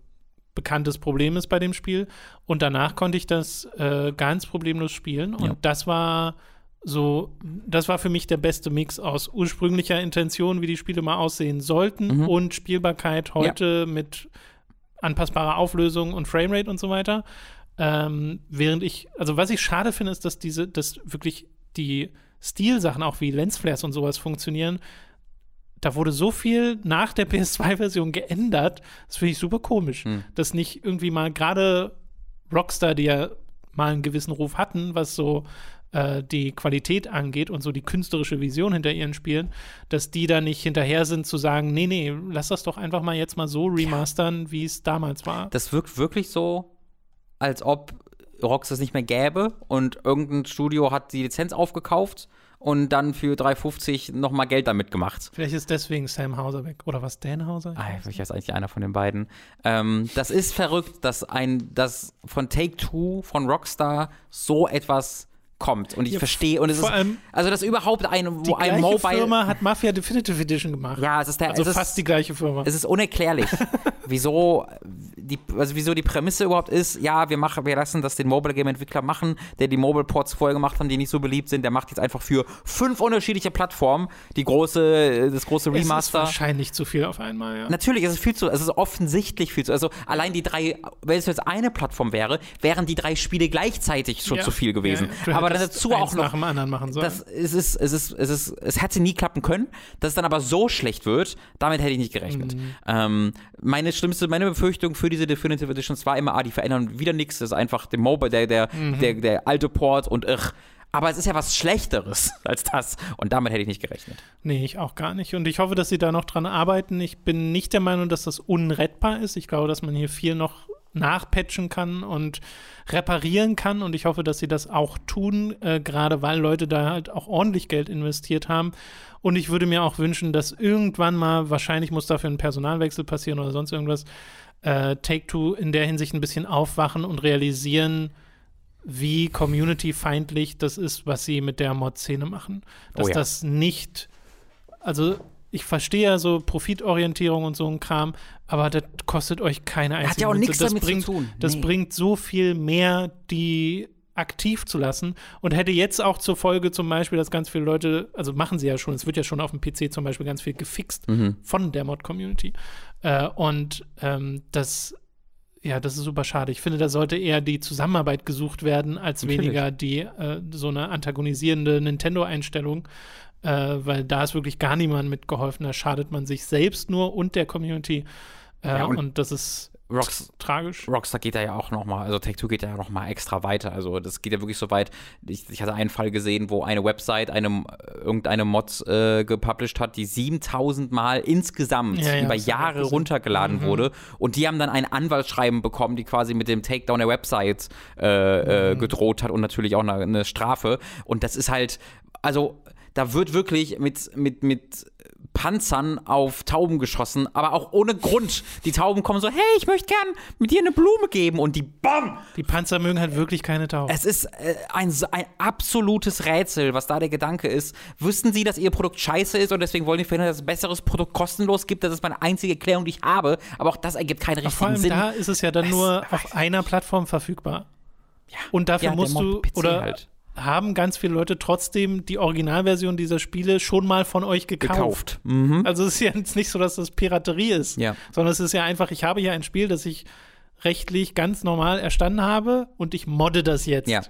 bekanntes Problem ist bei dem Spiel. Und danach konnte ich das äh, ganz problemlos spielen. Und ja. das war so, das war für mich der beste Mix aus ursprünglicher Intention, wie die Spiele mal aussehen sollten, mhm. und Spielbarkeit heute ja. mit anpassbarer Auflösung und Framerate und so weiter. Ähm, während ich, also was ich schade finde, ist, dass diese, dass wirklich die Stilsachen auch wie Lensflares und sowas funktionieren. Da wurde so viel nach der PS2-Version geändert. Das finde ich super komisch. Hm. Dass nicht irgendwie mal gerade Rockstar, die ja mal einen gewissen Ruf hatten, was so äh, die Qualität angeht und so die künstlerische Vision hinter ihren Spielen, dass die da nicht hinterher sind zu sagen, nee, nee, lass das doch einfach mal jetzt mal so remastern, ja. wie es damals war. Das wirkt wirklich so, als ob Rockstar es nicht mehr gäbe und irgendein Studio hat die Lizenz aufgekauft und dann für 3,50 nochmal Geld damit gemacht. Vielleicht ist deswegen Sam Hauser weg. Oder was, Dan Hauser? Ah, ich weiß eigentlich einer von den beiden. Ähm, das ist verrückt, dass ein, dass von Take-Two, von Rockstar so etwas kommt und ich ja, verstehe und es ist also das überhaupt ein wo ein Mobile Firma hat Mafia Definitive Edition gemacht. Ja, es ist der also es fast ist, die gleiche Firma. Es ist unerklärlich, wieso die also wieso die Prämisse überhaupt ist, ja, wir machen wir lassen das den Mobile Game Entwickler machen, der die Mobile Ports vorher gemacht haben, die nicht so beliebt sind, der macht jetzt einfach für fünf unterschiedliche Plattformen die große das große Remaster. Es ist wahrscheinlich zu viel auf einmal, ja. Natürlich, es ist viel zu es ist offensichtlich viel zu also allein die drei wenn es jetzt eine Plattform wäre, wären die drei Spiele gleichzeitig schon ja. zu viel gewesen. Ja, aber dann dazu auch noch nach dem anderen machen sollen. Das, es, ist, es, ist, es, ist, es hätte nie klappen können. Dass es dann aber so schlecht wird, damit hätte ich nicht gerechnet. Mhm. Ähm, meine schlimmste, meine Befürchtung für diese Definitive Editions war immer, ah, die verändern wieder nichts. Das ist einfach der Mobile, der, der, mhm. der, der alte Port und ach, aber es ist ja was Schlechteres als das. Und damit hätte ich nicht gerechnet. Nee, ich auch gar nicht. Und ich hoffe, dass sie da noch dran arbeiten. Ich bin nicht der Meinung, dass das unrettbar ist. Ich glaube, dass man hier viel noch nachpatchen kann und reparieren kann. Und ich hoffe, dass sie das auch tun, äh, gerade weil Leute da halt auch ordentlich Geld investiert haben. Und ich würde mir auch wünschen, dass irgendwann mal, wahrscheinlich muss dafür ein Personalwechsel passieren oder sonst irgendwas, äh, Take-Two in der Hinsicht ein bisschen aufwachen und realisieren, wie community-feindlich das ist, was sie mit der Mod-Szene machen. Dass oh ja. das nicht, also ich verstehe ja so Profitorientierung und so ein Kram, aber das kostet euch keine einzige Hat ja auch nichts damit bringt, zu tun. Das bringt so viel mehr die aktiv zu lassen und hätte jetzt auch zur Folge zum Beispiel, dass ganz viele Leute, also machen sie ja schon, es wird ja schon auf dem PC zum Beispiel ganz viel gefixt mhm. von der Mod-Community. Äh, und ähm, das, ja, das ist super schade. Ich finde, da sollte eher die Zusammenarbeit gesucht werden, als Natürlich. weniger die äh, so eine antagonisierende Nintendo-Einstellung. Äh, weil da ist wirklich gar niemand mitgeholfen. Da schadet man sich selbst nur und der Community. Äh, ja, und, und das ist Rocks, tragisch. Rockstar geht da ja auch noch mal, also Take-Two geht da ja noch mal extra weiter. Also das geht ja wirklich so weit. Ich, ich hatte einen Fall gesehen, wo eine Website eine, irgendeine Mod äh, gepublished hat, die 7000 Mal insgesamt ja, über Jahre runtergeladen mhm. wurde. Und die haben dann ein Anwaltsschreiben bekommen, die quasi mit dem Takedown der Website äh, äh mhm. gedroht hat und natürlich auch eine, eine Strafe. Und das ist halt, also da wird wirklich mit, mit, mit Panzern auf Tauben geschossen, aber auch ohne Grund. Die Tauben kommen so, hey, ich möchte gern mit dir eine Blume geben und die BAM! Die Panzer mögen halt wirklich keine Tauben. Es ist äh, ein, ein absolutes Rätsel, was da der Gedanke ist. Wüssten Sie, dass Ihr Produkt scheiße ist und deswegen wollen Sie verhindern, dass es ein besseres Produkt kostenlos gibt? Das ist meine einzige Erklärung, die ich habe, aber auch das ergibt keinen richtigen vor allem Sinn. da ist es ja dann es, nur auf einer Plattform verfügbar. Ja. Und dafür ja, musst du, oder halt haben ganz viele Leute trotzdem die Originalversion dieser Spiele schon mal von euch gekauft. gekauft. Mhm. Also es ist ja jetzt nicht so, dass das Piraterie ist, ja. sondern es ist ja einfach, ich habe hier ein Spiel, das ich rechtlich ganz normal erstanden habe und ich modde das jetzt. Ja.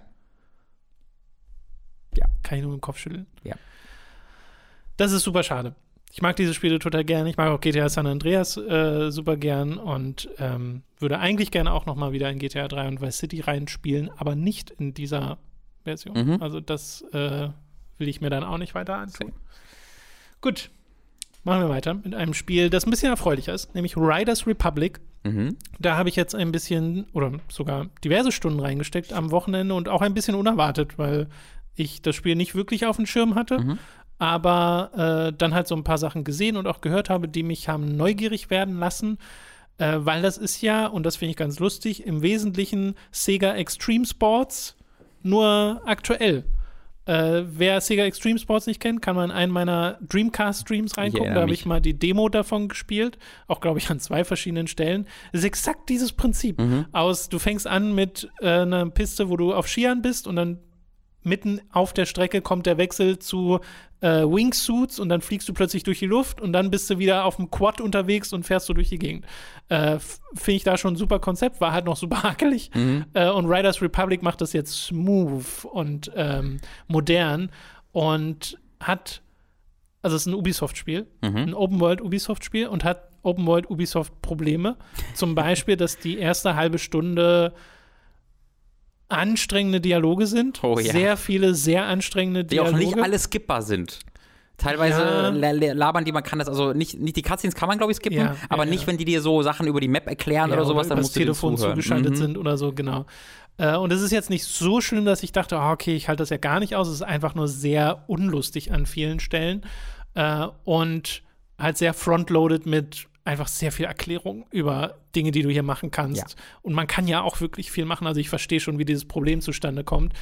Ja. Kann ich nur den Kopf schütteln. Ja. Das ist super schade. Ich mag diese Spiele total gern. Ich mag auch GTA San Andreas äh, super gern und ähm, würde eigentlich gerne auch noch mal wieder in GTA 3 und Vice City reinspielen, aber nicht in dieser Version. Mhm. Also das äh, will ich mir dann auch nicht weiter ansehen. Gut, machen wir weiter mit einem Spiel, das ein bisschen erfreulicher ist, nämlich Riders Republic. Mhm. Da habe ich jetzt ein bisschen oder sogar diverse Stunden reingesteckt am Wochenende und auch ein bisschen unerwartet, weil ich das Spiel nicht wirklich auf dem Schirm hatte. Mhm. Aber äh, dann halt so ein paar Sachen gesehen und auch gehört habe, die mich haben neugierig werden lassen. Äh, weil das ist ja, und das finde ich ganz lustig, im Wesentlichen Sega Extreme Sports nur aktuell. Äh, wer Sega Extreme Sports nicht kennt, kann man in einen meiner Dreamcast-Streams reingucken. da habe ich mal die Demo davon gespielt. Auch, glaube ich, an zwei verschiedenen Stellen. Das ist exakt dieses Prinzip. Mhm. Aus, du fängst an mit äh, einer Piste, wo du auf Skiern bist und dann mitten auf der Strecke kommt der Wechsel zu äh, Wingsuits und dann fliegst du plötzlich durch die Luft und dann bist du wieder auf dem Quad unterwegs und fährst du durch die Gegend. Äh, Finde ich da schon ein super Konzept, war halt noch super hakelig. Mhm. Äh, und Riders Republic macht das jetzt smooth und ähm, modern und hat, also es ist ein Ubisoft-Spiel, mhm. ein Open-World-Ubisoft-Spiel und hat Open-World-Ubisoft-Probleme. Zum Beispiel, dass die erste halbe Stunde anstrengende Dialoge sind. Oh, ja. Sehr viele sehr anstrengende Dialoge. Die auch nicht alle skippbar sind. Teilweise ja. labern die, man kann das, also nicht, nicht die Cutscenes kann man, glaube ich, skippen, ja, aber nicht, wenn die dir so Sachen über die Map erklären oder sowas, dann musst du Telefon zugeschaltet mhm. sind oder so, genau. Äh, und es ist jetzt nicht so schlimm, dass ich dachte, oh, okay, ich halte das ja gar nicht aus. Es ist einfach nur sehr unlustig an vielen Stellen äh, und halt sehr frontloaded mit einfach sehr viel Erklärung über Dinge, die du hier machen kannst. Ja. Und man kann ja auch wirklich viel machen. Also ich verstehe schon, wie dieses Problem zustande kommt.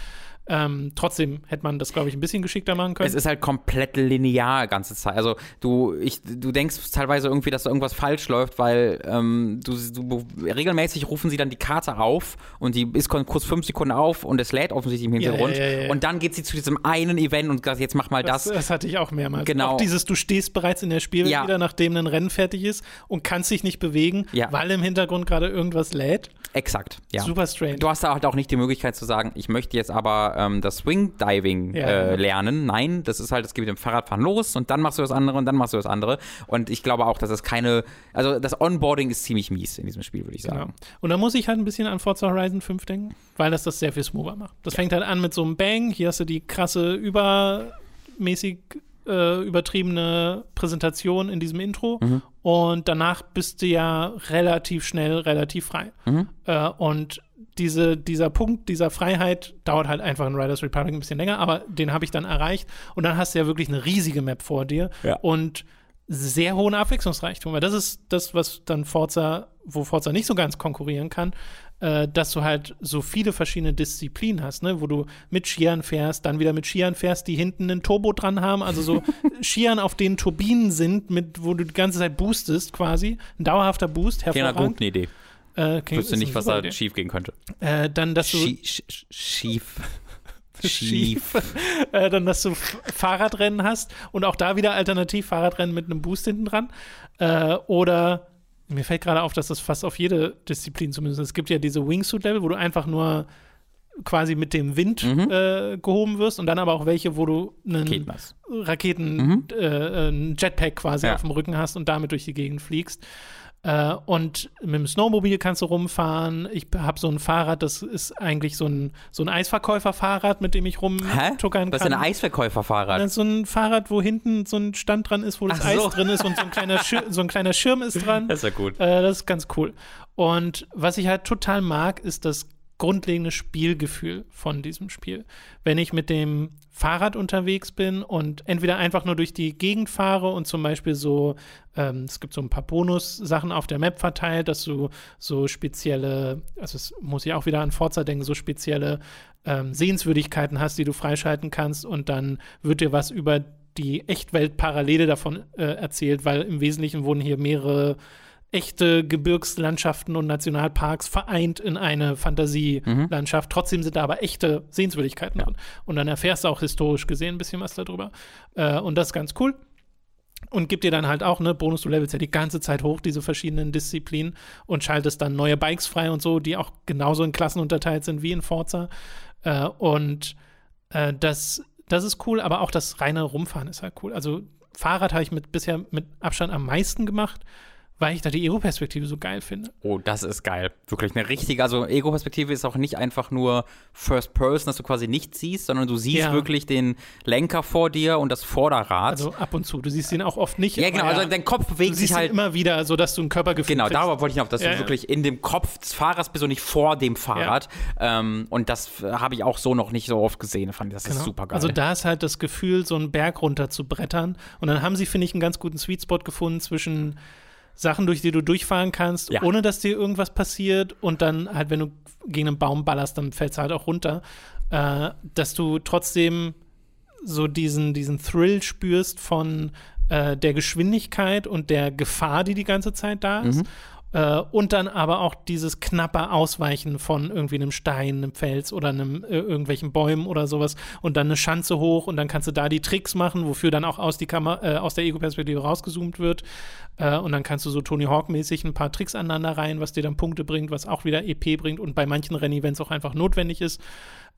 Ähm, trotzdem hätte man das, glaube ich, ein bisschen geschickter machen können. Es ist halt komplett linear ganze Zeit. Also du, ich, du denkst teilweise irgendwie, dass da irgendwas falsch läuft, weil ähm, du, du, regelmäßig rufen sie dann die Karte auf und die ist kurz fünf Sekunden auf und es lädt offensichtlich im Hintergrund. Ja, ja, ja, und dann geht sie zu diesem einen Event und sagt, jetzt mach mal das. Das, das hatte ich auch mehrmals. Genau. Auch dieses, du stehst bereits in der Spielwelt wieder, nachdem ein Rennen fertig ist und kannst dich nicht bewegen, weil im Hintergrund gerade irgendwas lädt. Exakt, ja. Super strange. Du hast da halt auch nicht die Möglichkeit zu sagen, ich möchte jetzt aber ähm, das Swing Diving ja. äh, lernen. Nein, das ist halt, es geht mit dem Fahrradfahren los und dann machst du das andere und dann machst du das andere. Und ich glaube auch, dass es keine, also das Onboarding ist ziemlich mies in diesem Spiel, würde ich sagen. Genau. Und da muss ich halt ein bisschen an Forza Horizon 5 denken, weil das das sehr viel smoother macht. Das ja. fängt halt an mit so einem Bang, hier hast du die krasse übermäßig äh, übertriebene Präsentation in diesem Intro mhm. und danach bist du ja relativ schnell, relativ frei. Mhm. Äh, und diese, dieser Punkt dieser Freiheit dauert halt einfach in Riders Republic ein bisschen länger, aber den habe ich dann erreicht und dann hast du ja wirklich eine riesige Map vor dir ja. und sehr hohen Abwechslungsreichtum, weil das ist das, was dann Forza, wo Forza nicht so ganz konkurrieren kann, äh, dass du halt so viele verschiedene Disziplinen hast, ne? wo du mit Skiern fährst, dann wieder mit Skiern fährst, die hinten einen Turbo dran haben, also so Skiern, auf denen Turbinen sind, mit, wo du die ganze Zeit boostest quasi, ein dauerhafter Boost, hervorragend. Eine gute Idee. Äh, ich wüsste nicht, was da schief gehen könnte. Äh, dann, dass du. Schie sch schief. Schief. äh, dann, dass du Fahrradrennen hast und auch da wieder alternativ Fahrradrennen mit einem Boost hinten dran. Äh, oder mir fällt gerade auf, dass das fast auf jede Disziplin zumindest. Es gibt ja diese Wingsuit-Level, wo du einfach nur quasi mit dem Wind mhm. äh, gehoben wirst und dann aber auch welche, wo du einen Raketen, mhm. äh, ein Jetpack quasi ja. auf dem Rücken hast und damit durch die Gegend fliegst. Äh, und mit dem Snowmobil kannst du rumfahren. Ich habe so ein Fahrrad, das ist eigentlich so ein, so ein Eisverkäuferfahrrad, mit dem ich rumtuckern kann. Das ist ein Eisverkäuferfahrrad? Das ist so ein Fahrrad, wo hinten so ein Stand dran ist, wo das so. Eis drin ist und so ein kleiner, Schir so ein kleiner Schirm ist dran. Das ist ja gut. Äh, das ist ganz cool. Und was ich halt total mag, ist das grundlegende Spielgefühl von diesem Spiel. Wenn ich mit dem Fahrrad unterwegs bin und entweder einfach nur durch die Gegend fahre und zum Beispiel so, ähm, es gibt so ein paar Bonus-Sachen auf der Map verteilt, dass du so spezielle, also es muss ich auch wieder an Forza denken, so spezielle ähm, Sehenswürdigkeiten hast, die du freischalten kannst und dann wird dir was über die Echtwelt parallele davon äh, erzählt, weil im Wesentlichen wurden hier mehrere echte Gebirgslandschaften und Nationalparks vereint in eine Fantasielandschaft. Mhm. Trotzdem sind da aber echte Sehenswürdigkeiten ja. drin. Und dann erfährst du auch historisch gesehen ein bisschen was darüber. Äh, und das ist ganz cool. Und gibt dir dann halt auch, ne, Bonus, du levelst ja die ganze Zeit hoch, diese verschiedenen Disziplinen und schaltest dann neue Bikes frei und so, die auch genauso in Klassen unterteilt sind wie in Forza. Äh, und äh, das, das ist cool, aber auch das reine Rumfahren ist halt cool. Also Fahrrad habe ich mit bisher mit Abstand am meisten gemacht weil ich da die Ego-Perspektive so geil finde. Oh, das ist geil. Wirklich eine richtige, also Ego-Perspektive ist auch nicht einfach nur First Person, dass du quasi nichts siehst, sondern du siehst ja. wirklich den Lenker vor dir und das Vorderrad. Also ab und zu. Du siehst ihn auch oft nicht. Ja, genau. Also dein Kopf bewegt sich halt. immer wieder, so dass du ein Körpergefühl Genau, darauf wollte ich noch, dass ja, du wirklich in dem Kopf des Fahrers bist und nicht vor dem Fahrrad. Ähm, und das habe ich auch so noch nicht so oft gesehen. Fand das genau. ist super geil. Also da ist halt das Gefühl, so einen Berg runter zu brettern. Und dann haben sie, finde ich, einen ganz guten Sweet Spot gefunden zwischen Sachen, durch die du durchfahren kannst, ja. ohne dass dir irgendwas passiert. Und dann halt, wenn du gegen einen Baum ballerst, dann fällst du halt auch runter. Äh, dass du trotzdem so diesen, diesen Thrill spürst von äh, der Geschwindigkeit und der Gefahr, die die ganze Zeit da ist. Mhm. Äh, und dann aber auch dieses knappe Ausweichen von irgendwie einem Stein, einem Fels oder einem äh, irgendwelchen Bäumen oder sowas und dann eine Schanze hoch und dann kannst du da die Tricks machen, wofür dann auch aus, die Kammer, äh, aus der Ego-Perspektive rausgezoomt wird. Äh, und dann kannst du so Tony Hawk-mäßig ein paar Tricks aneinander rein, was dir dann Punkte bringt, was auch wieder EP bringt und bei manchen Rennevents auch einfach notwendig ist.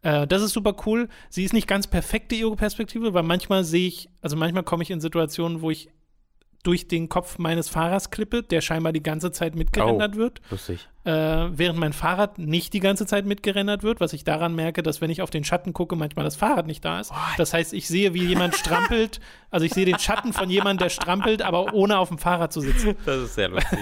Äh, das ist super cool. Sie ist nicht ganz perfekte Ego-Perspektive, weil manchmal sehe ich, also manchmal komme ich in Situationen, wo ich durch den Kopf meines Fahrers klippe, der scheinbar die ganze Zeit mitgerendert oh, wird. Lustig. Äh, während mein Fahrrad nicht die ganze Zeit mitgerendert wird, was ich daran merke, dass wenn ich auf den Schatten gucke, manchmal das Fahrrad nicht da ist. What? Das heißt, ich sehe, wie jemand strampelt, also ich sehe den Schatten von jemandem, der strampelt, aber ohne auf dem Fahrrad zu sitzen. Das ist sehr lustig.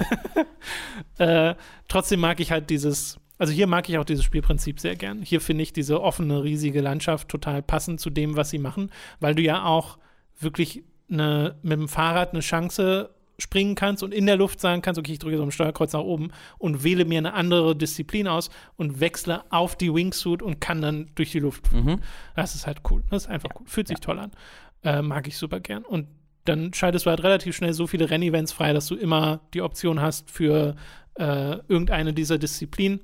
äh, trotzdem mag ich halt dieses also hier mag ich auch dieses Spielprinzip sehr gern. Hier finde ich diese offene, riesige Landschaft total passend zu dem, was sie machen, weil du ja auch wirklich eine, mit dem Fahrrad eine Chance springen kannst und in der Luft sagen kannst, okay, ich drücke so ein Steuerkreuz nach oben und wähle mir eine andere Disziplin aus und wechsle auf die Wingsuit und kann dann durch die Luft. Mhm. Das ist halt cool. Das ist einfach ja. cool. Fühlt sich ja. toll an. Äh, mag ich super gern. Und dann schaltest du halt relativ schnell so viele Rennevents frei, dass du immer die Option hast für äh, irgendeine dieser Disziplinen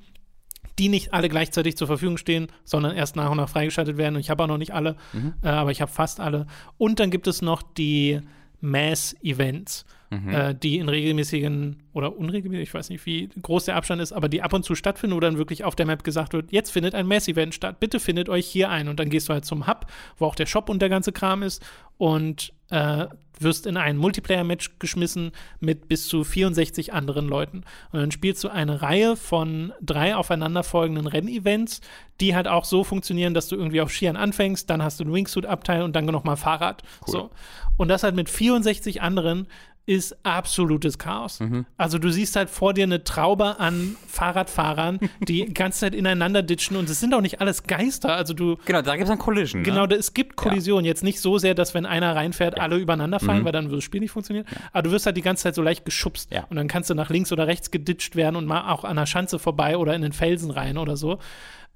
die nicht alle gleichzeitig zur Verfügung stehen, sondern erst nach und nach freigeschaltet werden. Und ich habe auch noch nicht alle, mhm. äh, aber ich habe fast alle. Und dann gibt es noch die Mass-Events, mhm. äh, die in regelmäßigen oder unregelmäßig, ich weiß nicht, wie groß der Abstand ist, aber die ab und zu stattfinden, wo dann wirklich auf der Map gesagt wird, jetzt findet ein Mass-Event statt, bitte findet euch hier ein. Und dann gehst du halt zum Hub, wo auch der Shop und der ganze Kram ist und äh, wirst in ein Multiplayer-Match geschmissen mit bis zu 64 anderen Leuten. Und dann spielst du eine Reihe von drei aufeinanderfolgenden Rennevents, die halt auch so funktionieren, dass du irgendwie auf Skiern anfängst, dann hast du ein Wingsuit-Abteil und dann nochmal Fahrrad. Cool. So. Und das halt mit 64 anderen ist absolutes Chaos. Mhm. Also du siehst halt vor dir eine Traube an Fahrradfahrern, die die ganze Zeit ineinander ditchen und es sind auch nicht alles Geister. Also du genau, da gibt es dann Collision. Genau, ne? es gibt Kollisionen. Ja. Jetzt nicht so sehr, dass wenn einer reinfährt, ja. alle übereinander fallen, mhm. weil dann würde das Spiel nicht funktionieren. Ja. Aber du wirst halt die ganze Zeit so leicht geschubst und dann kannst du nach links oder rechts geditscht werden und mal auch an der Schanze vorbei oder in den Felsen rein oder so.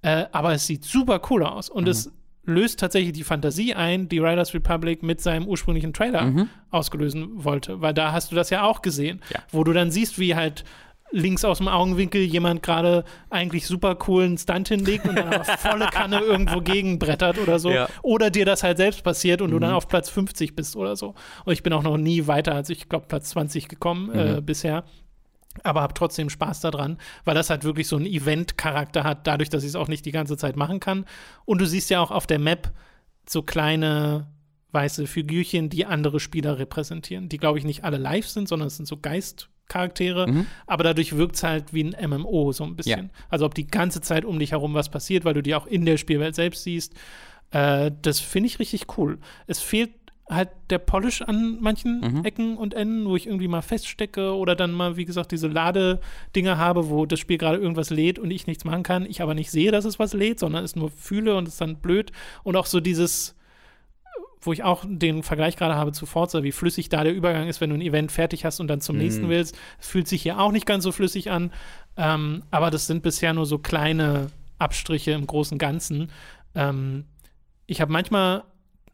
Äh, aber es sieht super cool aus und mhm. es löst tatsächlich die Fantasie ein, die Riders Republic mit seinem ursprünglichen Trailer mhm. ausgelösen wollte. Weil da hast du das ja auch gesehen, ja. wo du dann siehst, wie halt links aus dem Augenwinkel jemand gerade eigentlich super coolen Stunt hinlegt und dann aber volle Kanne irgendwo gegenbrettert oder so. Ja. Oder dir das halt selbst passiert und mhm. du dann auf Platz 50 bist oder so. Und ich bin auch noch nie weiter als ich glaube Platz 20 gekommen mhm. äh, bisher aber habe trotzdem Spaß daran, weil das halt wirklich so einen Event-Charakter hat, dadurch, dass ich es auch nicht die ganze Zeit machen kann. Und du siehst ja auch auf der Map so kleine weiße Figürchen, die andere Spieler repräsentieren, die, glaube ich, nicht alle live sind, sondern es sind so Geistcharaktere, mhm. aber dadurch wirkt es halt wie ein MMO so ein bisschen. Ja. Also ob die ganze Zeit um dich herum was passiert, weil du die auch in der Spielwelt selbst siehst. Äh, das finde ich richtig cool. Es fehlt halt der Polish an manchen mhm. Ecken und Enden, wo ich irgendwie mal feststecke oder dann mal, wie gesagt, diese Ladedinger habe, wo das Spiel gerade irgendwas lädt und ich nichts machen kann, ich aber nicht sehe, dass es was lädt, sondern es nur fühle und es ist dann blöd. Und auch so dieses, wo ich auch den Vergleich gerade habe zu Forza, wie flüssig da der Übergang ist, wenn du ein Event fertig hast und dann zum mhm. nächsten willst. Es fühlt sich hier auch nicht ganz so flüssig an, ähm, aber das sind bisher nur so kleine Abstriche im großen Ganzen. Ähm, ich habe manchmal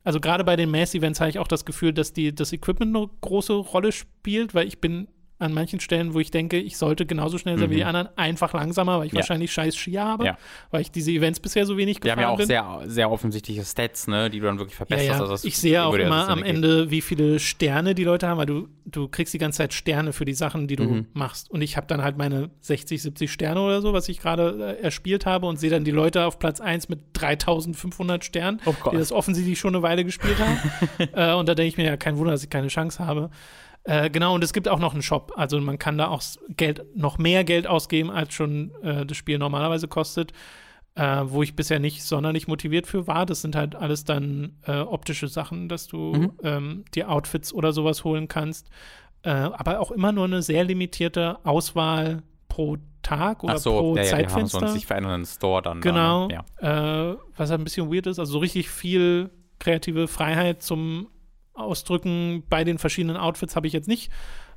also gerade bei den Mass-Events habe ich auch das Gefühl, dass die, das Equipment eine große Rolle spielt, weil ich bin an manchen Stellen, wo ich denke, ich sollte genauso schnell sein mhm. wie die mhm. anderen, einfach langsamer, weil ich ja. wahrscheinlich scheiß Skier habe, ja. weil ich diese Events bisher so wenig gefahren bin. Die haben ja auch sehr, sehr offensichtliche Stats, ne, die du dann wirklich verbesserst. Ja, also ich sehe auch immer am Ende, wie viele Sterne die Leute haben, weil du, du kriegst die ganze Zeit Sterne für die Sachen, die du mhm. machst. Und ich habe dann halt meine 60, 70 Sterne oder so, was ich gerade äh, erspielt habe und sehe dann die Leute auf Platz 1 mit 3500 Sternen, oh die das offensichtlich schon eine Weile gespielt haben. äh, und da denke ich mir ja, kein Wunder, dass ich keine Chance habe. Äh, genau, und es gibt auch noch einen Shop. Also man kann da auch Geld, noch mehr Geld ausgeben, als schon äh, das Spiel normalerweise kostet. Äh, wo ich bisher nicht sonderlich motiviert für war. Das sind halt alles dann äh, optische Sachen, dass du mhm. ähm, dir Outfits oder sowas holen kannst. Äh, aber auch immer nur eine sehr limitierte Auswahl pro Tag oder so, pro ja, ja, Zeitfenster. Die haben so einen sich verändernden Store dann. Genau. Dann, ja. Was halt ein bisschen weird ist. Also so richtig viel kreative Freiheit zum ausdrücken bei den verschiedenen Outfits habe ich jetzt nicht.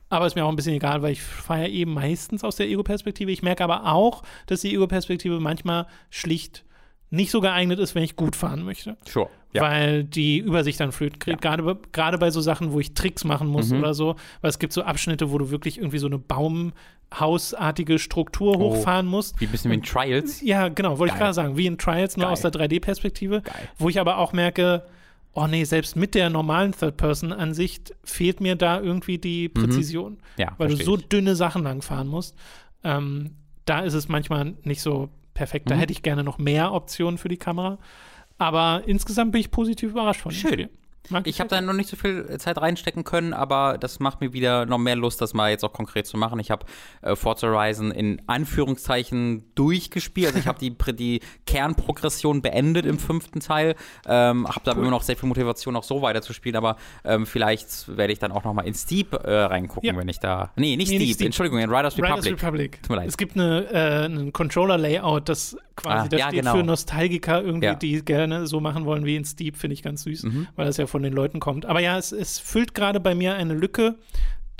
Aber ist mir auch ein bisschen egal, weil ich feiere eben meistens aus der Ego-Perspektive. Ich merke aber auch, dass die Ego-Perspektive manchmal schlicht nicht so geeignet ist, wenn ich gut fahren möchte. Sure. Ja. Weil die Übersicht dann flöten kriegt. Ja. Gerade, gerade bei so Sachen, wo ich Tricks machen muss mhm. oder so. Weil es gibt so Abschnitte, wo du wirklich irgendwie so eine Baumhausartige Struktur oh. hochfahren musst. Wie ein bisschen wie in Trials. Ja, genau, wollte ich gerade sagen. Wie in Trials, nur Geil. aus der 3D-Perspektive. Wo ich aber auch merke, oh nee, selbst mit der normalen Third-Person-Ansicht fehlt mir da irgendwie die mhm. Präzision. Mhm. Ja, weil du so ich. dünne Sachen langfahren musst. Ähm, da ist es manchmal nicht so perfekt. Da mhm. hätte ich gerne noch mehr Optionen für die Kamera. Aber insgesamt bin ich positiv überrascht von Schön. dem Spiel. Mag ich habe da noch nicht so viel Zeit reinstecken können, aber das macht mir wieder noch mehr Lust, das mal jetzt auch konkret zu machen. Ich habe äh, Forza Horizon in Anführungszeichen durchgespielt. Also ich habe die, die Kernprogression beendet im fünften Teil. Ähm, habe da cool. immer noch sehr viel Motivation, auch so weiter zu spielen, aber ähm, vielleicht werde ich dann auch noch mal in Steep äh, reingucken, ja. wenn ich da. Nee, nicht, nee, Steep, nicht Steep, Entschuldigung, in Riders Republic. Riders Republic. Tut mir leid. Es gibt eine, äh, ein Controller-Layout, das quasi, ah, das ja, steht genau. für Nostalgiker irgendwie, ja. die gerne so machen wollen wie in Steep, finde ich ganz süß, mhm. weil das ja von den Leuten kommt. Aber ja, es, es füllt gerade bei mir eine Lücke,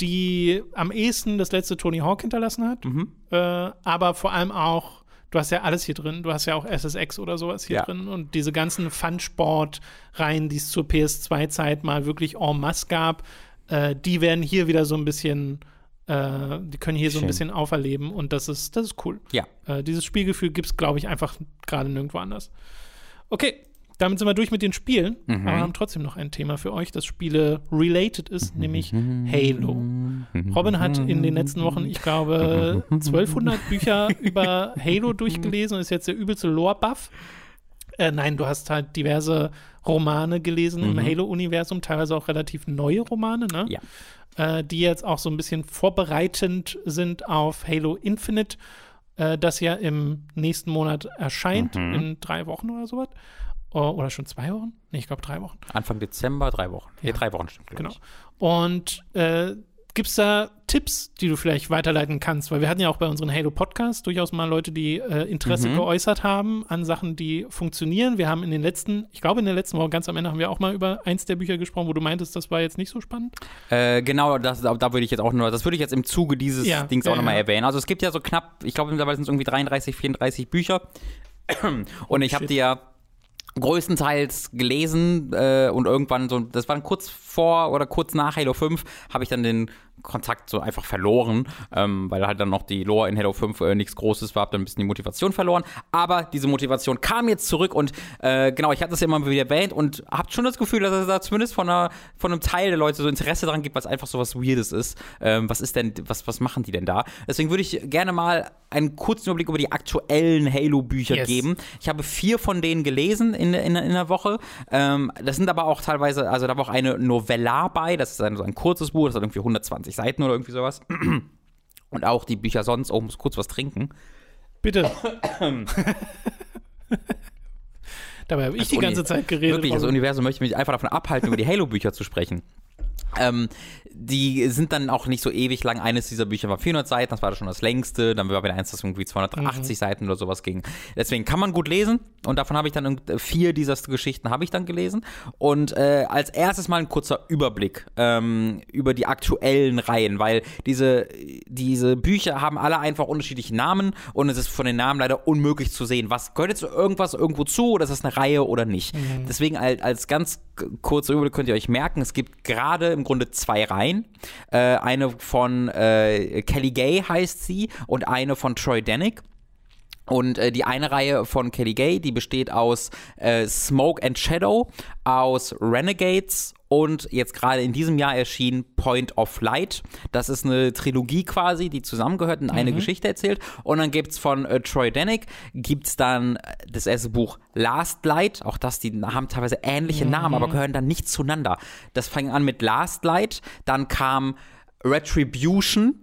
die am ehesten das letzte Tony Hawk hinterlassen hat. Mhm. Äh, aber vor allem auch, du hast ja alles hier drin. Du hast ja auch SSX oder sowas hier ja. drin. Und diese ganzen Fun-Sport-Reihen, die es zur PS2-Zeit mal wirklich en masse gab, äh, die werden hier wieder so ein bisschen äh, die können hier Schön. so ein bisschen auferleben und das ist, das ist cool. Ja. Äh, dieses Spielgefühl gibt es, glaube ich, einfach gerade nirgendwo anders. Okay, damit sind wir durch mit den Spielen, mhm. aber haben trotzdem noch ein Thema für euch, das Spiele related ist, nämlich Halo. Robin hat in den letzten Wochen, ich glaube, 1200 Bücher über Halo durchgelesen und ist jetzt der übelste Lore-Buff. Äh, nein, du hast halt diverse Romane gelesen mhm. im Halo-Universum, teilweise auch relativ neue Romane, ne? Ja. Äh, die jetzt auch so ein bisschen vorbereitend sind auf Halo Infinite, äh, das ja im nächsten Monat erscheint, mhm. in drei Wochen oder sowas. Oder schon zwei Wochen? Nee, ich glaube drei Wochen. Anfang Dezember, drei Wochen. Ja, nee, drei Wochen stimmt. Genau. Ich. Und äh, Gibt es da Tipps, die du vielleicht weiterleiten kannst? Weil wir hatten ja auch bei unseren Halo-Podcasts durchaus mal Leute, die äh, Interesse mhm. geäußert haben an Sachen, die funktionieren. Wir haben in den letzten, ich glaube in der letzten Woche ganz am Ende haben wir auch mal über eins der Bücher gesprochen, wo du meintest, das war jetzt nicht so spannend. Äh, genau, das, da, da würde ich jetzt auch nur, das würde ich jetzt im Zuge dieses ja, Dings auch ja, nochmal ja. erwähnen. Also es gibt ja so knapp, ich glaube mittlerweile sind es irgendwie 33, 34 Bücher. Und ich habe dir ja größtenteils gelesen äh, und irgendwann so, das war kurz vor oder kurz nach Halo 5, habe ich dann den Kontakt so einfach verloren, ähm, weil halt dann noch die Lore in Halo 5 äh, nichts Großes war, hab dann ein bisschen die Motivation verloren. Aber diese Motivation kam jetzt zurück und äh, genau, ich hatte das ja immer wieder erwähnt und habt schon das Gefühl, dass es da zumindest von, einer, von einem Teil der Leute so Interesse daran gibt, was einfach so was Weirdes ist. Ähm, was ist denn, was, was machen die denn da? Deswegen würde ich gerne mal einen kurzen Überblick über die aktuellen Halo-Bücher yes. geben. Ich habe vier von denen gelesen in, in, in der Woche. Ähm, das sind aber auch teilweise, also da war auch eine Novella bei, das ist ein, so ein kurzes Buch, das hat irgendwie 120 Seiten oder irgendwie sowas. Und auch die Bücher sonst, oh, muss kurz was trinken. Bitte. Dabei habe ich das die ganze Zeit geredet. Wirklich, das Universum möchte mich einfach davon abhalten, über die Halo-Bücher zu sprechen. Ähm, die sind dann auch nicht so ewig lang. Eines dieser Bücher war 400 Seiten, das war schon das längste. Dann war wieder eins, das irgendwie 280 mhm. Seiten oder sowas ging. Deswegen kann man gut lesen. Und davon habe ich dann vier dieser Geschichten habe ich dann gelesen. Und äh, als erstes mal ein kurzer Überblick ähm, über die aktuellen Reihen, weil diese, diese Bücher haben alle einfach unterschiedliche Namen und es ist von den Namen leider unmöglich zu sehen, was gehört jetzt irgendwas irgendwo zu oder ist das eine Reihe oder nicht. Mhm. Deswegen als, als ganz kurzer Überblick könnt ihr euch merken, es gibt gerade im Grunde zwei Reihen. Äh, eine von äh, Kelly Gay heißt sie und eine von Troy Danick. Und äh, die eine Reihe von Kelly Gay, die besteht aus äh, Smoke and Shadow, aus Renegades und jetzt gerade in diesem Jahr erschien Point of Light. Das ist eine Trilogie quasi, die zusammengehört und eine mhm. Geschichte erzählt. Und dann gibt es von äh, Troy Danick, gibt es dann das erste Buch Last Light. Auch das, die haben teilweise ähnliche mhm. Namen, aber gehören dann nicht zueinander. Das fing an mit Last Light, dann kam Retribution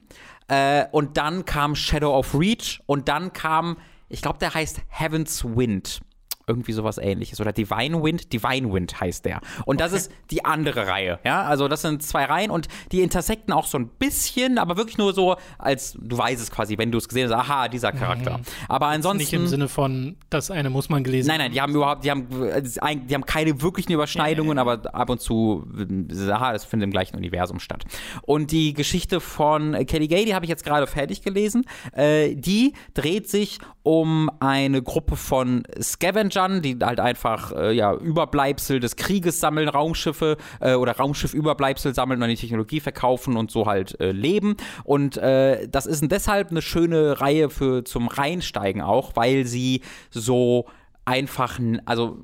äh, und dann kam Shadow of Reach und dann kam ich glaube, der heißt Heaven's Wind irgendwie sowas ähnliches. Oder Divine Wind, Divine Wind heißt der. Und okay. das ist die andere Reihe. Ja, also das sind zwei Reihen und die intersekten auch so ein bisschen, aber wirklich nur so, als du weißt es quasi, wenn du es gesehen hast, aha, dieser Charakter. Mhm. Aber ansonsten. Nicht im Sinne von, das eine muss man gelesen Nein, nein, die haben überhaupt, die haben, die haben keine wirklichen Überschneidungen, ja, ja, ja. aber ab und zu, aha, das findet im gleichen Universum statt. Und die Geschichte von Kelly Gay, die habe ich jetzt gerade fertig gelesen. Äh, die dreht sich um eine Gruppe von Scavenger Scavengern, die halt einfach äh, ja, Überbleibsel des Krieges sammeln, Raumschiffe äh, oder Raumschiffüberbleibsel sammeln und die Technologie verkaufen und so halt äh, leben. Und äh, das ist deshalb eine schöne Reihe für zum Reinsteigen auch, weil sie so einfach, also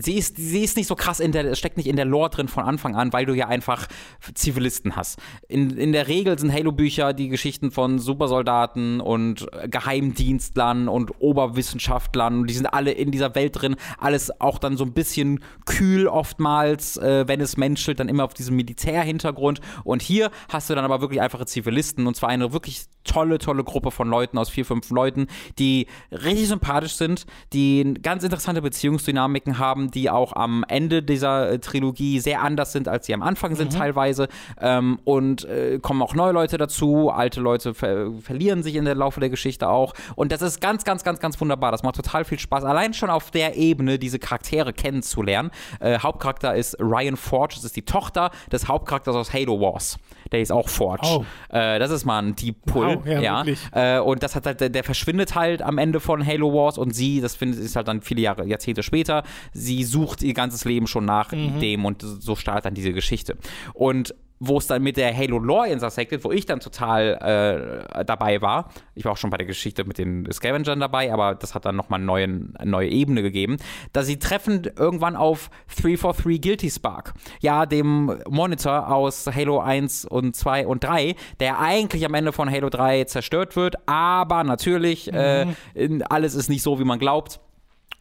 sie ist, sie ist nicht so krass in der, steckt nicht in der Lore drin von Anfang an, weil du ja einfach Zivilisten hast. In, in der Regel sind Halo-Bücher die Geschichten von Supersoldaten und Geheimdienstlern und Oberwissenschaftlern. Die sind alle in dieser Welt drin. Alles auch dann so ein bisschen kühl oftmals, äh, wenn es menschelt, dann immer auf diesem Militärhintergrund. Und hier hast du dann aber wirklich einfache Zivilisten und zwar eine wirklich tolle, tolle Gruppe von Leuten aus vier, fünf Leuten, die richtig sympathisch sind, die ganz interessante Beziehungsdynamiken haben haben, die auch am Ende dieser äh, Trilogie sehr anders sind, als sie am Anfang sind mhm. teilweise. Ähm, und äh, kommen auch neue Leute dazu, alte Leute ver verlieren sich in der Laufe der Geschichte auch. Und das ist ganz, ganz, ganz, ganz wunderbar. Das macht total viel Spaß, allein schon auf der Ebene diese Charaktere kennenzulernen. Äh, Hauptcharakter ist Ryan Forge, das ist die Tochter des Hauptcharakters aus Halo Wars. Der ist auch Forge. Oh. Äh, das ist mal ein Deep Pull. Wow, ja, ja. Äh, und das hat halt, der, verschwindet halt am Ende von Halo Wars und sie, das findet, ist halt dann viele Jahre, Jahrzehnte später, sie sucht ihr ganzes Leben schon nach mhm. dem und so startet dann diese Geschichte. Und wo es dann mit der Halo Lore intersected, wo ich dann total äh, dabei war. Ich war auch schon bei der Geschichte mit den Scavengern dabei, aber das hat dann nochmal eine neue, Ebene gegeben. Da sie treffen irgendwann auf 343 Guilty Spark. Ja, dem Monitor aus Halo 1 und 2 und 3, der eigentlich am Ende von Halo 3 zerstört wird, aber natürlich, äh, mhm. äh, alles ist nicht so, wie man glaubt.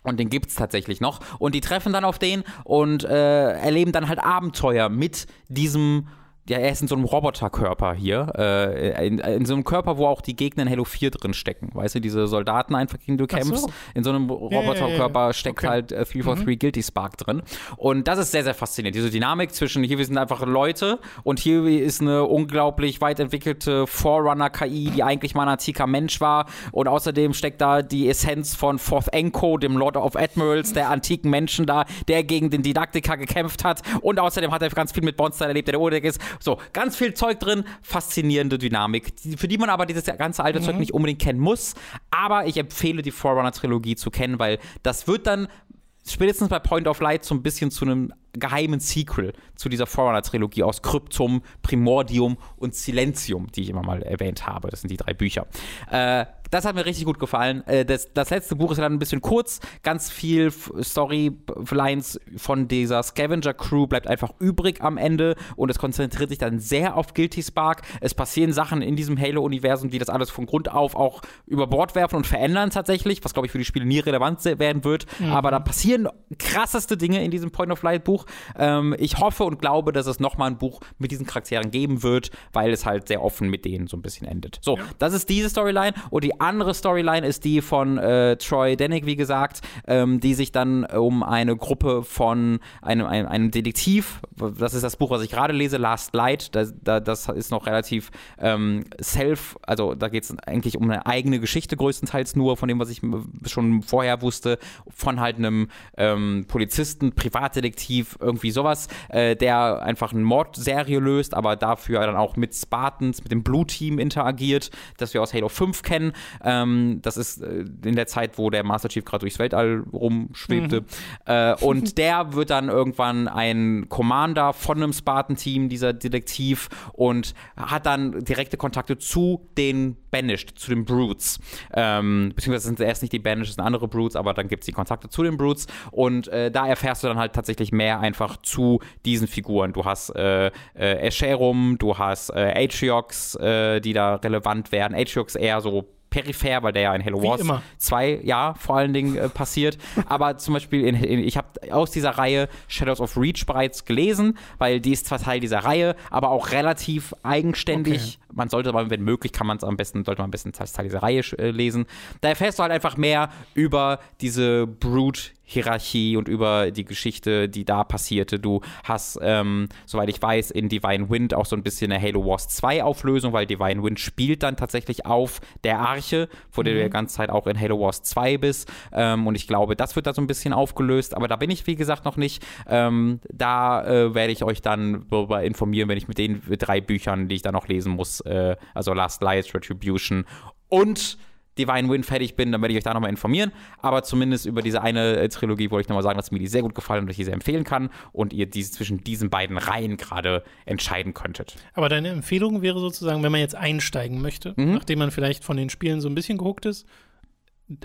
Und den gibt's tatsächlich noch. Und die treffen dann auf den und äh, erleben dann halt Abenteuer mit diesem ja, er ist in so einem Roboterkörper hier. Äh, in, in, so einem Körper, wo auch die Gegner in Halo 4 drin stecken. Weißt du, diese Soldaten einfach, gegen du kämpfst. So. In so einem Roboterkörper ja, ja, steckt okay. halt äh, 343 mhm. Guilty Spark drin. Und das ist sehr, sehr faszinierend. Diese Dynamik zwischen hier, wir sind einfach Leute und hier ist eine unglaublich weit entwickelte Forerunner-KI, die eigentlich mal ein antiker Mensch war. Und außerdem steckt da die Essenz von Forth Enko, dem Lord of Admirals, der antiken Menschen da, der gegen den Didaktiker gekämpft hat. Und außerdem hat er ganz viel mit Monster erlebt, der der Odeck ist. So, ganz viel Zeug drin, faszinierende Dynamik, für die man aber dieses ganze alte mhm. Zeug nicht unbedingt kennen muss. Aber ich empfehle die Forerunner-Trilogie zu kennen, weil das wird dann spätestens bei Point of Light so ein bisschen zu einem geheimen Sequel zu dieser Forerunner-Trilogie aus Kryptum, Primordium und Silentium, die ich immer mal erwähnt habe. Das sind die drei Bücher. Äh, das hat mir richtig gut gefallen. Äh, das, das letzte Buch ist dann ein bisschen kurz. Ganz viel Storylines von dieser Scavenger-Crew bleibt einfach übrig am Ende und es konzentriert sich dann sehr auf Guilty Spark. Es passieren Sachen in diesem Halo-Universum, die das alles von Grund auf auch über Bord werfen und verändern tatsächlich, was glaube ich für die Spiele nie relevant werden wird. Mhm. Aber da passieren krasseste Dinge in diesem Point-of-Light-Buch. Ähm, ich hoffe und glaube, dass es nochmal ein Buch mit diesen Charakteren geben wird, weil es halt sehr offen mit denen so ein bisschen endet. So, ja. das ist diese Storyline und die andere Storyline ist die von äh, Troy Dennick, wie gesagt, ähm, die sich dann um eine Gruppe von einem, einem, einem, Detektiv, das ist das Buch, was ich gerade lese, Last Light, das, das ist noch relativ ähm, self, also da geht es eigentlich um eine eigene Geschichte größtenteils nur, von dem, was ich schon vorher wusste, von halt einem ähm, Polizisten, Privatdetektiv, irgendwie sowas, äh, der einfach eine Mordserie löst, aber dafür dann auch mit Spartans, mit dem Blue Team interagiert, das wir aus Halo 5 kennen. Ähm, ähm, das ist äh, in der Zeit, wo der Master Chief gerade durchs Weltall rumschwebte. Mhm. Äh, und der wird dann irgendwann ein Commander von einem Spartan-Team, dieser Detektiv, und hat dann direkte Kontakte zu den Banished, zu den Brutes. Ähm, beziehungsweise sind erst nicht die Banished, es sind andere Brutes, aber dann gibt es die Kontakte zu den Brutes. Und äh, da erfährst du dann halt tatsächlich mehr einfach zu diesen Figuren. Du hast äh, äh, Escherum, du hast äh, Atriox, äh, die da relevant werden. Atriox eher so peripher, weil der ja in Halo Wars 2 ja vor allen Dingen äh, passiert. Aber zum Beispiel, in, in, ich habe aus dieser Reihe Shadows of Reach bereits gelesen, weil die ist zwar Teil dieser Reihe, aber auch relativ eigenständig. Okay. Man sollte aber, wenn möglich, kann man es am besten, sollte man am besten Teil dieser Reihe äh, lesen. Da erfährst du halt einfach mehr über diese Brute Hierarchie und über die Geschichte, die da passierte. Du hast, ähm, soweit ich weiß, in Divine Wind auch so ein bisschen eine Halo Wars 2 Auflösung, weil Divine Wind spielt dann tatsächlich auf der Arche, wo mhm. du die ganze Zeit auch in Halo Wars 2 bist. Ähm, und ich glaube, das wird da so ein bisschen aufgelöst. Aber da bin ich, wie gesagt, noch nicht. Ähm, da äh, werde ich euch dann darüber informieren, wenn ich mit den drei Büchern, die ich da noch lesen muss, äh, also Last Lights, Retribution und Divine Wind fertig bin, dann werde ich euch da nochmal informieren. Aber zumindest über diese eine äh, Trilogie wollte ich nochmal sagen, dass mir die sehr gut gefallen und ich die sehr empfehlen kann und ihr diese, zwischen diesen beiden Reihen gerade entscheiden könntet. Aber deine Empfehlung wäre sozusagen, wenn man jetzt einsteigen möchte, mhm. nachdem man vielleicht von den Spielen so ein bisschen gehuckt ist,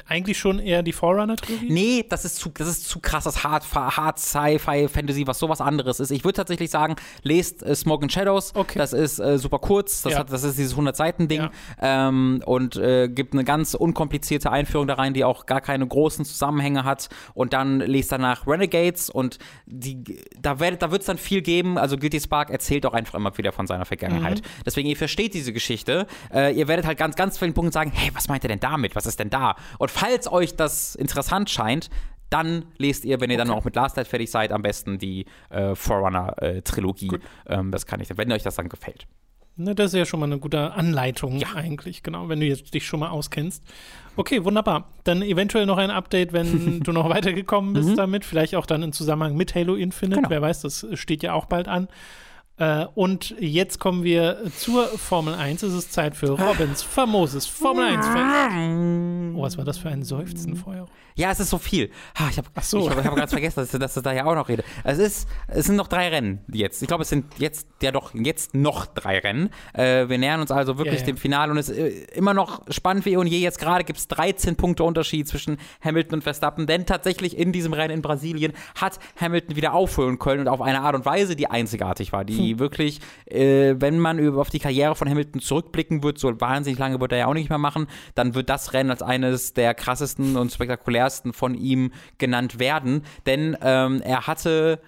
eigentlich schon eher die Forerunner-Trilogie? Nee, das ist zu, das ist zu krasses Hard, Hard Sci-Fi, Fantasy, was sowas anderes ist. Ich würde tatsächlich sagen, lest äh, Smoke and Shadows. Okay. Das ist äh, super kurz. Das, ja. hat, das ist dieses 100-Seiten-Ding. Ja. Ähm, und äh, gibt eine ganz unkomplizierte Einführung da rein, die auch gar keine großen Zusammenhänge hat. Und dann lest danach Renegades und die, da, werdet, da wird es dann viel geben. Also Guilty Spark erzählt auch einfach immer wieder von seiner Vergangenheit. Mhm. Deswegen, ihr versteht diese Geschichte. Äh, ihr werdet halt ganz, ganz vielen Punkten sagen, hey, was meint er denn damit? Was ist denn da? Und falls euch das interessant scheint, dann lest ihr, wenn ihr okay. dann auch mit Last Light fertig seid, am besten die äh, Forerunner-Trilogie. Äh, ähm, das kann ich, wenn euch das dann gefällt. Ne, das ist ja schon mal eine gute Anleitung ja. eigentlich, genau, wenn du jetzt dich schon mal auskennst. Okay, wunderbar. Dann eventuell noch ein Update, wenn du noch weitergekommen bist mhm. damit. Vielleicht auch dann im Zusammenhang mit Halo Infinite. Genau. Wer weiß, das steht ja auch bald an. Äh, und jetzt kommen wir zur Formel 1. Es ist Zeit für Robins famoses Formel 1 Fan. Oh, was war das für ein Seufzen vorher? Ja, es ist so viel. Ha, ich habe so. ich hab, hab gerade vergessen, dass, dass ich da ja auch noch rede. Es, ist, es sind noch drei Rennen jetzt. Ich glaube, es sind jetzt, ja doch, jetzt noch drei Rennen. Äh, wir nähern uns also wirklich ja, ja. dem Finale und es ist äh, immer noch spannend wie eh und je. Jetzt gerade gibt es 13 Punkte Unterschied zwischen Hamilton und Verstappen, denn tatsächlich in diesem Rennen in Brasilien hat Hamilton wieder aufholen können und auf eine Art und Weise, die einzigartig war, die hm. wirklich, äh, wenn man über, auf die Karriere von Hamilton zurückblicken wird, so wahnsinnig lange wird er ja auch nicht mehr machen, dann wird das Rennen als eines der krassesten und spektakulärsten von ihm genannt werden, denn ähm, er hatte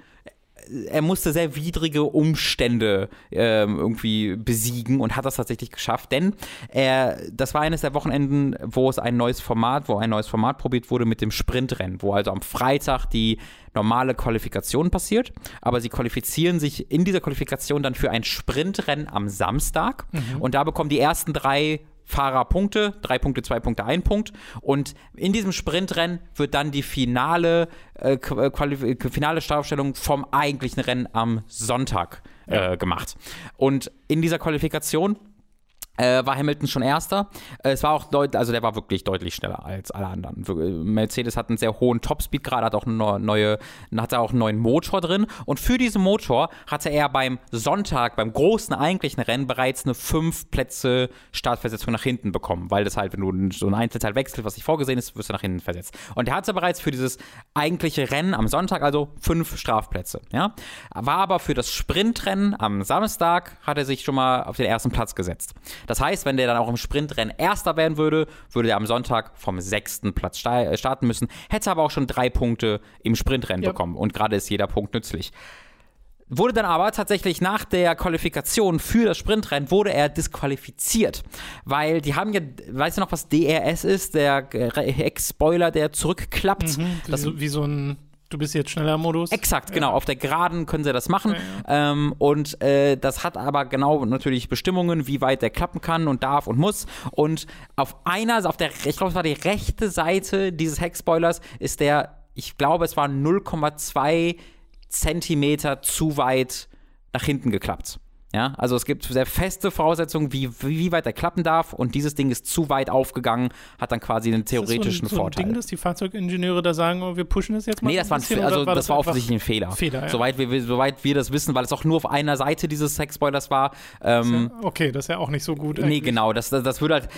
er musste sehr widrige Umstände ähm, irgendwie besiegen und hat das tatsächlich geschafft, denn er, das war eines der Wochenenden, wo es ein neues Format, wo ein neues Format probiert wurde mit dem Sprintrennen, wo also am Freitag die normale Qualifikation passiert, aber sie qualifizieren sich in dieser Qualifikation dann für ein Sprintrennen am Samstag. Mhm. und da bekommen die ersten drei Fahrer Punkte, drei Punkte, zwei Punkte, ein Punkt. Und in diesem Sprintrennen wird dann die finale, äh, äh finale Startaufstellung vom eigentlichen Rennen am Sonntag äh, gemacht. Und in dieser Qualifikation äh, war Hamilton schon Erster. Äh, es war auch deut also der war wirklich deutlich schneller als alle anderen. Mercedes hat einen sehr hohen Topspeed gerade, hat auch eine neue, hat auch einen neuen Motor drin. Und für diesen Motor hatte er beim Sonntag, beim großen eigentlichen Rennen, bereits eine fünf Plätze Startversetzung nach hinten bekommen, weil das halt, wenn du so ein Einzelteil wechselst, was nicht vorgesehen ist, wirst du nach hinten versetzt. Und er hatte bereits für dieses eigentliche Rennen am Sonntag also fünf Strafplätze. Ja? War aber für das Sprintrennen am Samstag, hat er sich schon mal auf den ersten Platz gesetzt. Das heißt, wenn der dann auch im Sprintrennen Erster werden würde, würde er am Sonntag vom sechsten Platz äh, starten müssen, hätte aber auch schon drei Punkte im Sprintrennen ja. bekommen. Und gerade ist jeder Punkt nützlich. Wurde dann aber tatsächlich nach der Qualifikation für das Sprintrennen wurde er disqualifiziert, weil die haben ja, weißt du noch, was DRS ist, der Heck-Spoiler, der zurückklappt. Mhm, das, wie so ein Du bist jetzt schneller Modus. Exakt, genau. Auf der Geraden können sie das machen. Ja, ja. Ähm, und äh, das hat aber genau natürlich Bestimmungen, wie weit der klappen kann und darf und muss. Und auf einer, auf der, ich glaube, es war die rechte Seite dieses Heckspoilers, ist der, ich glaube, es war 0,2 Zentimeter zu weit nach hinten geklappt. Ja, also es gibt sehr feste Voraussetzungen, wie, wie weit er klappen darf und dieses Ding ist zu weit aufgegangen, hat dann quasi einen theoretischen ist das so ein, Vorteil. So ein Ding, dass die Fahrzeugingenieure da sagen, oh, wir pushen das jetzt mal? Nee, das, war, ein, also, war das, das war offensichtlich ein Fehler. Fehler ja. soweit, wir, soweit wir das wissen, weil es auch nur auf einer Seite dieses Sexspoilers war. Ähm, ja, okay, das ist ja auch nicht so gut. Eigentlich. Nee, genau, das, das, das würde halt,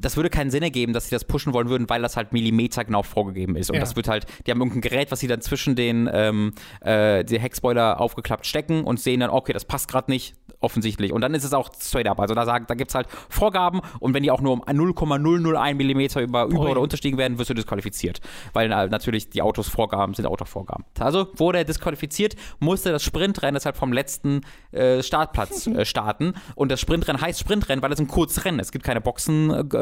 das würde keinen Sinn ergeben, dass sie das pushen wollen würden, weil das halt millimetergenau vorgegeben ist. Und ja. das wird halt, die haben irgendein Gerät, was sie dann zwischen den ähm, äh, die Heckspoiler aufgeklappt stecken und sehen dann, okay, das passt gerade nicht, offensichtlich. Und dann ist es auch straight up. Also da, da gibt es halt Vorgaben und wenn die auch nur um 0,001 Millimeter über, über oder unterstiegen werden, wirst du disqualifiziert. Weil äh, natürlich die Autos Vorgaben sind Autovorgaben. Also wurde er disqualifiziert, musste das Sprintrennen deshalb vom letzten äh, Startplatz äh, starten. Und das Sprintrennen heißt Sprintrennen, weil es ein Kurzrennen ist. Es gibt keine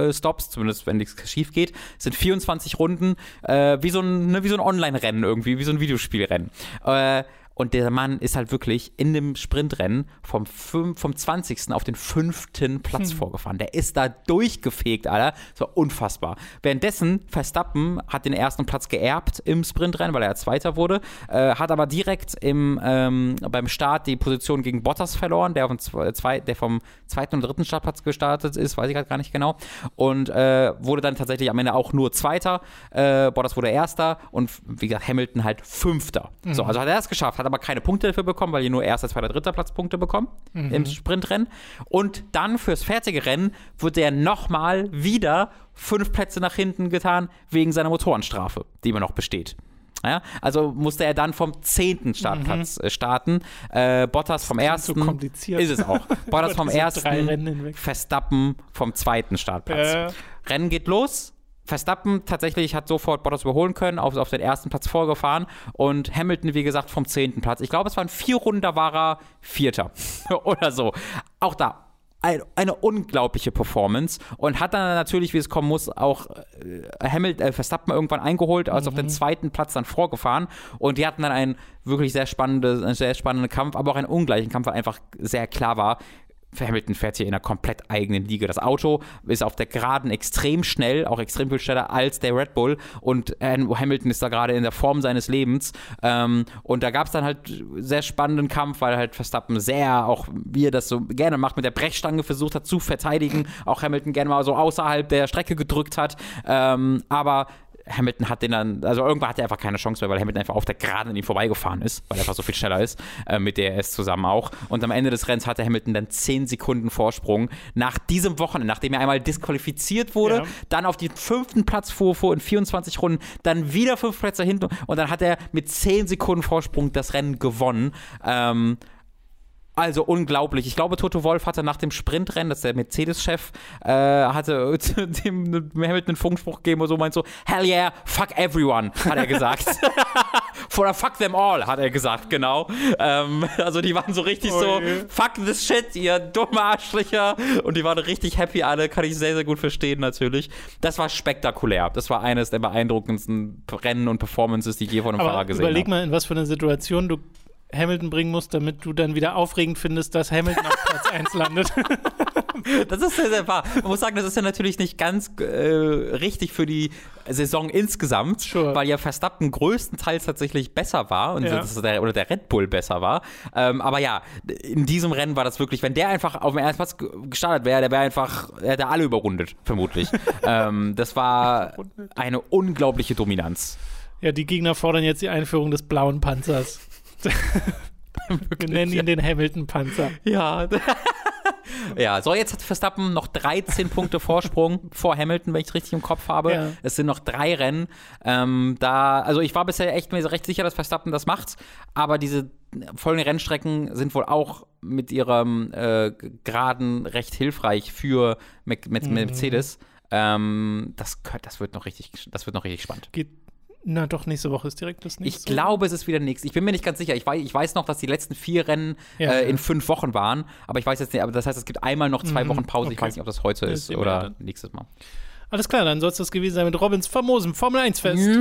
Boxenstops, zumindest wenn nichts schief geht. Es sind 24 Runden, äh, wie so ein, ne, so ein Online-Rennen irgendwie, wie so ein Videospielrennen. Äh, und der Mann ist halt wirklich in dem Sprintrennen vom, fünf, vom 20. auf den fünften Platz hm. vorgefahren. Der ist da durchgefegt, Alter. Das war unfassbar. Währenddessen, Verstappen hat den ersten Platz geerbt im Sprintrennen, weil er Zweiter wurde, äh, hat aber direkt im, ähm, beim Start die Position gegen Bottas verloren, der, vom zwei, der vom zweiten und dritten Startplatz gestartet ist, weiß ich gerade gar nicht genau. Und äh, wurde dann tatsächlich am Ende auch nur Zweiter. Äh, Bottas wurde Erster und wie gesagt, Hamilton halt Fünfter. Mhm. So, also hat er es geschafft, hat aber keine Punkte dafür bekommen, weil ihr nur erster, zweiter, dritter Platz Punkte bekommen mhm. im Sprintrennen. Und dann fürs fertige Rennen wird er nochmal wieder fünf Plätze nach hinten getan wegen seiner Motorenstrafe, die immer noch besteht. Ja, also musste er dann vom zehnten Startplatz mhm. starten. Äh, Bottas vom ersten. So kompliziert. Ist es auch. Bottas vom ersten. Verstappen vom zweiten Startplatz. Äh. Rennen geht los. Verstappen tatsächlich hat sofort Bottas überholen können, auf, auf den ersten Platz vorgefahren und Hamilton, wie gesagt, vom zehnten Platz. Ich glaube, es waren vier Runden, da war er Vierter oder so. Auch da eine unglaubliche Performance und hat dann natürlich, wie es kommen muss, auch äh, Hamilton, äh, Verstappen irgendwann eingeholt, also mhm. auf den zweiten Platz dann vorgefahren und die hatten dann einen wirklich sehr spannenden, sehr spannenden Kampf, aber auch einen ungleichen Kampf, weil einfach sehr klar war, Hamilton fährt hier in einer komplett eigenen Liga. Das Auto ist auf der Geraden extrem schnell, auch extrem viel schneller als der Red Bull. Und Hamilton ist da gerade in der Form seines Lebens. Ähm, und da gab es dann halt sehr spannenden Kampf, weil halt Verstappen sehr, auch wie er das so gerne macht, mit der Brechstange versucht hat zu verteidigen. Auch Hamilton gerne mal so außerhalb der Strecke gedrückt hat. Ähm, aber Hamilton hat den dann, also irgendwann hat er einfach keine Chance mehr, weil Hamilton einfach auf der Geraden an ihm vorbeigefahren ist, weil er einfach so viel schneller ist, äh, mit DRS zusammen auch. Und am Ende des Rennens hatte Hamilton dann 10 Sekunden Vorsprung. Nach diesem Wochenende, nachdem er einmal disqualifiziert wurde, ja. dann auf den fünften Platz fuhr, fuhr in 24 Runden, dann wieder fünf Plätze hinten und dann hat er mit 10 Sekunden Vorsprung das Rennen gewonnen. Ähm, also unglaublich. Ich glaube, Toto Wolf hatte nach dem Sprintrennen, das ist der Mercedes-Chef, äh, hatte dem Hamilton einen Funkspruch gegeben und so meint so, hell yeah, fuck everyone, hat er gesagt. Oder fuck them all, hat er gesagt, genau. Ähm, also die waren so richtig oh so, fuck this shit, ihr dumme Arschlöcher. Und die waren richtig happy alle, kann ich sehr, sehr gut verstehen natürlich. Das war spektakulär. Das war eines der beeindruckendsten Rennen und Performances, die ich je von einem Aber Fahrer gesehen habe. Überleg mal, in was für einer Situation du Hamilton bringen musst, damit du dann wieder aufregend findest, dass Hamilton auf Platz 1 landet. Das ist sehr, sehr wahr. Man muss sagen, das ist ja natürlich nicht ganz äh, richtig für die Saison insgesamt, sure. weil ja Verstappen größtenteils tatsächlich besser war und ja. der, oder der Red Bull besser war. Ähm, aber ja, in diesem Rennen war das wirklich, wenn der einfach auf dem ersten Platz gestartet wäre, der wäre einfach, er hätte alle überrundet, vermutlich. ähm, das war eine unglaubliche Dominanz. Ja, die Gegner fordern jetzt die Einführung des blauen Panzers. Wir nennen ihn den Hamilton-Panzer. Ja. ja, so jetzt hat Verstappen noch 13 Punkte Vorsprung vor Hamilton, wenn ich es richtig im Kopf habe. Ja. Es sind noch drei Rennen. Ähm, da, also ich war bisher echt mir recht sicher, dass Verstappen das macht, aber diese folgenden Rennstrecken sind wohl auch mit ihrem äh, Geraden recht hilfreich für mhm. Mercedes. Ähm, das, das, wird noch richtig, das wird noch richtig spannend. Geht na doch, nächste Woche ist direkt das nächste. Ich glaube, es ist wieder nichts. Ich bin mir nicht ganz sicher. Ich weiß, ich weiß noch, dass die letzten vier Rennen ja, äh, in fünf Wochen waren. Aber ich weiß jetzt nicht, aber das heißt, es gibt einmal noch zwei mhm, Wochen Pause. Okay. Ich weiß nicht, ob das heute das ist oder nächstes Mal. Alles klar, dann soll es das gewesen sein mit Robins famosem Formel 1 Fest.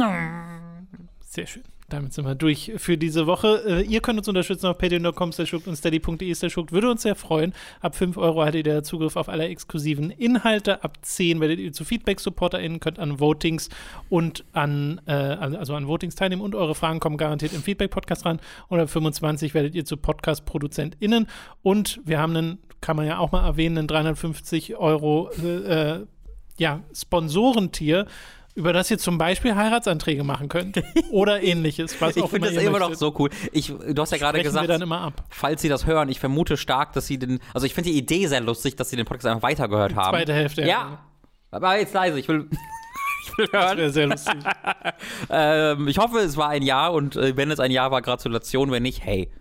Sehr schön damit sind wir durch für diese Woche. Äh, ihr könnt uns unterstützen auf patreon.com und steady.de Würde uns sehr freuen. Ab 5 Euro hattet ihr Zugriff auf alle exklusiven Inhalte. Ab 10 werdet ihr zu Feedback-SupporterInnen, könnt an Votings und an, äh, also an Votings teilnehmen und eure Fragen kommen garantiert im Feedback-Podcast ran. Und ab 25 werdet ihr zu Podcast-ProduzentInnen. Und wir haben einen, kann man ja auch mal erwähnen, einen 350 Euro äh, äh, ja, Sponsorentier über das ihr zum Beispiel Heiratsanträge machen könnt oder ähnliches. Was ich finde das immer noch so cool. Ich, du hast ja gerade gesagt, falls sie das hören, ich vermute stark, dass sie den, also ich finde die Idee sehr lustig, dass sie den Podcast einfach weitergehört haben. Zweite Hälfte. Ja. ja. Aber jetzt leise, ich will. ich will hören. Das wäre sehr lustig. ähm, ich hoffe, es war ein Jahr und äh, wenn es ein Jahr war, Gratulation. Wenn nicht, hey,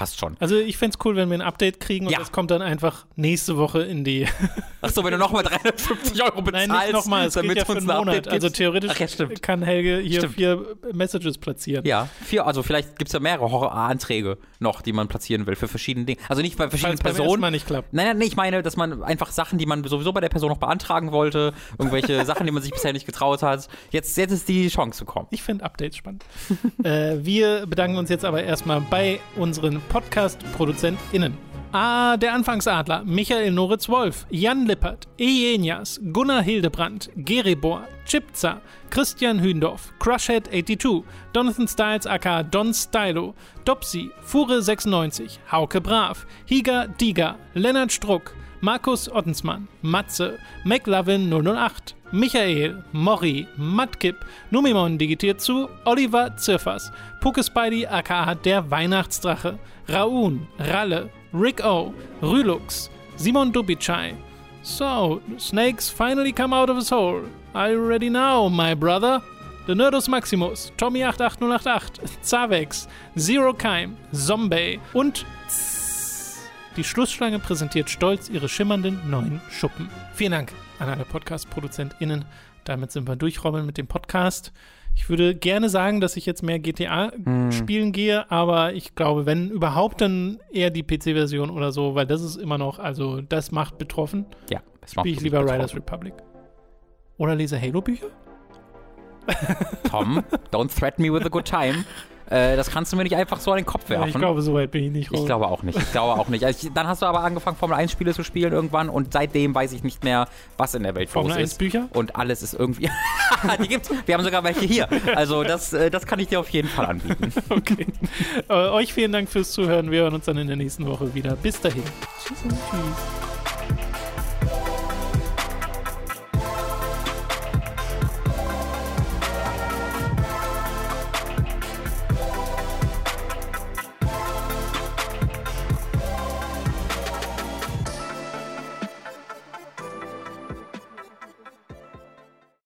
passt schon. Also ich fände es cool, wenn wir ein Update kriegen und ja. das kommt dann einfach nächste Woche in die. Achso, wenn du nochmal 350 Euro bezahlst, Nein, nicht nochmal, es damit geht ja für einen Monat. Also theoretisch ja, kann Helge hier stimmt. vier Messages platzieren. Ja, vier, also vielleicht gibt es ja mehrere Anträge noch, die man platzieren will für verschiedene Dinge. Also nicht bei verschiedenen Falls Personen. Mal nicht klappt. Nein, nein, ich meine, dass man einfach Sachen, die man sowieso bei der Person noch beantragen wollte, irgendwelche Sachen, die man sich bisher nicht getraut hat, jetzt, jetzt ist die Chance gekommen. Ich finde Updates spannend. äh, wir bedanken uns jetzt aber erstmal bei unseren Podcast-ProduzentInnen. Ah, der Anfangsadler, Michael Noritz-Wolf, Jan Lippert, Ejenias, Gunnar Hildebrandt, Geribor, Chipza, Christian Hündorf, Crushhead82, Jonathan Styles aka Don Stylo, Dopsy, Fure96, Hauke Brav, Higa Diga, Lennart Struck, Markus Ottensmann, Matze, McLovin 008, Michael, Mori, Matkip, Numimon digitiert zu, Oliver Zirfers, Pukespidey aka der Weihnachtsdrache, Raun, Ralle, Rick O, Rülux, Simon Dubicai. So, snakes finally come out of his hole. Are you ready now, my brother? The Nerdus Maximus, Tommy88088, Zavex, Zero Keim, Zombie und die Schlussschlange präsentiert stolz ihre schimmernden neuen Schuppen. Vielen Dank an alle Podcast-ProduzentInnen. Damit sind wir durch, Robin, mit dem Podcast. Ich würde gerne sagen, dass ich jetzt mehr GTA hm. spielen gehe, aber ich glaube, wenn überhaupt, dann eher die PC-Version oder so, weil das ist immer noch, also das macht betroffen. Ja, das macht Spiele ich lieber betroffen. Riders Republic. Oder lese Halo-Bücher? Tom, don't threaten me with a good time. Äh, das kannst du mir nicht einfach so an den Kopf werfen. Ja, ich glaube, so weit bin ich nicht raus. Ich glaube auch nicht. Ich glaube auch nicht. Also ich, dann hast du aber angefangen, Formel 1 Spiele zu spielen irgendwann und seitdem weiß ich nicht mehr, was in der Welt Formel los ist. Formel 1 Bücher? Und alles ist irgendwie. die gibt's. Wir haben sogar welche hier. Also das, äh, das kann ich dir auf jeden Fall anbieten. okay. Äh, euch vielen Dank fürs Zuhören. Wir hören uns dann in der nächsten Woche wieder. Bis dahin. Tschüss. Tschüss.